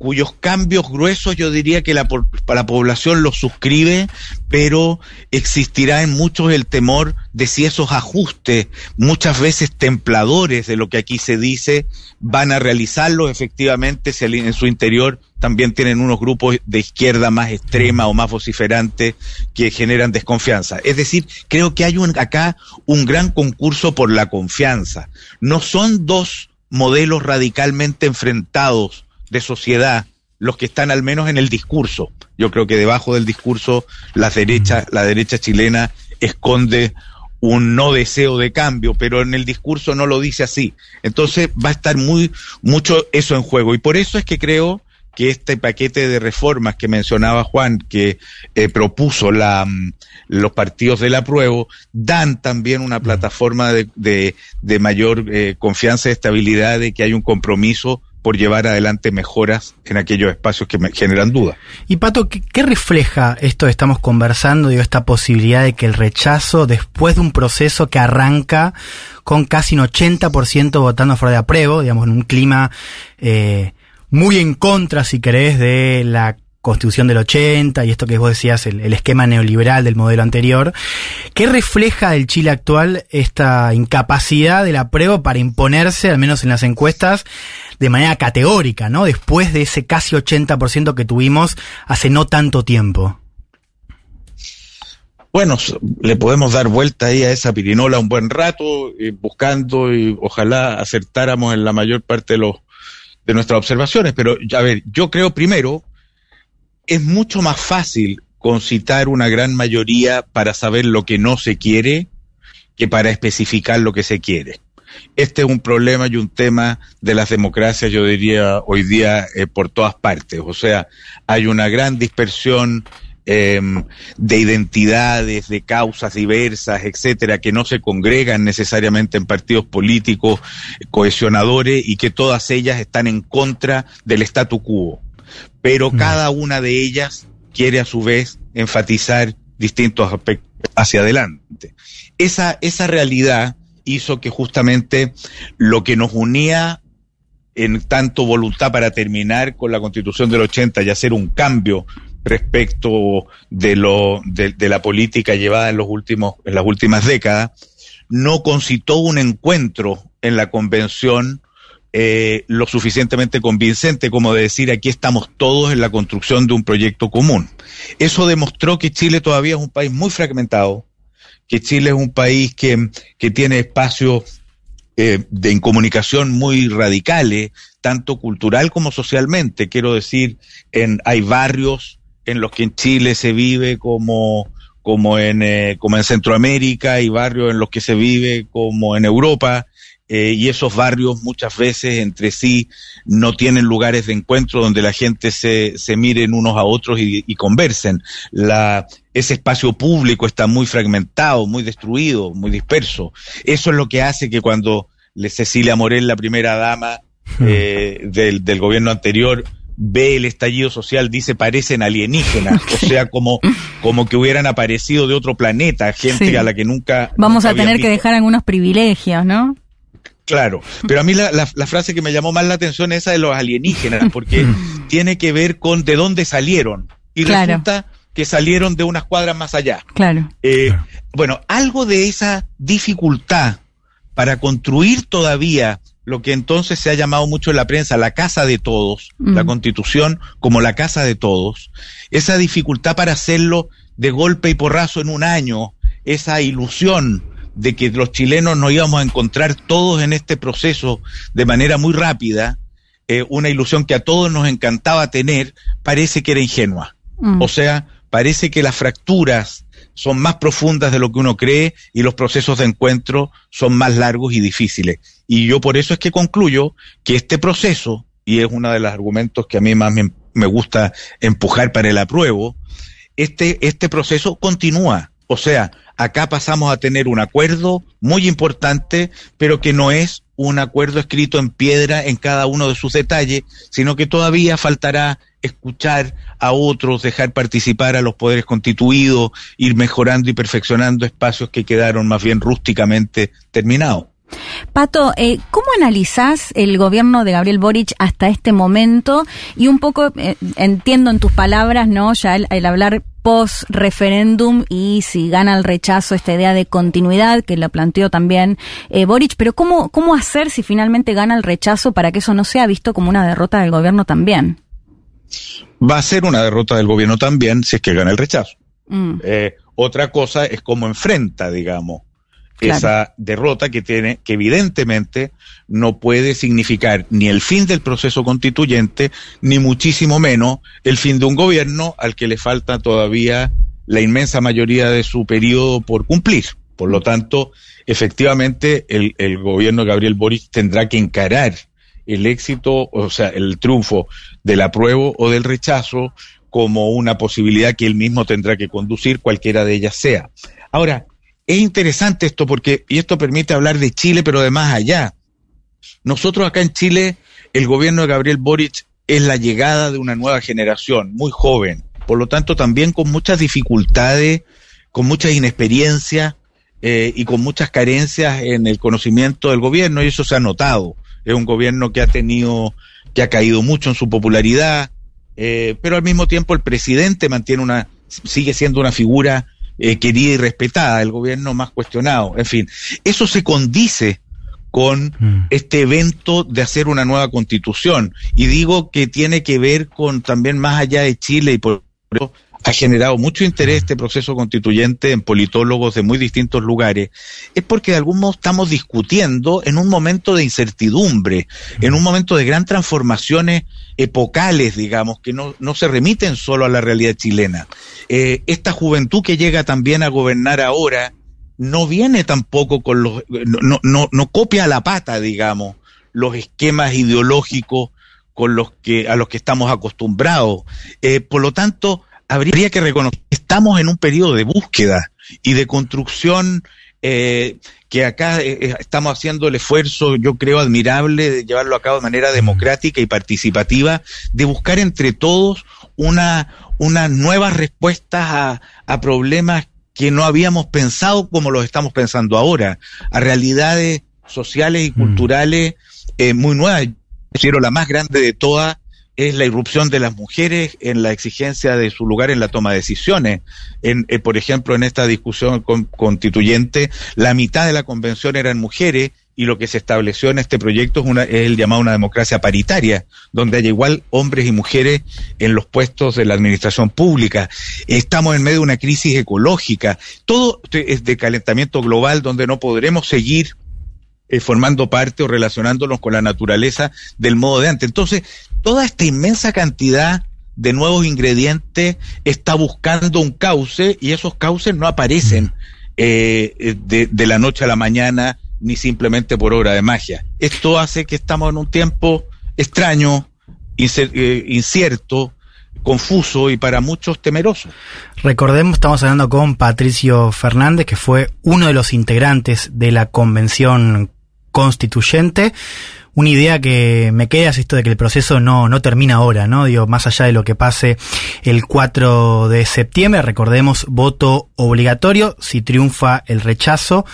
cuyos cambios gruesos yo diría que la, la población los suscribe, pero existirá en muchos el temor de si esos ajustes, muchas veces templadores de lo que aquí se dice, van a realizarlo efectivamente si en su interior también tienen unos grupos de izquierda más extrema o más vociferantes que generan desconfianza. Es decir, creo que hay un, acá un gran concurso por la confianza. No son dos modelos radicalmente enfrentados de sociedad los que están al menos en el discurso. Yo creo que debajo del discurso la derecha, la derecha chilena esconde un no deseo de cambio, pero en el discurso no lo dice así. Entonces va a estar muy mucho eso en juego y por eso es que creo que este paquete de reformas que mencionaba Juan, que eh, propuso la, mm, los partidos del apruebo, dan también una plataforma de, de, mayor eh, confianza y estabilidad de que hay un compromiso por llevar adelante mejoras en aquellos espacios que me generan duda. Y Pato, ¿qué, refleja esto que estamos conversando, digo, esta posibilidad de que el rechazo, después de un proceso que arranca con casi un 80% votando a favor de apruebo, digamos, en un clima eh, muy en contra, si querés, de la constitución del 80 y esto que vos decías, el, el, esquema neoliberal del modelo anterior, ¿qué refleja el Chile actual esta incapacidad del apruebo para imponerse, al menos en las encuestas, de manera categórica, ¿no? Después de ese casi 80% que tuvimos hace no tanto tiempo. Bueno, le podemos dar vuelta ahí a esa pirinola un buen rato, buscando y ojalá acertáramos en la mayor parte de los de nuestras observaciones, pero a ver, yo creo primero es mucho más fácil concitar una gran mayoría para saber lo que no se quiere que para especificar lo que se quiere. Este es un problema y un tema de las democracias, yo diría, hoy día eh, por todas partes. O sea, hay una gran dispersión em, de identidades, de causas diversas, etcétera, que no se congregan necesariamente en partidos políticos cohesionadores y que todas ellas están en contra del statu quo. Pero cada una de ellas quiere a su vez enfatizar distintos aspectos hacia adelante. Esa, esa realidad hizo que justamente lo que nos unía en tanto voluntad para terminar con la constitución del 80 y hacer un cambio respecto de lo de, la política llevada en los últimos en las últimas décadas no concitó un encuentro en la convención eh, lo suficientemente convincente como de decir aquí estamos todos en la construcción de un proyecto común. Eso demostró que Chile todavía es un país muy fragmentado, que Chile es un país que, que tiene espacios eh, de incomunicación muy radicales, tanto cultural como socialmente. Quiero decir, en, hay barrios en los que en Chile se vive como, como, en, eh, como en Centroamérica, hay barrios en los que se vive como en Europa, eh, y esos barrios muchas veces entre sí no tienen lugares de encuentro donde la gente se, se miren unos a otros y, y, conversen. La, ese espacio público está muy fragmentado, muy destruido, muy disperso. Eso es lo que hace que cuando Cecilia Morel, la primera dama eh, del, del gobierno anterior, ve el estallido social, dice parecen alienígenas, o sea, como, como que hubieran aparecido de otro planeta, gente a la que nunca... Vamos a tener que dejar algunos privilegios, ¿no? Claro, pero a mí la, la, frase que me llamó más la atención es esa de los alienígenas, porque tiene que ver con de dónde salieron. Y resulta que salieron de unas cuadras más allá. Claro. Eh, bueno, algo de esa dificultad para construir todavía lo que entonces se ha llamado mucho en la prensa la casa de todos, la constitución como la casa de todos, esa dificultad para hacerlo de golpe y porrazo en un año, esa ilusión de que los chilenos nos íbamos a encontrar todos en este proceso de manera muy rápida, eh, una ilusión que a todos nos encantaba tener, parece que era ingenua. Mm. O sea, parece que las fracturas son más profundas de lo que uno cree y los procesos de encuentro son más largos y difíciles. Y yo por eso es que concluyo que este proceso, y es uno de los argumentos que a mí más me, me gusta empujar para el apruebo, este, este proceso continúa. O sea, acá pasamos a tener un acuerdo muy importante, pero que no es un acuerdo escrito en piedra en cada uno de sus detalles, sino que todavía faltará escuchar a otros, dejar participar a los poderes constituidos, ir mejorando y perfeccionando espacios que quedaron más bien rústicamente terminados. Pato, eh, ¿cómo analizás el gobierno de Gabriel Boric hasta este momento? Y un poco eh, entiendo en tus palabras, ¿no? Ya el, hablar post referéndum y si gana el rechazo esta idea de continuidad que lo planteó también eh, Boric, pero ¿cómo, ¿cómo hacer si finalmente gana el rechazo para que eso no sea visto como una derrota del gobierno también? Va a ser una derrota del gobierno también si es que gana el rechazo. Mm. Eh, otra cosa es cómo enfrenta, digamos, esa derrota que tiene, que evidentemente no puede significar ni el fin del proceso constituyente, ni muchísimo menos el fin de un gobierno al que le falta todavía la inmensa mayoría de su periodo por cumplir. Por lo tanto, efectivamente, el, el gobierno de Gabriel Boric tendrá que encarar el éxito, o sea, el triunfo del apruebo o del rechazo como una posibilidad que él mismo tendrá que conducir, cualquiera de ellas sea. Ahora, es interesante esto porque, y esto permite hablar de Chile, pero de más allá. Nosotros acá en Chile, el gobierno de Gabriel Boric es la llegada de una nueva generación, muy joven, por lo tanto también con muchas dificultades, con mucha inexperiencia eh, y con muchas carencias en el conocimiento del gobierno, y eso se ha notado. Es un gobierno que ha tenido, que ha caído mucho en su popularidad, eh, pero al mismo tiempo el presidente mantiene una, sigue siendo una figura eh, querida y respetada, el gobierno más cuestionado. En fin, eso se condice con mm. este evento de hacer una nueva constitución. Y digo que tiene que ver con también más allá de Chile y por eso ha generado mucho interés este proceso constituyente en politólogos de muy distintos lugares, es porque de algún modo estamos discutiendo en un momento de incertidumbre, en un momento de gran transformaciones epocales, digamos, que no, no se remiten solo a la realidad chilena. Eh, esta juventud que llega también a gobernar ahora no viene tampoco con los, no, no, no copia a la pata, digamos, los esquemas ideológicos con los que, a los que estamos acostumbrados. Eh, por lo tanto, habría que reconocer que estamos en un periodo de búsqueda y de construcción eh, que acá eh, eh, estamos haciendo el esfuerzo, yo creo, admirable de llevarlo a cabo de manera democrática y participativa, de buscar entre todos una, unas nuevas respuestas a, a problemas que no habíamos pensado como los estamos pensando ahora, a realidades sociales y culturales eh, muy nuevas. Quiero la más grande de todas es la irrupción de las mujeres en la exigencia de su lugar en la toma de decisiones. En, eh, por ejemplo, en esta discusión con- constituyente, la mitad de la convención eran mujeres y lo que se estableció en este proyecto es, una, es el llamado una democracia paritaria, donde haya igual hombres y mujeres en los puestos de la administración pública. Estamos en medio de una crisis ecológica, todo es de calentamiento global donde no podremos seguir eh, formando parte o relacionándonos con la naturaleza del modo de antes. Entonces, toda esta inmensa cantidad de nuevos ingredientes está buscando un cauce y esos cauces no aparecen eh, eh, de, de la noche a la mañana ni simplemente por obra de magia. Esto hace que estamos en un tiempo extraño, eh, incierto, confuso y para muchos temeroso. Recordemos, estamos hablando con Patricio Fernández, que fue uno de los integrantes de la convención constituyente. Una idea que me queda es esto de que el proceso no, no termina ahora, ¿no? Digo, más allá de lo que pase el 4 de septiembre, recordemos, voto obligatorio, si triunfa el rechazo,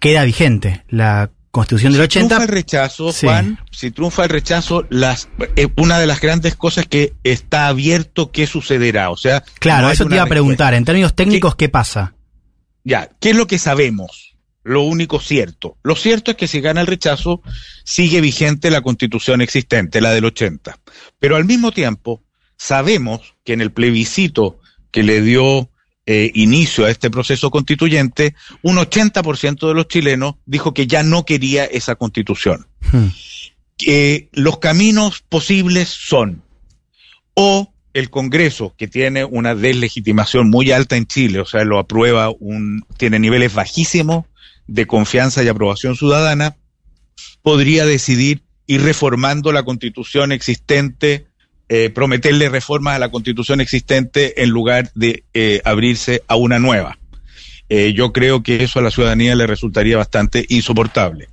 queda vigente la constitución del si 80. triunfa el rechazo, Sí. Juan, si triunfa el rechazo, las, eh, una de las grandes cosas que está abierto qué sucederá. O sea, Claro, no eso te iba a preguntar. En términos técnicos, ¿qué pasa? Ya, ¿qué es lo que sabemos? Lo único cierto. Lo cierto es que si gana el rechazo, sigue vigente la constitución existente, la del 80. Pero al mismo tiempo, sabemos que en el plebiscito que le dio eh, inicio a este proceso constituyente, un 80% de los chilenos dijo que ya no quería esa constitución. Que los caminos posibles son o el Congreso, que tiene una deslegitimación muy alta en Chile, o sea, lo aprueba un, tiene niveles bajísimos de confianza y aprobación ciudadana, podría decidir ir reformando la constitución existente, eh, prometerle reformas a la constitución existente en lugar de eh, abrirse a una nueva. Eh, yo creo que eso a la ciudadanía le resultaría bastante insoportable.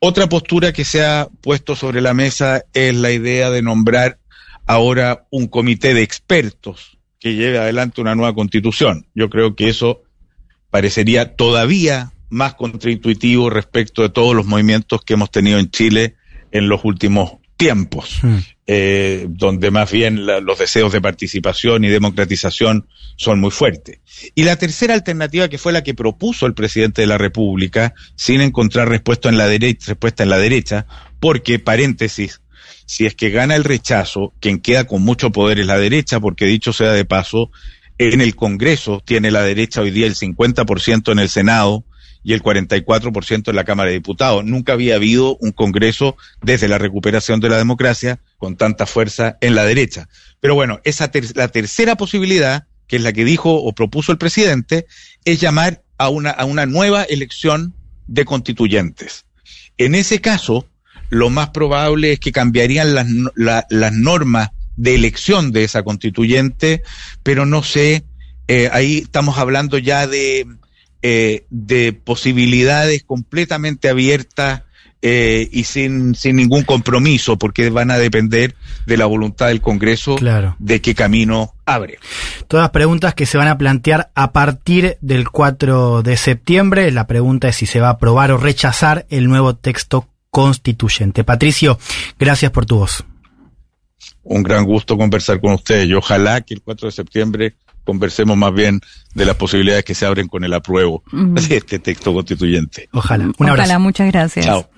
Otra postura que se ha puesto sobre la mesa es la idea de nombrar ahora un comité de expertos que lleve adelante una nueva constitución. Yo creo que eso parecería todavía más contraintuitivo respecto de todos los movimientos que hemos tenido en Chile en los últimos tiempos, eh, donde más bien la- los deseos de participación y democratización son muy fuertes. Y la tercera alternativa, que fue la que propuso el presidente de la República, sin encontrar respuesta en la derecha, respuesta en la derecha, porque, paréntesis, si es que gana el rechazo, quien queda con mucho poder es la derecha, porque dicho sea de paso, en el Congreso tiene la derecha hoy día el 50% en el Senado y el 44% en la Cámara de Diputados. Nunca había habido un Congreso desde la recuperación de la democracia con tanta fuerza en la derecha. Pero bueno, esa ter- la tercera posibilidad, que es la que dijo o propuso el presidente, es llamar a una, a una nueva elección de constituyentes. En ese caso, lo más probable es que cambiarían las, las normas de elección de esa constituyente, pero no sé, eh, ahí estamos hablando ya de, eh, de posibilidades completamente abiertas eh, y sin, sin ningún compromiso, porque van a depender de la voluntad del Congreso Claro. de qué camino abre. Todas preguntas que se van a plantear a partir del 4 de septiembre. La pregunta es si se va a aprobar o rechazar el nuevo texto constituyente. Patricio, gracias por tu voz. Un gran gusto conversar con ustedes y ojalá que el 4 de septiembre conversemos más bien de las posibilidades que se abren con el apruebo de este texto constituyente. Ojalá. Un Ojalá, abrazo. muchas gracias. Chao.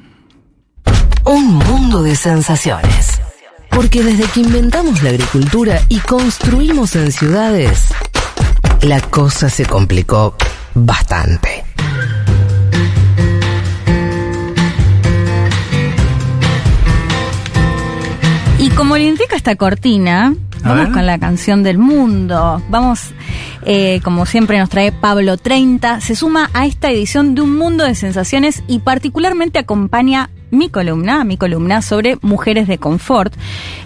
Un mundo de sensaciones. Porque desde que inventamos la agricultura y construimos en ciudades, la cosa se complicó bastante. Y como le indica esta cortina, vamos con la canción del mundo. Vamos, eh, como siempre nos trae Pablo 30, se suma a esta edición de Un Mundo de Sensaciones y particularmente acompaña mi columna, mi columna sobre mujeres de confort.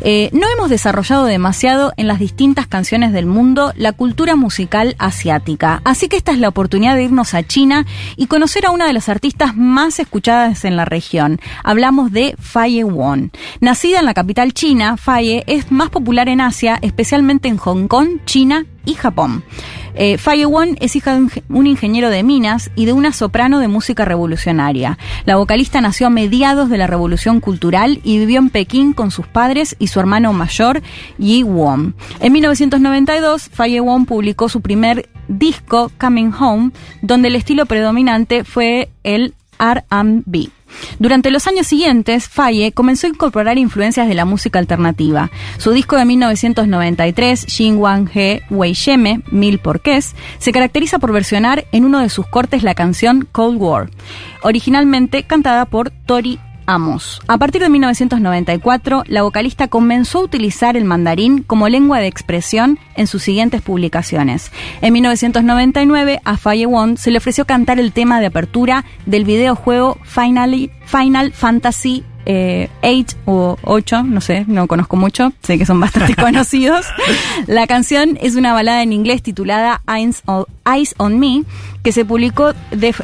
Eh, no hemos desarrollado demasiado en las distintas canciones del mundo la cultura musical asiática, así que esta es la oportunidad de irnos a China y conocer a una de las artistas más escuchadas en la región. Hablamos de Faye Won. Nacida en la capital china, Faye es más popular en Asia, especialmente en Hong Kong, China y Japón. Eh, Faye Won es hija de un, ingeniero de minas y de una soprano de música revolucionaria. La vocalista nació a mediados de la Revolución Cultural y vivió en Pekín con sus padres y su hermano mayor, Yi Won. En 1992, Faye Won publicó su primer disco, Coming Home, donde el estilo predominante fue el R&B. Durante los años siguientes, Faye comenzó a incorporar influencias de la música alternativa. Su disco de 1993, Jin Wang He Wei Sheme, Mil Porqués, se caracteriza por versionar en uno de sus cortes la canción Cold War, originalmente cantada por Tori Amos. A partir de 1994, la vocalista comenzó a utilizar el mandarín como lengua de expresión en sus siguientes publicaciones. En 1999, a Faye Won se le ofreció cantar el tema de apertura del videojuego Final Fantasy eh, 8 o 8, no sé, no conozco mucho, sé que son bastante conocidos. La canción es una balada en inglés titulada Eyes on, Me, que se publicó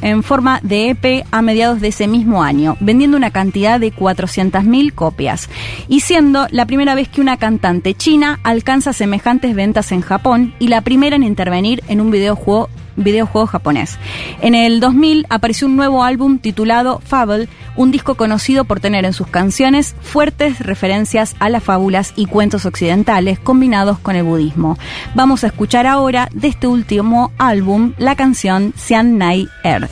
en forma de EP a mediados de ese mismo año, vendiendo una cantidad de 400.000 copias, y siendo la primera vez que una cantante china alcanza semejantes ventas en Japón y la primera en intervenir en un videojuego videojuego japonés. En el 2000 apareció un nuevo álbum titulado Fable, un disco conocido por tener en sus canciones fuertes referencias a las fábulas y cuentos occidentales combinados con el budismo. Vamos a escuchar ahora de este último álbum la canción Nai Er.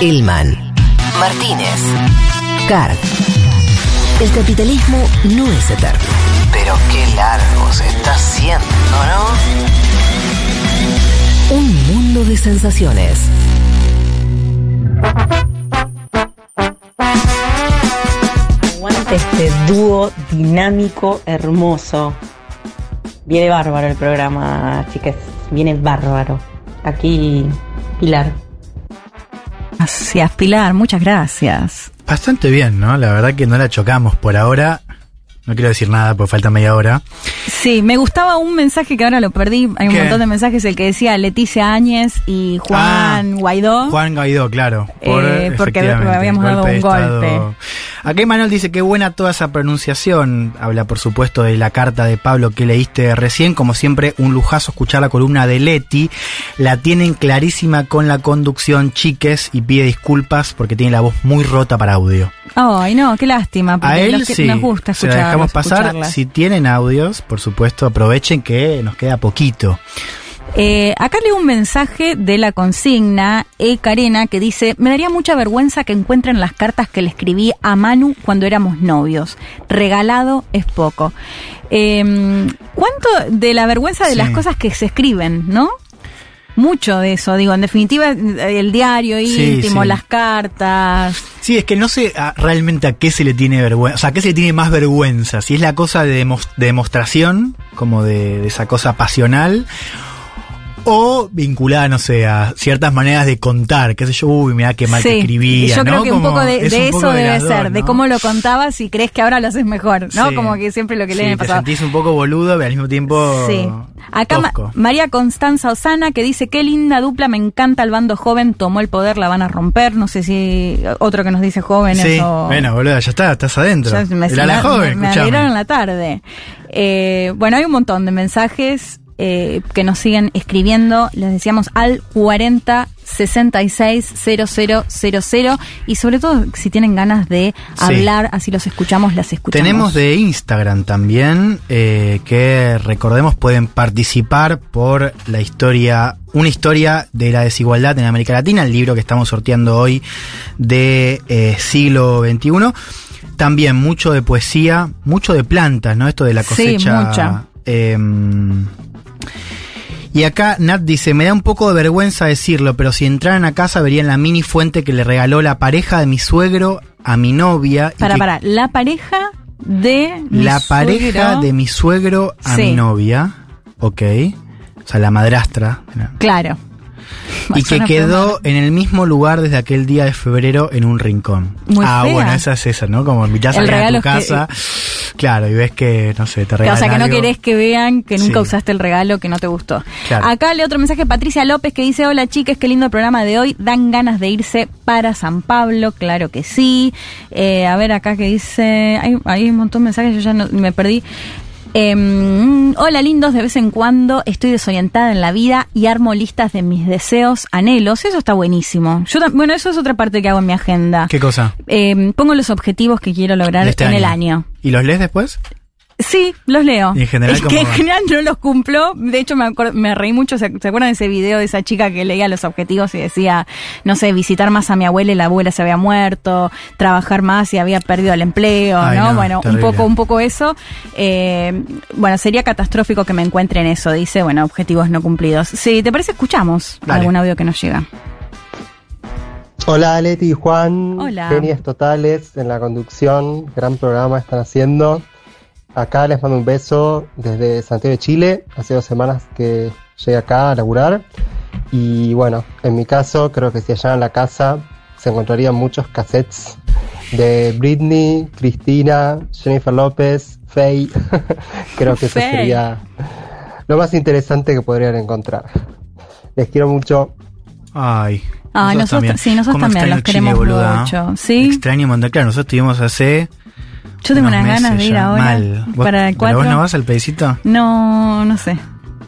Elman, Martínez, Card. El capitalismo no es eterno. Pero qué largo se está haciendo, ¿no? Un mundo de sensaciones. Aguante este dúo dinámico, hermoso. Viene bárbaro el programa, chicas. Viene bárbaro. Aquí, Pilar. Gracias, Pilar, muchas gracias. Bastante bien, ¿no? La verdad que no la chocamos por ahora. No quiero decir nada porque falta media hora. Sí, me gustaba un mensaje que ahora lo perdí. Hay un montón de mensajes, el que decía Leticia Áñez y Juan ah, Guaidó. Juan Guaidó, claro. Eh, porque habíamos dado un golpe. Aquí Manuel dice que buena toda esa pronunciación. Habla, por supuesto, de la carta de Pablo que leíste recién. Como siempre, un lujazo escuchar la columna de Leti. La tienen clarísima con la conducción, chiques, y pide disculpas porque tiene la voz muy rota para audio. Ay, no, qué lástima. Porque A él sí. nos gusta escuchar. Dejamos pasar. Si tienen audios, por supuesto, aprovechen que nos queda poquito. Eh, acá leo un mensaje de la consigna E. Carena que dice: Me daría mucha vergüenza que encuentren las cartas que le escribí a Manu cuando éramos novios. Regalado es poco. Em, ¿Cuánto de la vergüenza de las cosas que se escriben, no? Mucho de eso, digo, en definitiva, el diario íntimo, las cartas. Sí, es que no sé realmente a qué se le tiene vergüenza, o sea, a qué se le tiene más vergüenza, si es la cosa de, demostración, como de, de esa cosa pasional, o vinculada, no sé, a ciertas maneras de contar, qué sé yo, uy, mira qué mal que escribía. Yo creo que un poco de, eso debe ser, de cómo lo contabas y crees que ahora lo haces mejor, ¿no? Como que siempre lo que le sí, Te sentís un poco boludo, pero al mismo tiempo. Sí. Acá María Constanza Osana que dice: Qué linda dupla, me encanta el bando joven, tomó el poder, la van a romper. No sé si otro que nos dice joven sí. Bueno, boludo, ya está, estás adentro. me, la joven, me, me en la tarde. Eh, bueno, hay un montón de mensajes. Eh, que nos siguen escribiendo, les decíamos al 40 66 000 y sobre todo si tienen ganas de hablar, así los escuchamos, las escuchamos. Tenemos de Instagram también, eh, que recordemos pueden participar por la historia, una historia de la desigualdad en América Latina, el libro que estamos sorteando hoy de eh, siglo XXI. También mucho de poesía, mucho de plantas, ¿no? Esto de la cosecha. Sí, mucha. Em, Y acá Nat dice, me da un poco de vergüenza decirlo, pero si entraran a casa verían la mini fuente que le regaló la pareja de mi suegro a mi novia. Para, para, la pareja de mi La pareja de mi suegro a Sí. mi novia. Ok. O sea, la madrastra. Claro. Y que quedó en el mismo lugar desde aquel día de febrero en un rincón. Muy ah, fea. bueno, esa es esa, ¿no? Como invitás a a tu que- casa. Claro, y ves que, no sé, te Que, o regalan sea, que no querés que vean que nunca Sí. usaste el regalo que no te gustó. Claro. Acá le otro mensaje Patricia López que dice, hola chicas, qué lindo el programa de hoy. Dan ganas de irse para San Pablo, claro que sí. Eh, a ver acá que dice, hay, hay un montón de mensajes, yo ya no- me perdí. Em, hola lindos, de vez en cuando estoy desorientada en la vida y armo listas de mis deseos, anhelos. Eso está buenísimo. Yo, bueno, eso es otra parte que hago en mi agenda. ¿Qué cosa? Em, pongo los objetivos que quiero lograr este en el año. ¿Y los lees después? Sí, los leo. Y en general, es ¿cómo que en general no los cumplo. De hecho, me, me reí mucho. ¿Se, se acuerdan de ese video de esa chica que leía los objetivos y decía, no sé, visitar más a mi abuela y la abuela se había muerto, trabajar más y había perdido el empleo, Ay, ¿no? no, Bueno, un poco, un poco eso. Eh, bueno, sería catastrófico que me encuentre en eso, dice, bueno, objetivos no cumplidos. Si te parece, escuchamos Dale. algún audio que nos llega. Hola Leti y Juan, Hola. genias totales en la conducción, gran programa están haciendo. Acá les mando un beso desde Santiago de Chile, hace dos semanas que llegué acá a laburar. Y bueno, en mi caso creo que si allá en la casa se encontrarían muchos cassettes de Britney, Cristina, Jennifer López, Faye. creo que eso sería lo más interesante que podrían encontrar. Les quiero mucho. Ay. Ah, nosotros- sí, nosotros ¿Cómo también los queremos boluda? mucho. ¿Sí? Extraño montón. Claro, nosotros estuvimos hace. Yo tengo unas ganas de ir ya, ahora. Mal. ¿Vos- Para el pero 4. ¿Vos no vas al pedicito? No, no sé.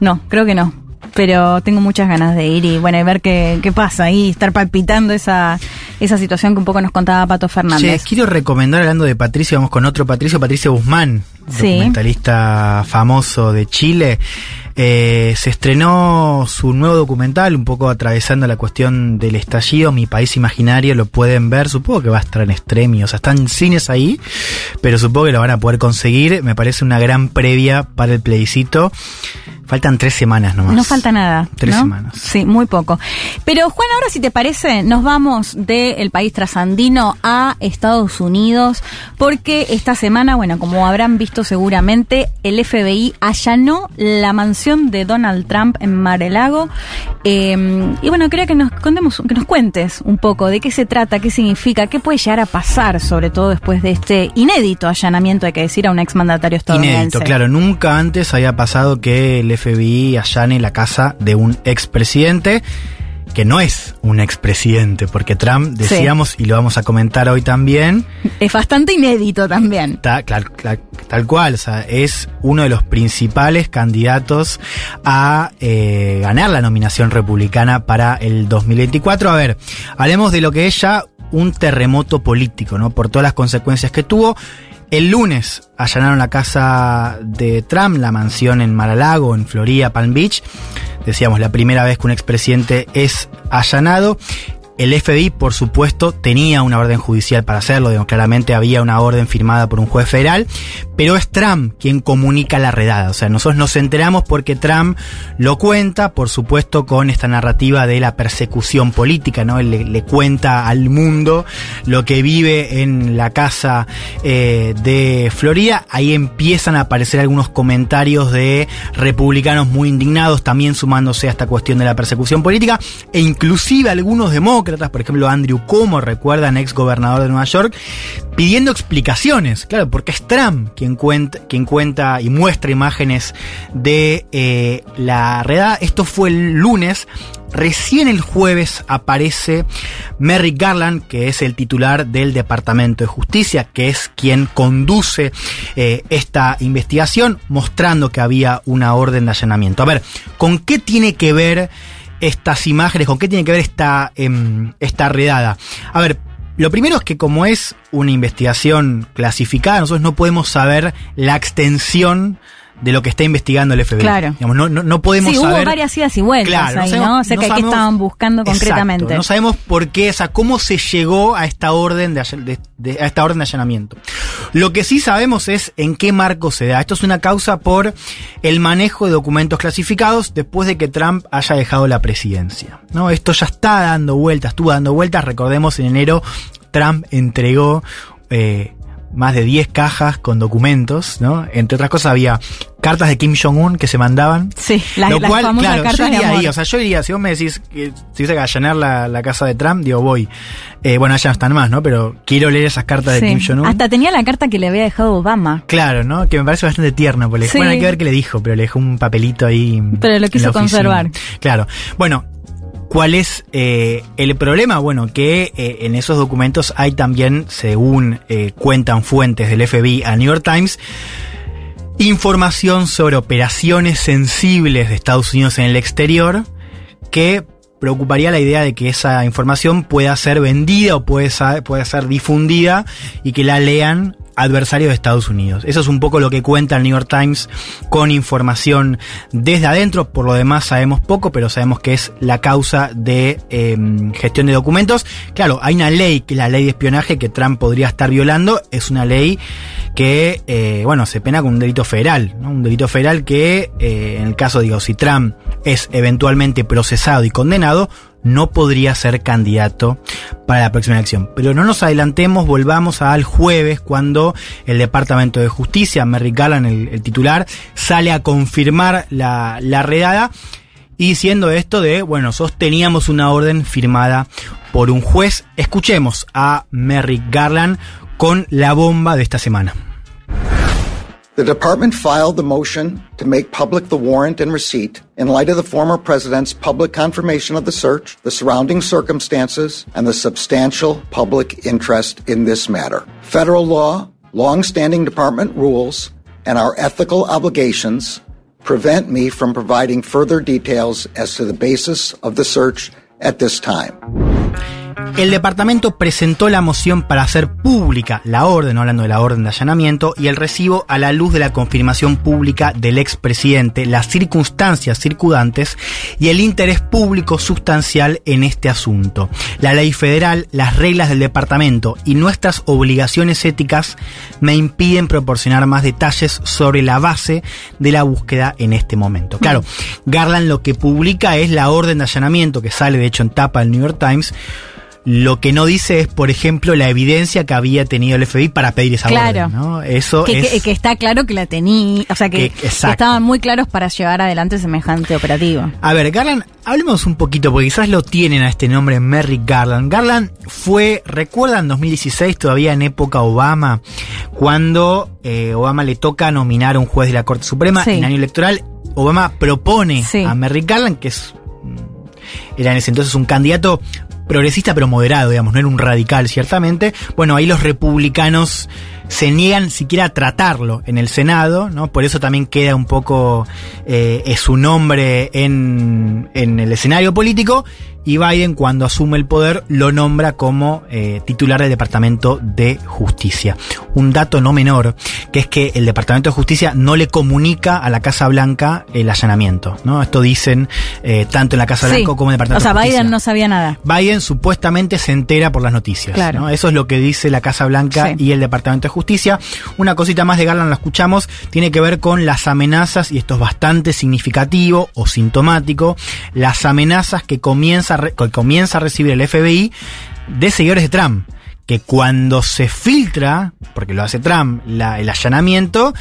No, creo que no. Pero tengo muchas ganas de ir y bueno, y ver qué, qué pasa ahí, estar palpitando esa, esa situación que un poco nos contaba Pato Fernández. quiero recomendar, hablando de Patricio, vamos con otro Patricio, Patricio Guzmán, Sí. documentalista famoso de Chile. Eh, se estrenó su nuevo documental, un poco atravesando la cuestión del estallido, Mi País Imaginario, lo pueden ver, supongo que va a estar en Extremi, o sea, están cines ahí, pero supongo que lo van a poder conseguir, me parece una gran previa para el plebiscito. Faltan tres semanas nomás. No falta nada. Tres ¿no? semanas. Sí, muy poco. Pero Juan, ahora si te parece, nos vamos del país trasandino a Estados Unidos, porque esta semana, bueno, como habrán visto seguramente, el FBI allanó la mansión de Donald Trump en Mar-a-Lago. Eh, y bueno, quería que nos contemos, que nos cuentes un poco de qué se trata, qué significa, qué puede llegar a pasar, sobre todo después de este inédito allanamiento, hay que decir, a un exmandatario estadounidense. Inédito, claro. Nunca antes había pasado que el FBI allane la casa de un expresidente que no es un expresidente, porque Trump, Sí. decíamos, y lo vamos a comentar hoy también, Es bastante inédito también. ta- claro, claro, tal cual, o sea, es uno de los principales candidatos a eh, ganar la nominación republicana para el 2024. A ver, hablemos de lo que es ya un terremoto político, ¿no? Por todas las consecuencias que tuvo. El lunes allanaron la casa de Trump, la mansión en Mar-a-Lago, en Florida, Palm Beach. Decíamos, la primera vez que un expresidente es allanado. El FBI, por supuesto, tenía una orden judicial para hacerlo, digamos, claramente había una orden firmada por un juez federal, pero es Trump quien comunica la redada. O sea, nosotros nos enteramos porque Trump lo cuenta, por supuesto, con esta narrativa de la persecución política, ¿no? Él le, cuenta al mundo lo que vive en la casa eh, de Florida. Ahí empiezan a aparecer algunos comentarios de republicanos muy indignados, también sumándose a esta cuestión de la persecución política, e inclusive algunos demócratas, por ejemplo Andrew Cuomo, recuerdan, ex gobernador de Nueva York, pidiendo explicaciones, claro, porque es Trump quien quien cuenta y muestra imágenes de eh, la redada. Esto fue el lunes. Recién el jueves aparece Merrick Garland, que es el titular del Departamento de Justicia, que es quien conduce eh, esta investigación, mostrando que había una orden de allanamiento. A ver, ¿con qué tiene que ver estas imágenes? ¿Con qué tiene que ver esta, em, esta redada? A ver, lo primero es que como es una investigación clasificada, nosotros no podemos saber la extensión de lo que está investigando el FBI. Claro. Digamos, no, no, no podemos sí, saber. hubo varias idas y vueltas Claro, no ahí, sabemos- ¿no? O sea, no que, ¿qué sabemos- estaban buscando concretamente? Exacto, no sabemos por qué, o sea, cómo se llegó a esta orden de, all- de- de- a esta orden de allanamiento. Lo que sí sabemos es en qué marco se da. Esto es una causa por el manejo de documentos clasificados después de que Trump haya dejado la presidencia. ¿no? Esto ya está dando vueltas, estuvo dando vueltas. Recordemos, en enero Trump entregó eh, más de 10 cajas con documentos, ¿no? Entre otras cosas había cartas de Kim Jong-un que se mandaban. Sí, las, Lo cual, claro, yo de iría amor. ahí, o sea, yo diría, si vos me decís que si que allanar la, la casa de Trump, digo, voy. Eh, bueno, allá no están más, ¿no? Pero quiero leer esas cartas de. Kim Jong-un. Hasta tenía la carta que le había dejado Obama. Claro, ¿no? Que me parece bastante tierno. Porque, Sí. Bueno, hay que ver qué le dijo, pero le dejó un papelito ahí. Pero lo quiso conservar. Claro. Bueno, ¿cuál es eh, el problema? Bueno, que eh, en esos documentos hay también, según eh, cuentan fuentes del FBI a New York Times, información sobre operaciones sensibles de Estados Unidos en el exterior que preocuparía la idea de que esa información pueda ser vendida o puede ser difundida y que la lean adversarios de Estados Unidos. Eso es un poco lo que cuenta el New York Times con información desde adentro. Por lo demás sabemos poco, pero sabemos que es la causa de eh, gestión de documentos. Claro, hay una ley, que es la ley de espionaje, que Trump podría estar violando. Es una ley que, eh, bueno, se pena con un delito federal. ¿no? Un delito federal que, eh, en el caso, digo, si Trump es eventualmente procesado y condenado, no podría ser candidato para la próxima elección. Pero no nos adelantemos, volvamos al jueves cuando el Departamento de Justicia, Merrick Garland, el, titular, sale a confirmar la, la redada y diciendo esto de, bueno, nosotros teníamos una orden firmada por un juez. Escuchemos a Merrick Garland con la bomba de esta semana. The department filed the motion to make public the warrant and receipt in light of the former president's public confirmation of the search, the surrounding circumstances, and the substantial public interest in this matter. Federal law, long-standing department rules, and our ethical obligations prevent me from providing further details as to the basis of the search at this time. El departamento presentó la moción para hacer pública la orden, hablando de la orden de allanamiento, y el recibo a la luz de la confirmación pública del expresidente, las circunstancias circundantes y el interés público sustancial en este asunto. La ley federal, las reglas del departamento y nuestras obligaciones éticas me impiden proporcionar más detalles sobre la base de la búsqueda en este momento. Claro, Garland lo que publica es la orden de allanamiento que sale de hecho en tapa del New York Times. Lo que no dice es, por ejemplo, la evidencia que había tenido el FBI para pedir esa Claro. orden. ¿no? Eso Que, es. que- que está claro que la tenía, o sea, que, estaban muy claros para llevar adelante semejante operativo. A ver, Garland, hablemos un poquito, porque quizás lo tienen a este nombre, Merrick Garland. Garland fue, recuerdan, 2016, todavía en época Obama, cuando eh, Obama le toca nominar a un juez de la Corte Suprema Sí. en año electoral. Obama propone Sí. a Merrick Garland, que es mm, era en ese entonces un candidato progresista pero moderado, digamos, no era un radical ciertamente. Bueno, ahí los republicanos se niegan siquiera a tratarlo en el Senado, ¿no? Por eso también queda un poco eh, su nombre en, en el escenario político. Y Biden, cuando asume el poder, lo nombra como eh, titular del Departamento de Justicia. Un dato no menor, que es que el Departamento de Justicia no le comunica a la Casa Blanca el allanamiento, ¿no? Esto dicen eh, tanto en la Casa Sí. Blanca como en el O Departamento sea, de Justicia. Biden no sabía nada. Biden supuestamente se entera por las noticias. Claro. ¿no? Eso es lo que dice la Casa Blanca Sí. y el Departamento de Justicia. Una cosita más de Garland la escuchamos, tiene que ver con las amenazas, y esto es bastante significativo o sintomático, las amenazas que comienza, a recibir el FBI de seguidores de Trump. Que cuando se filtra, porque lo hace Trump, el allanamiento,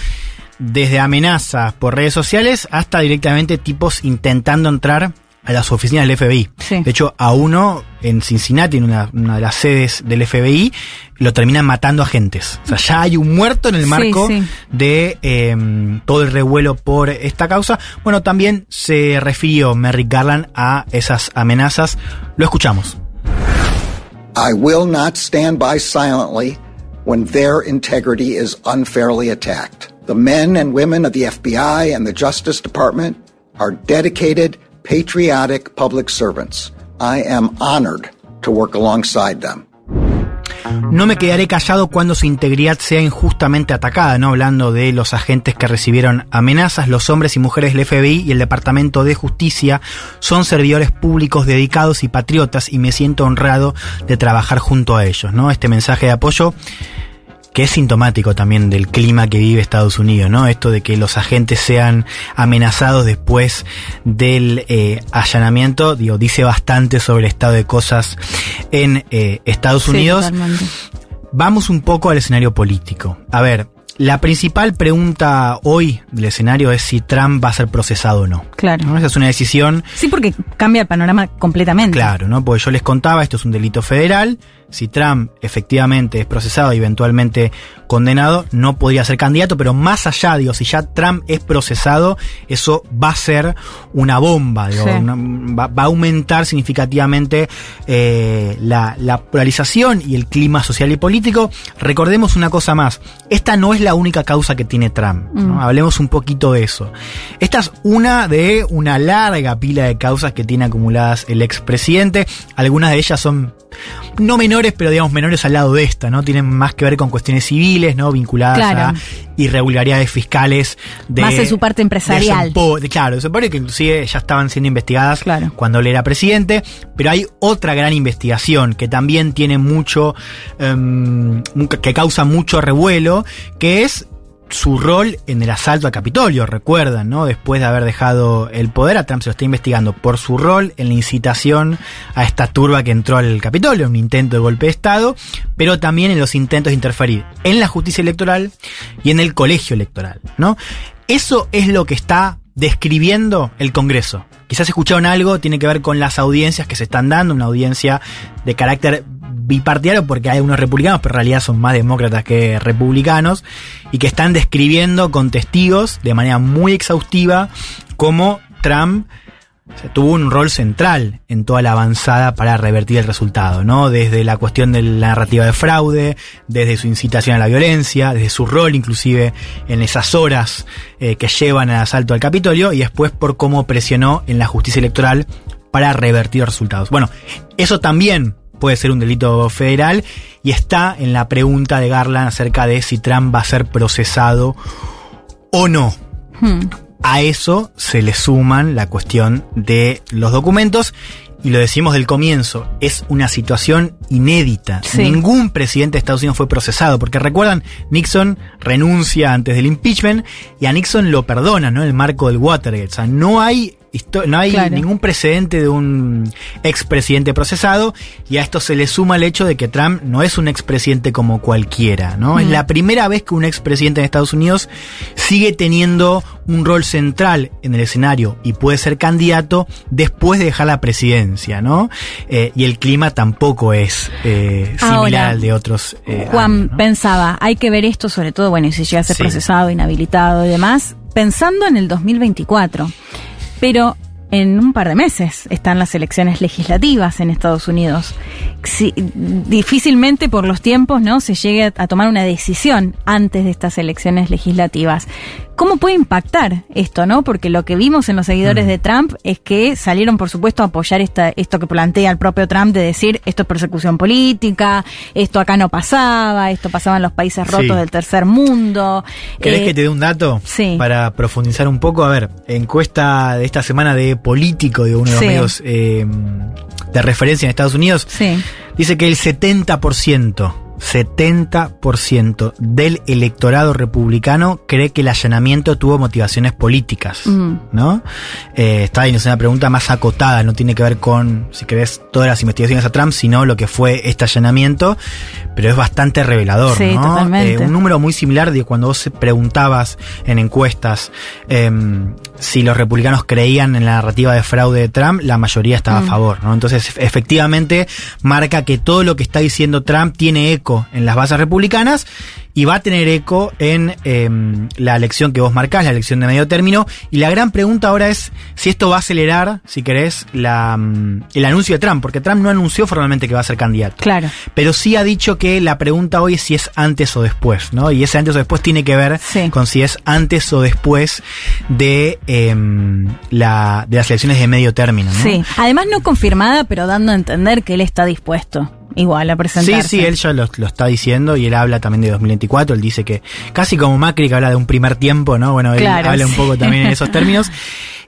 desde amenazas por redes sociales hasta directamente tipos intentando entrar a las oficinas del FBI. Sí. De hecho, a uno en Cincinnati, en una, una de las sedes del FBI, lo terminan matando agentes. O sea, ya hay un muerto en el Sí, marco sí. de eh, todo el revuelo por esta causa. Bueno, también se refirió Merrick Garland a esas amenazas. Lo escuchamos. I will not stand by silently when their integrity is unfairly attacked. The men and women of the FBI and the Justice Department are dedicated, patriotic public servants. I am honored to work alongside them. no me quedaré callado cuando su integridad sea injustamente atacada, ¿no? Hablando de los agentes que recibieron amenazas, los hombres y mujeres del FBI y el Departamento de Justicia son servidores públicos dedicados y patriotas y me siento honrado de trabajar junto a ellos, ¿no? Este mensaje de apoyo que es sintomático también del clima que vive Estados Unidos, ¿no? Esto de que los agentes sean amenazados después del eh, allanamiento, digo, dice bastante sobre el estado de cosas en eh, Estados Unidos. Vamos un poco al escenario político. A ver, la principal pregunta hoy del escenario es si Trump va a ser procesado o no. Claro. Esa es una decisión. Sí, porque cambia el panorama completamente. Claro, ¿no? Porque yo les contaba, esto es un delito federal si Trump efectivamente es procesado y eventualmente condenado, no podría ser candidato, pero más allá, digo, si ya Trump es procesado, eso va a ser una bomba, digo, va, a aumentar significativamente eh, la, polarización y el clima social y político. Recordemos una cosa más, esta no es la única causa que tiene Trump, mm. hablemos un poquito de eso. Esta es una de una larga pila de causas que tiene acumuladas el expresidente, algunas de ellas son no menores, pero digamos menores al lado de esta, ¿no? Tienen más que ver con cuestiones civiles, ¿no? Vinculadas a irregularidades fiscales de. Más en su parte empresarial. claro, se supone que inclusive ya estaban siendo investigadas cuando él era presidente, pero hay otra gran investigación que también tiene mucho. Em, que causa mucho revuelo, que es su rol en el asalto al Capitolio, recuerdan, ¿no? Después de haber dejado el poder, a Trump se lo está investigando por su rol en la incitación a esta turba que entró al Capitolio, un intento de golpe de Estado, pero también en los intentos de interferir en la justicia electoral y en el colegio electoral, ¿no? Eso es lo que está describiendo el Congreso. Quizás escucharon algo, tiene que ver con las audiencias que se están dando, una audiencia de carácter bipartidario porque hay unos republicanos, pero en realidad son más demócratas que republicanos, y que están describiendo con testigos de manera muy exhaustiva cómo Trump tuvo un rol central en toda la avanzada para revertir el resultado, ¿no? Desde la cuestión de la narrativa de fraude, desde su incitación a la violencia, desde su rol inclusive en esas horas eh, que llevan al asalto al Capitolio y después por cómo presionó en la justicia electoral para revertir los resultados. Bueno, eso también puede ser un delito federal y está en la pregunta de Garland acerca de si Trump va a ser procesado o no. Hmm. A eso se le suman la cuestión de los documentos y lo decimos del comienzo, es una situación inédita. Ningún presidente de Estados Unidos fue procesado, porque recuerdan, Nixon renuncia antes del impeachment y a Nixon lo perdona, ¿no? En el marco del Watergate. O sea, no hay no hay ningún precedente de un expresidente procesado y a esto se le suma el hecho de que Trump no es un expresidente como cualquiera, ¿no? Es la primera vez que un expresidente de Estados Unidos sigue teniendo un rol central en el escenario y puede ser candidato después de dejar la presidencia, ¿no? Eh, y el clima tampoco es eh, similar al de otros. Eh, Juan pensaba, hay que ver esto sobre todo, bueno, si llega a ser procesado, inhabilitado y demás, pensando en el 2024. Pero en un par de meses están las elecciones legislativas en Estados Unidos. difícilmente por los tiempos no se llegue a tomar una decisión antes de estas elecciones legislativas. ¿Cómo puede impactar esto, no? Porque lo que vimos en los seguidores mm. de Trump es que salieron, por supuesto, a apoyar esta, esto que plantea el propio Trump de decir esto es persecución política, esto acá no pasaba, esto pasaba en los países rotos del tercer mundo. ¿Querés eh, que te dé un dato? Sí. Para profundizar un poco. A ver, encuesta de esta semana de político de uno de los medios eh, de referencia en Estados Unidos. Dice que el 70% 70% del electorado republicano cree que el allanamiento tuvo motivaciones políticas, ¿no? Eh, está ahí, es una pregunta más acotada, no tiene que ver con, si querés, todas las investigaciones a Trump, sino lo que fue este allanamiento, pero es bastante revelador, sí, ¿no? Totalmente. Eh, un número muy similar de cuando vos preguntabas en encuestas em, si los republicanos creían en la narrativa de fraude de Trump, la mayoría estaba a favor, ¿no? Entonces, efectivamente, marca que todo lo que está diciendo Trump tiene eco en las bases republicanas y va a tener eco en em, la elección que vos marcás, la elección de medio término. Y la gran pregunta ahora es si esto va a acelerar, si querés, la, mm, el anuncio de Trump, porque Trump no anunció formalmente que va a ser candidato. Claro. Pero sí ha dicho que la pregunta hoy es si es antes o después, ¿no? Y ese antes o después tiene que ver con si es antes o después de, em, la, de las elecciones de medio término, ¿no? Sí. Además no confirmada, pero dando a entender que él está dispuesto igual a presentarse. Sí, sí, él ya lo, lo, está diciendo y él habla también de 2024. Él dice que casi como Macri que habla de un primer tiempo, ¿no? Bueno, él Claro, habla un poco también en esos términos.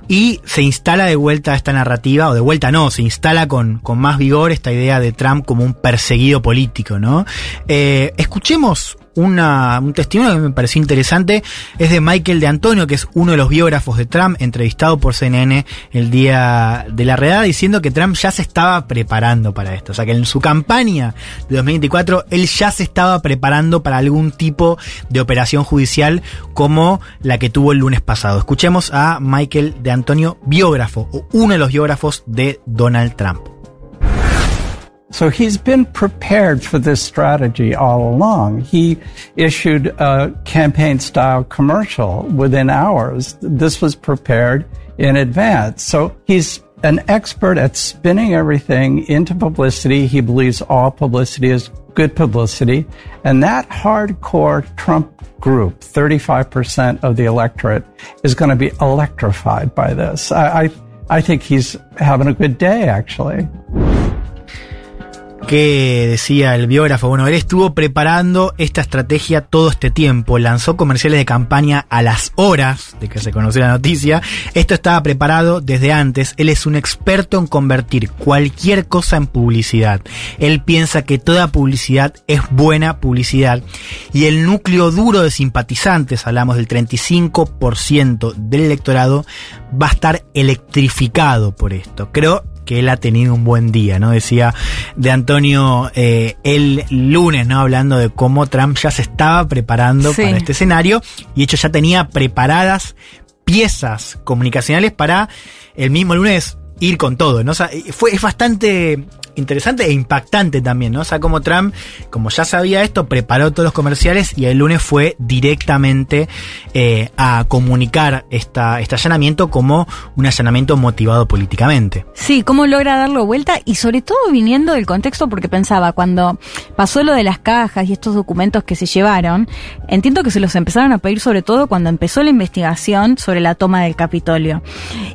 Y se instala de vuelta esta narrativa, o de vuelta no, se instala con, con más vigor esta idea de Trump como un perseguido político, ¿no? Eh, escuchemos una, un testimonio que me pareció interesante, es de Michael de Antonio, que es uno de los biógrafos de Trump, entrevistado por CNN el día de la redada, diciendo que Trump ya se estaba preparando para esto. O sea, que en su campaña de 2024, él ya se estaba preparando para algún tipo de operación judicial como la que tuvo el lunes pasado. Escuchemos a Michael de Antonio, biógrafo, o uno de los biógrafos de Donald Trump. So he's been prepared for this strategy all along. He issued a campaign style commercial within hours. This was prepared in advance. So he's an expert at spinning everything into publicity. He believes all publicity is good publicity. And that hardcore Trump group, 35% of the electorate, is going to be electrified by this. I, I, I think he's having a good day, actually. Que decía el biógrafo, bueno, él estuvo preparando esta estrategia todo este tiempo, lanzó comerciales de campaña a las horas de que se conoció la noticia, esto estaba preparado desde antes, él es un experto en convertir cualquier cosa en publicidad, él piensa que toda publicidad es buena publicidad. Y el núcleo duro de simpatizantes, hablamos del 35% del electorado, va a estar electrificado por esto. Creo que él ha tenido un buen día, ¿no? Decía de Antonio eh, el lunes, ¿no? Hablando de cómo Trump ya se estaba preparando Sí. para este escenario y hecho ya tenía preparadas piezas comunicacionales para el mismo lunes ir con todo, ¿no? O sea, fue, es bastante interesante e impactante también, ¿no? O sea, como Trump, como ya sabía esto, preparó todos los comerciales y el lunes fue directamente eh, a comunicar esta, este allanamiento como un allanamiento motivado políticamente. Sí, cómo logra darlo vuelta y sobre todo viniendo del contexto porque pensaba, cuando pasó lo de las cajas y estos documentos que se llevaron, entiendo que se los empezaron a pedir sobre todo cuando empezó la investigación sobre la toma del Capitolio.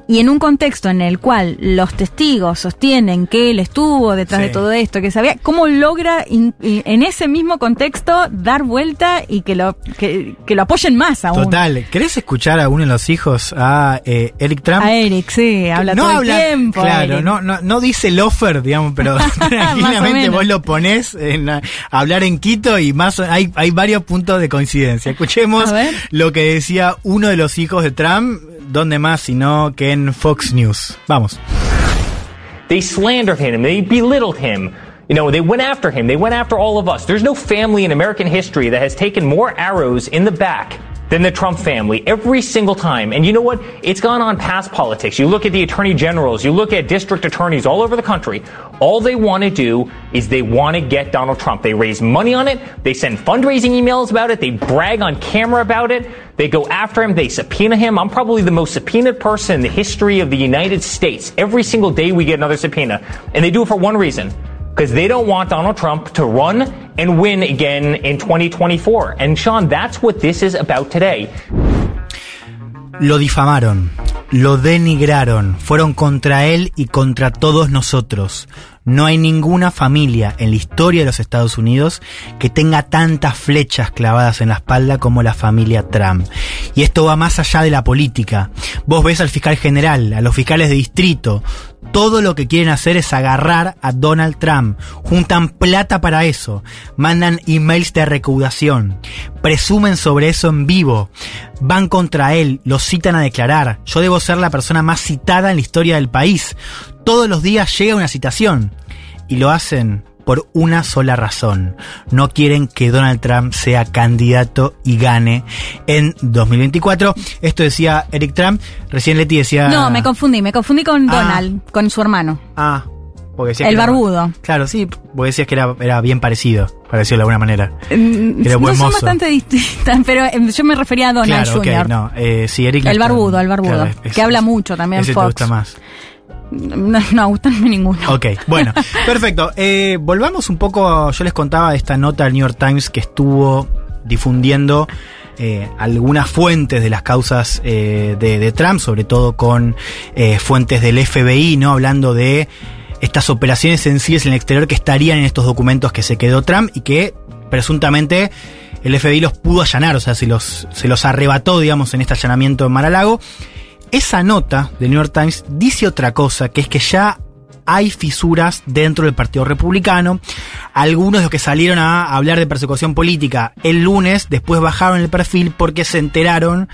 Y en un contexto en el cual los testigos sostienen que él estuvo detrás Sí. de todo esto, que sabía, ¿cómo logra in- in- en ese mismo contexto dar vuelta y que lo, que, que lo apoyen más aún? Total, ¿querés escuchar a uno de los hijos, a eh, Eric Trump? A Eric, sí, habla no todo habla, el tiempo. Claro, no, no, no dice el offer, digamos, pero tranquilamente vos lo ponés en, a hablar en Quito y más hay, hay varios puntos de coincidencia. Escuchemos lo que decía uno de los hijos de Trump, donde más sino que en Fox News. Vamos. They slandered him. They belittled him. You know, they went after him. They went after all of us. There's no family in American history that has taken more arrows in the back than the Trump family every single time. And you know what? It's gone on past politics. You look at the attorney generals, you look at district attorneys all over the country. All they want to do is they want to get Donald Trump. They raise money on it. They send fundraising emails about it. They brag on camera about it. They go after him. They subpoena him. I'm probably the most subpoenaed person in the history of the United States. Every single day we get another subpoena. And they do it for one reason. Because they don't want Donald Trump to run and win again in 2024. And Sean, that's what this is about today. Lo difamaron, lo denigraron, fueron contra él y contra todos nosotros. No hay ninguna familia en la historia de los Estados Unidos que tenga tantas flechas clavadas en la espalda como la familia Trump. Y esto va más allá de la política. Vos ves al fiscal general, a los fiscales de distrito, todo lo que quieren hacer es agarrar a Donald Trump. Juntan plata para eso. Mandan emails de recaudación. Presumen sobre eso en vivo. Van contra él. Lo citan a declarar. Yo debo ser la persona más citada en la historia del país. Todos los días llega una citación. Y lo hacen por una sola razón. No quieren que Donald Trump sea candidato y gane en 2024. Esto decía Eric Trump. Recién Leti decía... No, me confundí, me confundí con Ah. Donald, con su hermano. Ah, porque decía El que era- barbudo. claro, sí, porque decías que era, era bien parecido, parecido de alguna manera. Mm, Era no buen son mozo. bastante distintas, pero eh, yo me refería a Donald claro, no, eh, sí, Eric. El barbudo, el barbudo, claro, es- que habla mucho también Ese Fox. te gusta más. No, no gustan ninguno. Ok, bueno, perfecto. Eh, volvamos un poco, yo les contaba de esta nota del New York Times que estuvo difundiendo eh, algunas fuentes de las causas eh, de, de Trump, sobre todo con eh, fuentes del FBI, ¿no? Hablando de estas operaciones sensibles en el exterior que estarían en estos documentos que se quedó Trump y que presuntamente el FBI los pudo allanar, o sea, se los, se los arrebató, digamos, en este allanamiento en Mar-a-Lago. Esa nota del New York Times dice otra cosa, que es que ya hay fisuras dentro del Partido Republicano. Algunos de los que salieron a hablar de persecución política el lunes, después bajaron el perfil porque se enteraron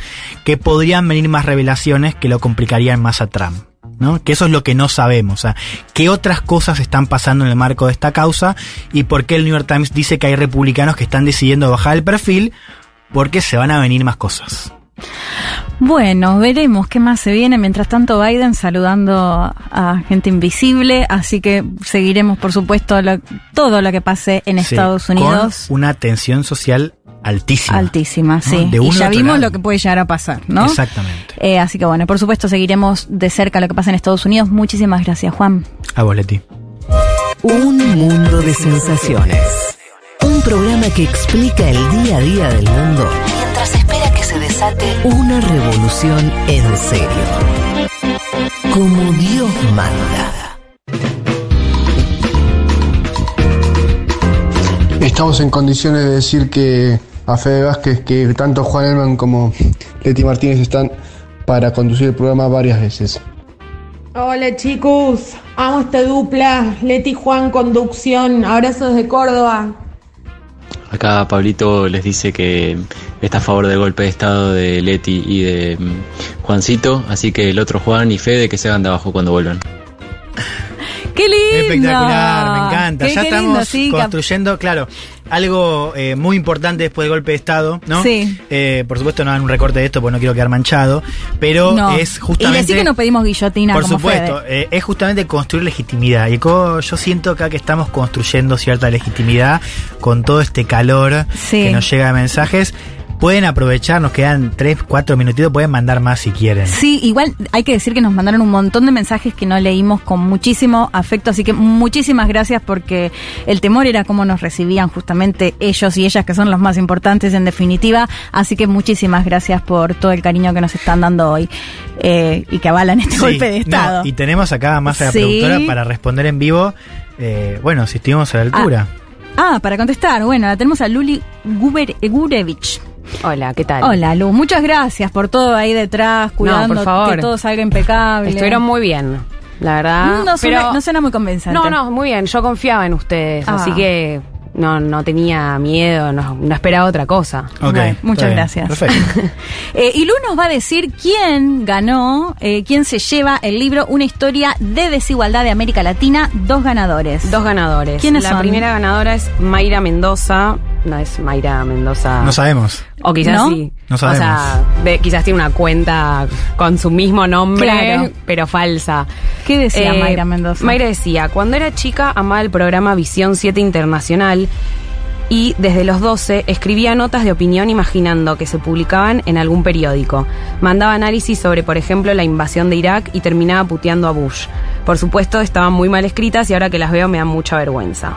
que podrían venir más revelaciones que lo complicarían más a Trump. ¿no? Que eso es lo que no sabemos. O qué otras cosas están pasando en el marco de esta causa y por qué el New York Times dice que hay republicanos que están decidiendo bajar el perfil porque se van a venir más cosas. Bueno, veremos qué más se viene. Mientras tanto, Biden saludando a gente invisible, así que seguiremos, por supuesto, lo- todo lo que pase en Sí, Estados Unidos. Con una tensión social altísima. Altísima, ¿no? sí. De y uno ya vimos lado. lo que puede llegar a pasar, ¿no? Exactamente. Eh, así que bueno, por supuesto seguiremos de cerca lo que pasa en Estados Unidos. Muchísimas gracias, Juan. A vos, Leti. Un mundo de sensaciones. Un programa que explica el día a día del mundo mientras espera se desate una revolución en serio. Como Dios manda. Estamos en condiciones de decir que a Fede Vázquez que tanto Juan Elman como Leti Martínez están para conducir el programa varias veces. Hola chicos, amo esta dupla, Leti Juan Conducción, abrazos de Córdoba. Acá Pablito les dice que está a favor del golpe de estado de Leti y de mm, Juancito, así que el otro Juan y Fede que se hagan de abajo cuando vuelvan. ¡Qué lindo! Espectacular, me encanta. Qué- ya qué estamos lindo, sí, cap- construyendo, claro, algo eh, muy importante después del golpe de Estado, ¿no? Sí. Eh, por supuesto, no hagan un recorte de esto porque no quiero quedar manchado, pero No. es Y justamente. decir que no pedimos guillotina Por como supuesto, eh, es justamente construir legitimidad. Y yo siento acá que estamos construyendo cierta legitimidad con todo este calor Sí. que nos llega de mensajes. Pueden aprovechar, nos quedan 3, 4 minutitos, pueden mandar más si quieren. Sí, igual hay que decir que nos mandaron un montón de mensajes que no leímos con muchísimo afecto, así que muchísimas gracias porque el temor era cómo nos recibían justamente ellos y ellas, que son los más importantes en definitiva, así que muchísimas gracias por todo el cariño que nos están dando hoy eh, y que avalan este Sí, golpe de no, Estado. y tenemos acá más a la Sí. productora para responder en vivo. eh, bueno, si estuvimos a la altura. Ah, para contestar, bueno, la tenemos a Luli Guber- Gurevich. Hola, ¿qué tal? Hola, Lu. Muchas gracias por todo ahí detrás, cuidando por favor. que todo salga impecable. Estuvieron muy bien, la verdad. No suena, pero no suena muy convincente. no, no, muy bien. Yo confiaba en ustedes, Ah. así que no, no tenía miedo, no, no esperaba otra cosa. Ok, Bueno, muchas bien, gracias. Perfecto. Eh, y Lu nos va a decir quién ganó, eh, quién se lleva el libro Una historia de desigualdad de América Latina, dos ganadores. Dos ganadores. ¿Quiénes la son? primera ganadora es Mayra Mendoza. No es Mayra Mendoza. No sabemos. O quizás ¿No? sí. No sabemos. O sea, de- quizás tiene una cuenta con su mismo nombre, Claro. pero falsa. ¿Qué decía Eh, Mayra Mendoza? Mayra decía, cuando era chica amaba el programa Visión 7 Internacional y desde los 12 escribía notas de opinión imaginando que se publicaban en algún periódico. Mandaba análisis sobre, por ejemplo, la invasión de Irak y terminaba puteando a Bush. Por supuesto, estaban muy mal escritas y ahora que las veo me da mucha vergüenza.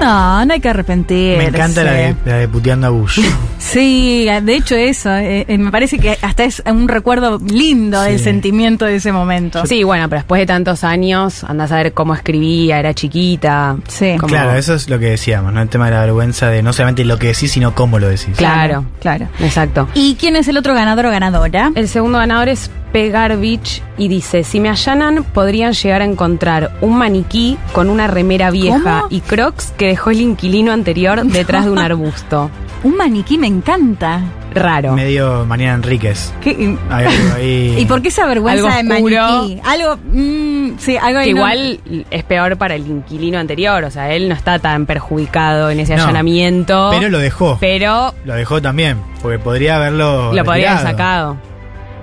No, no hay que arrepentirse. Me encanta la de, la de puteando a Bush. Sí, de hecho eso, eh, eh, me parece que hasta es un recuerdo lindo del Sí. sentimiento de ese momento. Sí, bueno, pero después de tantos años, andás a ver cómo escribía, era chiquita. Sí. Claro, eso es lo que decíamos, ¿no? El tema de la vergüenza de no solamente lo que decís, sino cómo lo decís. Claro, Claro. exacto. ¿Y quién es el otro ganador o ganadora? El segundo ganador es Pegar Beach y dice, si me allanan podrían llegar a encontrar un maniquí con una remera vieja ¿Cómo? y crocs que dejó el inquilino anterior detrás de un arbusto. Un maniquí me encanta. Raro. Medio Mariana Enríquez. ¿Qué- Hay algo ahí. ¿Y por qué esa vergüenza Algo de oscuro. maniquí? Algo, mm, sí, algo Que ahí no- igual es peor para el inquilino anterior, o sea, él no está tan perjudicado en ese No, allanamiento. Pero lo dejó. Pero Lo dejó también, porque podría haberlo. lo podría haber retirado. sacado.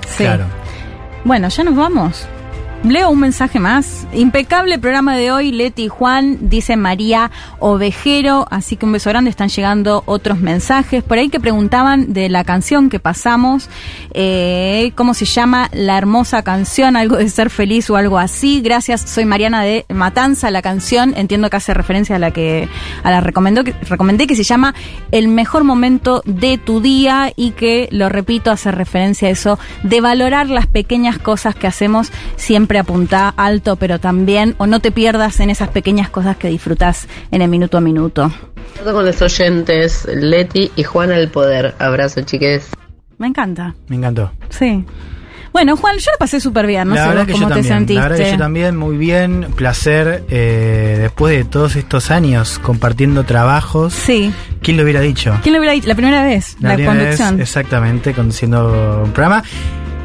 Sí. Claro. Bueno, ya nos vamos. Leo un mensaje más. Impecable programa de hoy, Leti y Juan, dice María Ovejero. Así que un beso grande, están llegando otros mensajes. Por ahí que preguntaban de la canción que pasamos, eh, ¿cómo se llama la hermosa canción? Algo de ser feliz o algo así. Gracias, soy Mariana de Matanza, la canción. Entiendo que hace referencia a la que a la recomendó, que, recomendé, que se llama El mejor momento de tu día y que, lo repito, hace referencia a eso de valorar las pequeñas cosas que hacemos siempre siempre apunta alto, pero también, o no te pierdas en esas pequeñas cosas que disfrutas en el minuto a minuto. Todo con los oyentes, Leti y Juan al poder. Abrazo, chiques. Me encanta. Me encantó. Sí. Bueno, Juan, yo lo pasé súper bien, no la sé verdad vos que cómo yo te también, sentiste. La verdad que yo también, muy bien. Placer, eh, después de todos estos años compartiendo trabajos. Sí. ¿Quién lo hubiera dicho? ¿Quién lo hubiera dicho? La primera vez, la, primera vez, conducción. exactamente, conduciendo un programa.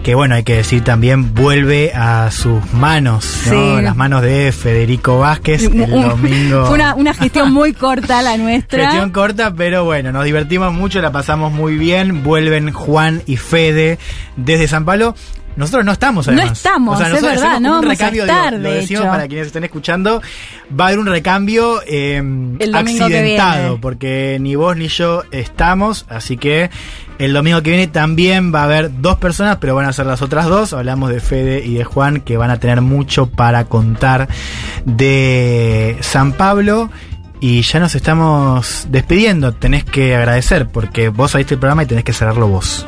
Que bueno, hay que decir también, vuelve a sus manos, ¿no? Las manos de Federico Vázquez el Un- domingo. Fue una, una gestión muy corta la nuestra. Gestión corta, pero bueno, nos divertimos mucho, la pasamos muy bien. Vuelven Juan y Fede desde San Pablo. Nosotros no estamos, No además. estamos, es nosotros verdad, no un vamos a recambio, estar, digo, lo de decimos hecho. para quienes estén escuchando. Va a haber un recambio eh, accidentado, porque ni vos ni yo estamos, así que el domingo que viene también va a haber dos personas, pero van a ser las otras dos. Hablamos de Fede y de Juan, que van a tener mucho para contar de San Pablo. Y ya nos estamos despidiendo. Tenés que agradecer porque vos saliste el programa y tenés que cerrarlo vos.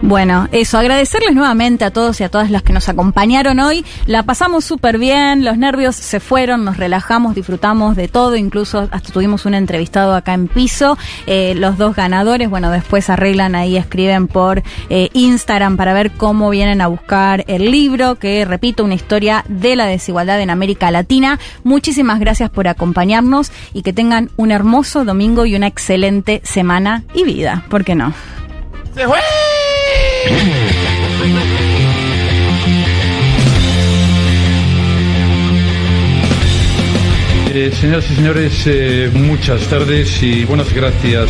Bueno, eso, agradecerles nuevamente a todos y a todas las que nos acompañaron hoy. La pasamos súper bien, los nervios se fueron, nos relajamos, disfrutamos de todo, incluso hasta tuvimos un entrevistado acá en piso. Eh, los dos ganadores, bueno, después arreglan ahí, escriben por eh, Instagram para ver cómo vienen a buscar el libro, que repito, una historia de la desigualdad en América Latina. Muchísimas gracias por acompañarnos y que tengan un hermoso domingo y una excelente semana y vida, ¿por qué no? ¡Se fue! Eh, señoras y señores, eh, muchas tardes y buenas gracias.